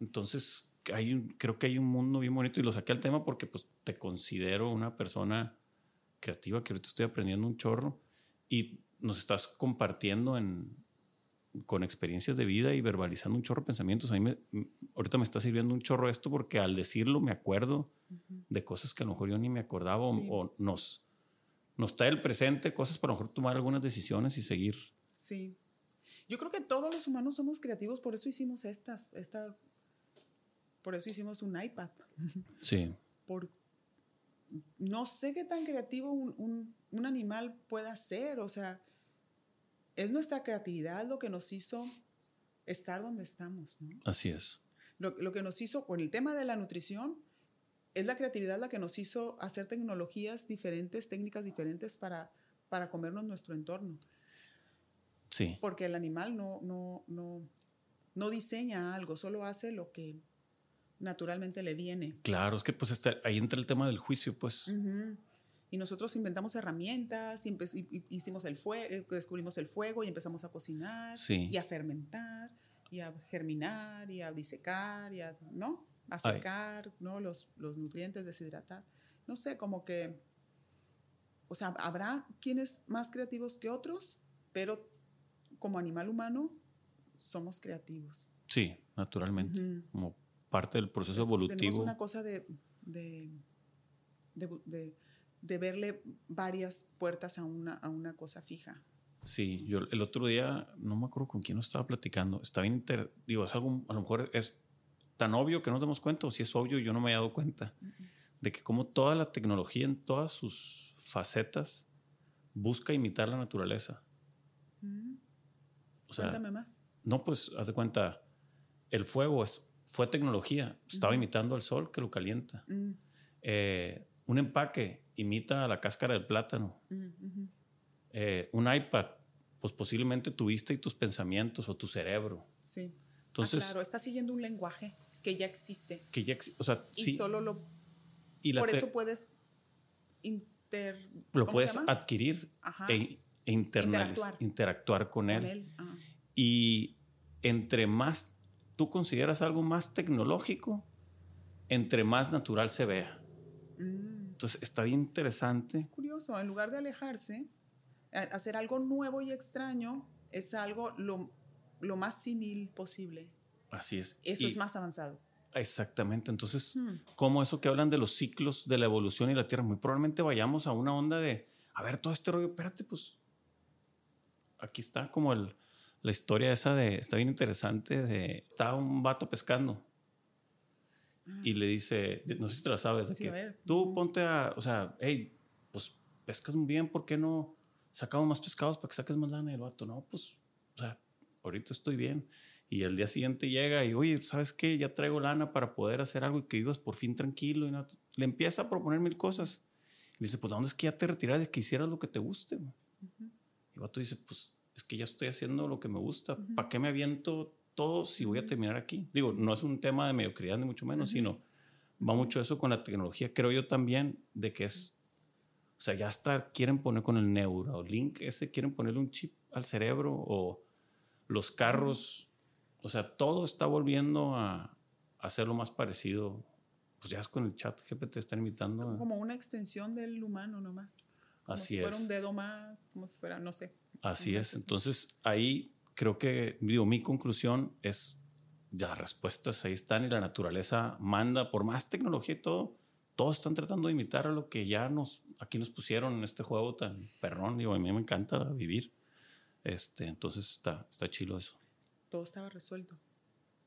Entonces, hay un- creo que hay un mundo bien bonito y lo saqué al tema porque pues te considero una persona creativa que ahorita estoy aprendiendo un chorro y nos estás compartiendo en, con experiencias de vida y verbalizando un chorro de pensamientos. A mí me- ahorita me está sirviendo un chorro esto porque al decirlo me acuerdo de cosas que a lo mejor yo ni me acordaba o- Sí. o, nos, nos trae el presente, cosas para a lo mejor tomar algunas decisiones y seguir. Sí. Yo creo que todos los humanos somos creativos, por eso hicimos estas, esta, por eso hicimos un iPad. Sí, Por, no sé qué tan creativo un, un- un animal pueda ser, o sea, es nuestra creatividad lo que nos hizo estar donde estamos, ¿no? así es. Lo, lo que nos hizo, con el tema de la nutrición, es la creatividad la que nos hizo hacer tecnologías diferentes, técnicas diferentes para, para comernos nuestro entorno. Sí, Porque el animal no, no, no, no diseña algo, solo hace lo que naturalmente le viene. claro, es que pues está, ahí entra el tema del juicio, pues. Y nosotros inventamos herramientas, y empe- y- hicimos el fuego, descubrimos el fuego y empezamos a cocinar Sí. y a fermentar y a germinar y a disecar y a, ¿no? A Ay. secar, ¿no? Los, los nutrientes, deshidratar. No sé, como que, o sea, habrá quienes más creativos que otros, pero como animal humano somos creativos. Sí, naturalmente, como parte del proceso Es- Tenemos evolutivo. una cosa de, de, de, de- verle varias puertas a una, a una cosa fija. Sí, yo el otro día, no me acuerdo con quién nos estaba platicando, está bien, inter- digo, es algo, a lo mejor es tan obvio que no nos damos cuenta, o si es obvio, yo no me he dado cuenta, de que como toda la tecnología en todas sus facetas busca imitar la naturaleza. O sea, Cuéntame más. no, pues, haz de cuenta, el fuego es, fue tecnología, estaba imitando al sol que lo calienta. Eh, un empaque imita a la cáscara del plátano. Eh, un iPad, pues posiblemente tuviste y tus pensamientos o tu cerebro. Sí. Entonces, Ah, claro, está siguiendo un lenguaje que ya existe. que ya, o sea, Y sí, solo lo. y por eso puedes inter. lo ¿cómo se puedes adquirir Ajá. e, e Interactuar. interactuar con él. Con él. Ah, Y entre más tú consideras algo más tecnológico, entre más natural se vea. Mm. Entonces está bien interesante. Curioso, en lugar de alejarse, hacer algo nuevo y extraño es algo lo, lo más simil posible. Así es. Eso Y- es más avanzado. Exactamente. Entonces, como eso que hablan de los ciclos de la evolución y la Tierra, muy probablemente vayamos a una onda de, a ver, todo este rollo, espérate, pues aquí está como el, la historia esa de, está bien interesante, de, está un vato pescando y le dice, no sé si te la sabes, de que tú ponte a, o sea, hey, pues pescas muy bien, ¿por qué no sacamos más pescados para que saques más lana? Y el vato, no, pues, o sea, ahorita estoy bien. Y el día siguiente llega y, oye, ¿sabes qué? Ya traigo lana para poder hacer algo y que vivas por fin tranquilo. Y no, le empieza a proponer mil cosas. Y dice, pues, ¿dónde es que ya te retiras de que hicieras lo que te guste? Y el vato dice, pues, es que ya estoy haciendo lo que me gusta. ¿Para qué me aviento todo si voy a terminar aquí? Digo, no es un tema de mediocridad ni mucho menos, sino va mucho eso con la tecnología. Creo yo también de que es, o sea, ya hasta quieren poner con el Neuralink ese, quieren ponerle un chip al cerebro o los carros o sea, todo está volviendo a, hacerlo más parecido. Pues ya es con el chat GPT están invitando. Como una extensión del humano nomás. Como Así si fuera es. un dedo más, como si fuera, no sé. Así es. Entonces ahí creo que, digo, mi conclusión es, ya las respuestas ahí están y la naturaleza manda, por más tecnología y todo, todos están tratando de imitar a lo que ya nos, aquí nos pusieron en este juego tan perrón. Digo, a mí me encanta vivir. Este, entonces está, está chilo eso todo estaba resuelto.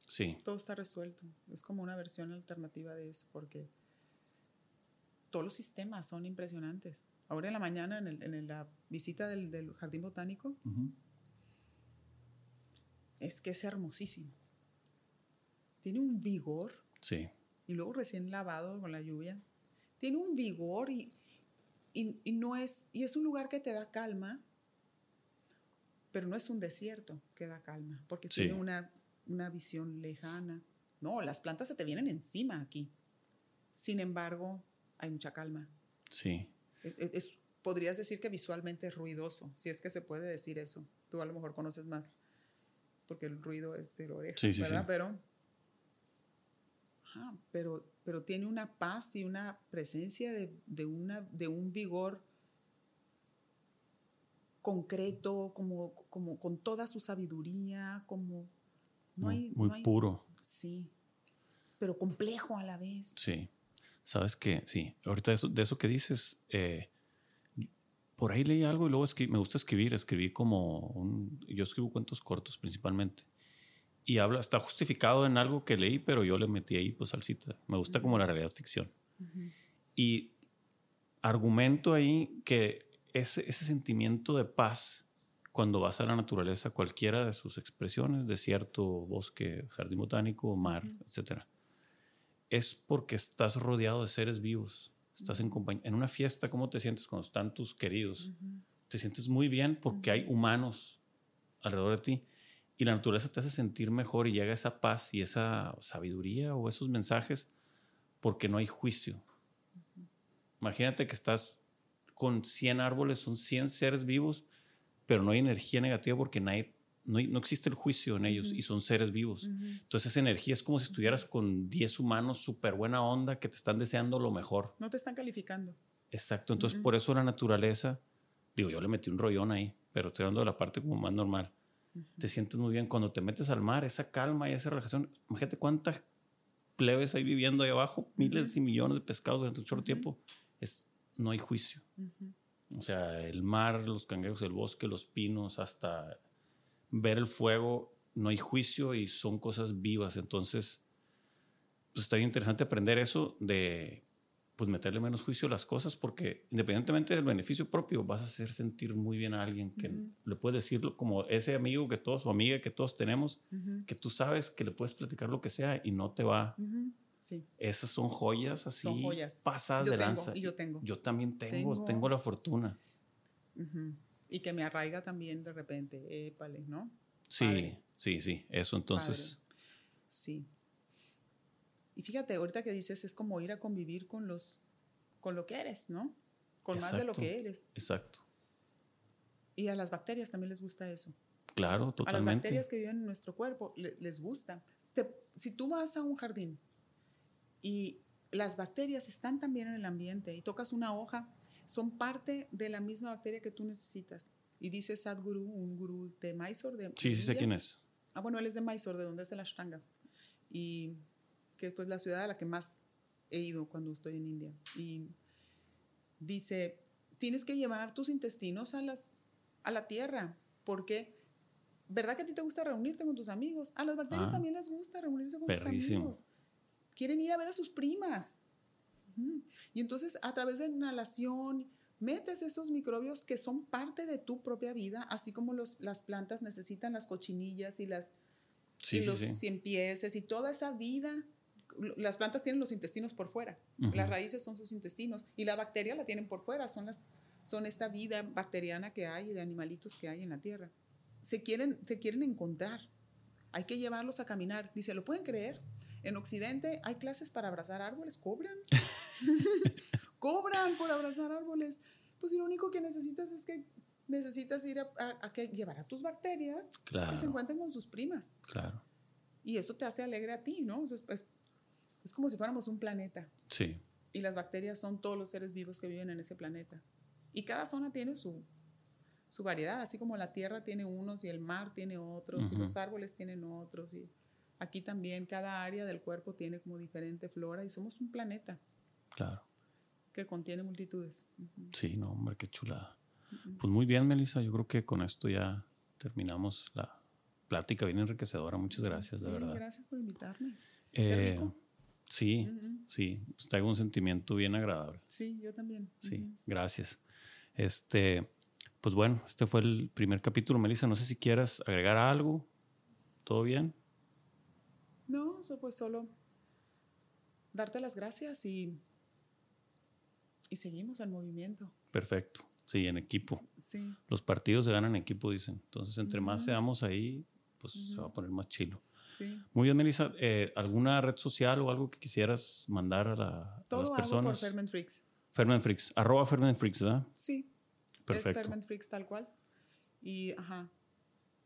Sí. Todo está resuelto. Es como una versión alternativa de eso, porque todos los sistemas son impresionantes. Ahora en la mañana, en, el, en la visita del, del jardín botánico, es que es hermosísimo. Tiene un vigor. Sí. Y luego recién lavado con la lluvia. Tiene un vigor y, y, y no es, y es un lugar que te da calma, pero no es un desierto que da calma, porque tiene una, una visión lejana. No, las plantas se te vienen encima aquí. Sin embargo, hay mucha calma. Sí. E, es, podrías decir que visualmente es ruidoso, si es que se puede decir eso. Tú a lo mejor conoces más, porque el ruido es de la oreja, sí, sí, ¿verdad? Sí. Pero, ajá, pero, pero tiene una paz y una presencia de, de, una, de un vigor concreto, como, como con toda su sabiduría, como... No muy, hay, muy no hay, puro. Sí, pero complejo a la vez. Sí, sabes que, sí, ahorita de eso, de eso que dices, eh, por ahí leí algo y luego escribí, me gusta escribir, escribí como un, yo escribo cuentos cortos principalmente. Y habla, está justificado en algo que leí, pero yo le metí ahí pues salsita. Me gusta uh -huh. como la realidad ficción. Uh -huh. Y argumento ahí que ese, ese sentimiento de paz cuando vas a la naturaleza, cualquiera de sus expresiones, desierto, bosque, jardín botánico, mar, uh -huh. etcétera, es porque estás rodeado de seres vivos. Estás en compañía. En una fiesta, ¿cómo te sientes cuando están tus queridos? Te sientes muy bien porque hay humanos alrededor de ti y la naturaleza te hace sentir mejor y llega esa paz y esa sabiduría o esos mensajes porque no hay juicio. Imagínate que estás con 100 árboles, son 100 seres vivos, pero no hay energía negativa porque nadie, no, no existe el juicio en ellos uh -huh. y son seres vivos. Uh -huh. Entonces esa energía es como si estuvieras con 10 humanos súper buena onda que te están deseando lo mejor. No te están calificando. Exacto, entonces uh -huh. por eso la naturaleza, digo, yo le metí un rollón ahí, pero estoy hablando de la parte como más normal. Te sientes muy bien cuando te metes al mar, esa calma y esa relajación. Imagínate cuántas plebes hay viviendo ahí abajo, miles y millones de pescados durante un corto tiempo. Es, no hay juicio. O sea, el mar, los cangrejos, el bosque, los pinos, hasta ver el fuego, no hay juicio y son cosas vivas. Entonces, pues está bien interesante aprender eso de pues meterle menos juicio a las cosas porque independientemente del beneficio propio vas a hacer sentir muy bien a alguien que uh -huh. le puedes decirlo como ese amigo que todos o amiga que todos tenemos uh -huh. que tú sabes que le puedes platicar lo que sea y no te va uh -huh. sí. esas son joyas así son joyas. pasadas yo de tengo, lanza y yo tengo yo también tengo tengo, tengo la fortuna y que me arraiga también de repente épale no sí Padre. sí sí eso entonces Padre. sí y fíjate, ahorita que dices, es como ir a convivir con los con lo que eres, ¿no? Con Exacto. más de lo que eres. Exacto. Y a las bacterias también les gusta eso. Claro, totalmente. A las bacterias que viven en nuestro cuerpo le, les gusta. Te, si tú vas a un jardín y las bacterias están también en el ambiente y tocas una hoja, son parte de la misma bacteria que tú necesitas. Y dice Sadhguru, un gurú de Mysore. De sí, sí sé quién es. Ah, bueno, él es de Mysore, de donde es el Ashtanga. Y que es pues la ciudad a la que más he ido cuando estoy en India. Y dice, tienes que llevar tus intestinos a, las, a la tierra, porque ¿verdad que a ti te gusta reunirte con tus amigos? A las bacterias Ah. también les gusta reunirse con Perrísimo. sus amigos. Quieren ir a ver a sus primas. Y entonces a través de inhalación metes esos microbios que son parte de tu propia vida, así como los, las plantas necesitan las cochinillas y las Sí, y sí, los sí. y toda esa vida. Las plantas tienen los intestinos por fuera, las raíces son sus intestinos y la bacteria la tienen por fuera, son, las, son esta vida bacteriana que hay y de animalitos que hay en la tierra. Se quieren, se quieren encontrar, hay que llevarlos a caminar. Dice, ¿lo pueden creer? En Occidente hay clases para abrazar árboles, cobran. cobran por abrazar árboles. Pues y lo único que necesitas es que necesitas ir a, a- a que llevar a tus bacterias que se Claro, encuentren con sus primas. claro. Y eso te hace alegre a ti, ¿no? Es, es- es como si fuéramos un planeta. Sí, Y las bacterias son todos los seres vivos que viven en ese planeta. Y cada zona tiene su, su variedad, así como la tierra tiene unos y el mar tiene otros y los árboles tienen otros. Y aquí también cada área del cuerpo tiene como diferente flora y somos un planeta claro. que contiene multitudes. Sí, no, hombre, qué chulada. Pues muy bien, Melissa. Yo creo que con esto ya terminamos la plática bien enriquecedora. Muchas gracias, de Sí, verdad. gracias por invitarme. Eh, rico. sí, Ujú. sí. Pues traigo un sentimiento bien agradable. Sí, yo también. Sí, gracias. Este, pues bueno, este fue el primer capítulo, Melissa. No sé si quieras agregar algo. ¿Todo bien? No, so- pues solo darte las gracias y, y seguimos el movimiento. Perfecto. Sí, en equipo. Sí, Los partidos se ganan en equipo, dicen. Entonces, entre más seamos ahí, pues se va a poner más chilo. sí. Muy bien, Melissa. Eh, ¿Alguna red social o algo que quisieras mandar a, la- a Todo las hago por personas? Ferment Freaks. Ferment Freaks. Arroba Ferment Freaks, ¿verdad? Sí, Perfecto. es Ferment Freaks tal cual. Y, ajá,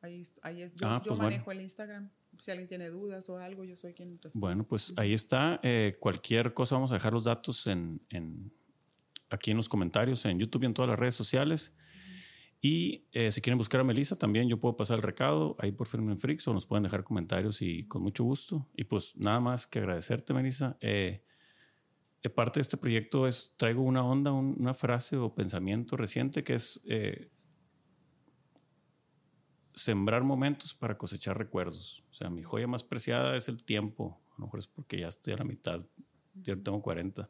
ahí, ahí es. Yo, Ah, yo pues bueno. manejo el Instagram. Si alguien tiene dudas o algo, yo soy quien responde. Bueno, pues ahí está. Eh, cualquier cosa, vamos a dejar los datos en, en- aquí en los comentarios, en YouTube y en todas las redes sociales. Y eh, si quieren buscar a Melissa, también yo puedo pasar el recado ahí por Ferment Freaks o nos pueden dejar comentarios y con mucho gusto. Y pues nada más que agradecerte, Melissa. Eh, eh, parte de este proyecto es, traigo una onda, un- una frase o pensamiento reciente que es eh, sembrar momentos para cosechar recuerdos. O sea, mi joya más preciada es el tiempo. A lo mejor es porque ya estoy a la mitad, yo tengo 40.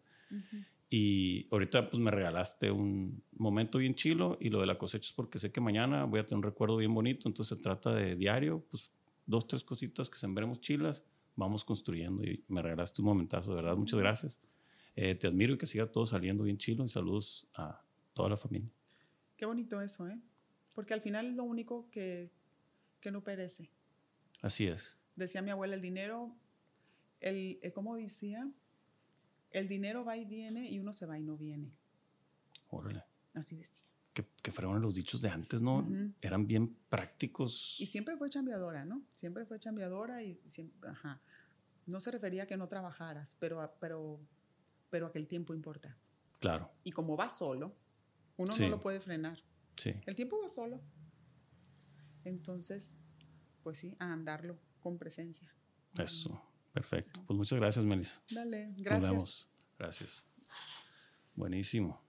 Y ahorita pues me regalaste un momento bien chilo y lo de la cosecha es porque sé que mañana voy a tener un recuerdo bien bonito, entonces se trata de diario, pues dos, tres cositas que sembremos chilas, vamos construyendo y me regalaste un momentazo, de verdad, muchas gracias. Eh, te admiro y que siga todo saliendo bien chilo y saludos a toda la familia. Qué bonito eso, ¿eh? Porque al final es lo único que, que no perece. Así es. Decía mi abuela, el dinero, el, eh, ¿cómo decía? El dinero va y viene y uno se va y no viene. Órale. Así decía. Que, que fueron los dichos de antes, ¿no? Eran bien prácticos. Y siempre fue chambeadora, ¿no? Siempre fue chambeadora y siempre, ajá. No se refería a que no trabajaras, pero a, pero, pero a que el tiempo importa. Claro, Y como va solo, uno Sí. no lo puede frenar. Sí. El tiempo va solo. Entonces, pues sí, a andarlo con presencia. Eso. Perfecto. Pues muchas gracias, Melissa. Dale, Nos gracias. vemos. Gracias. Buenísimo.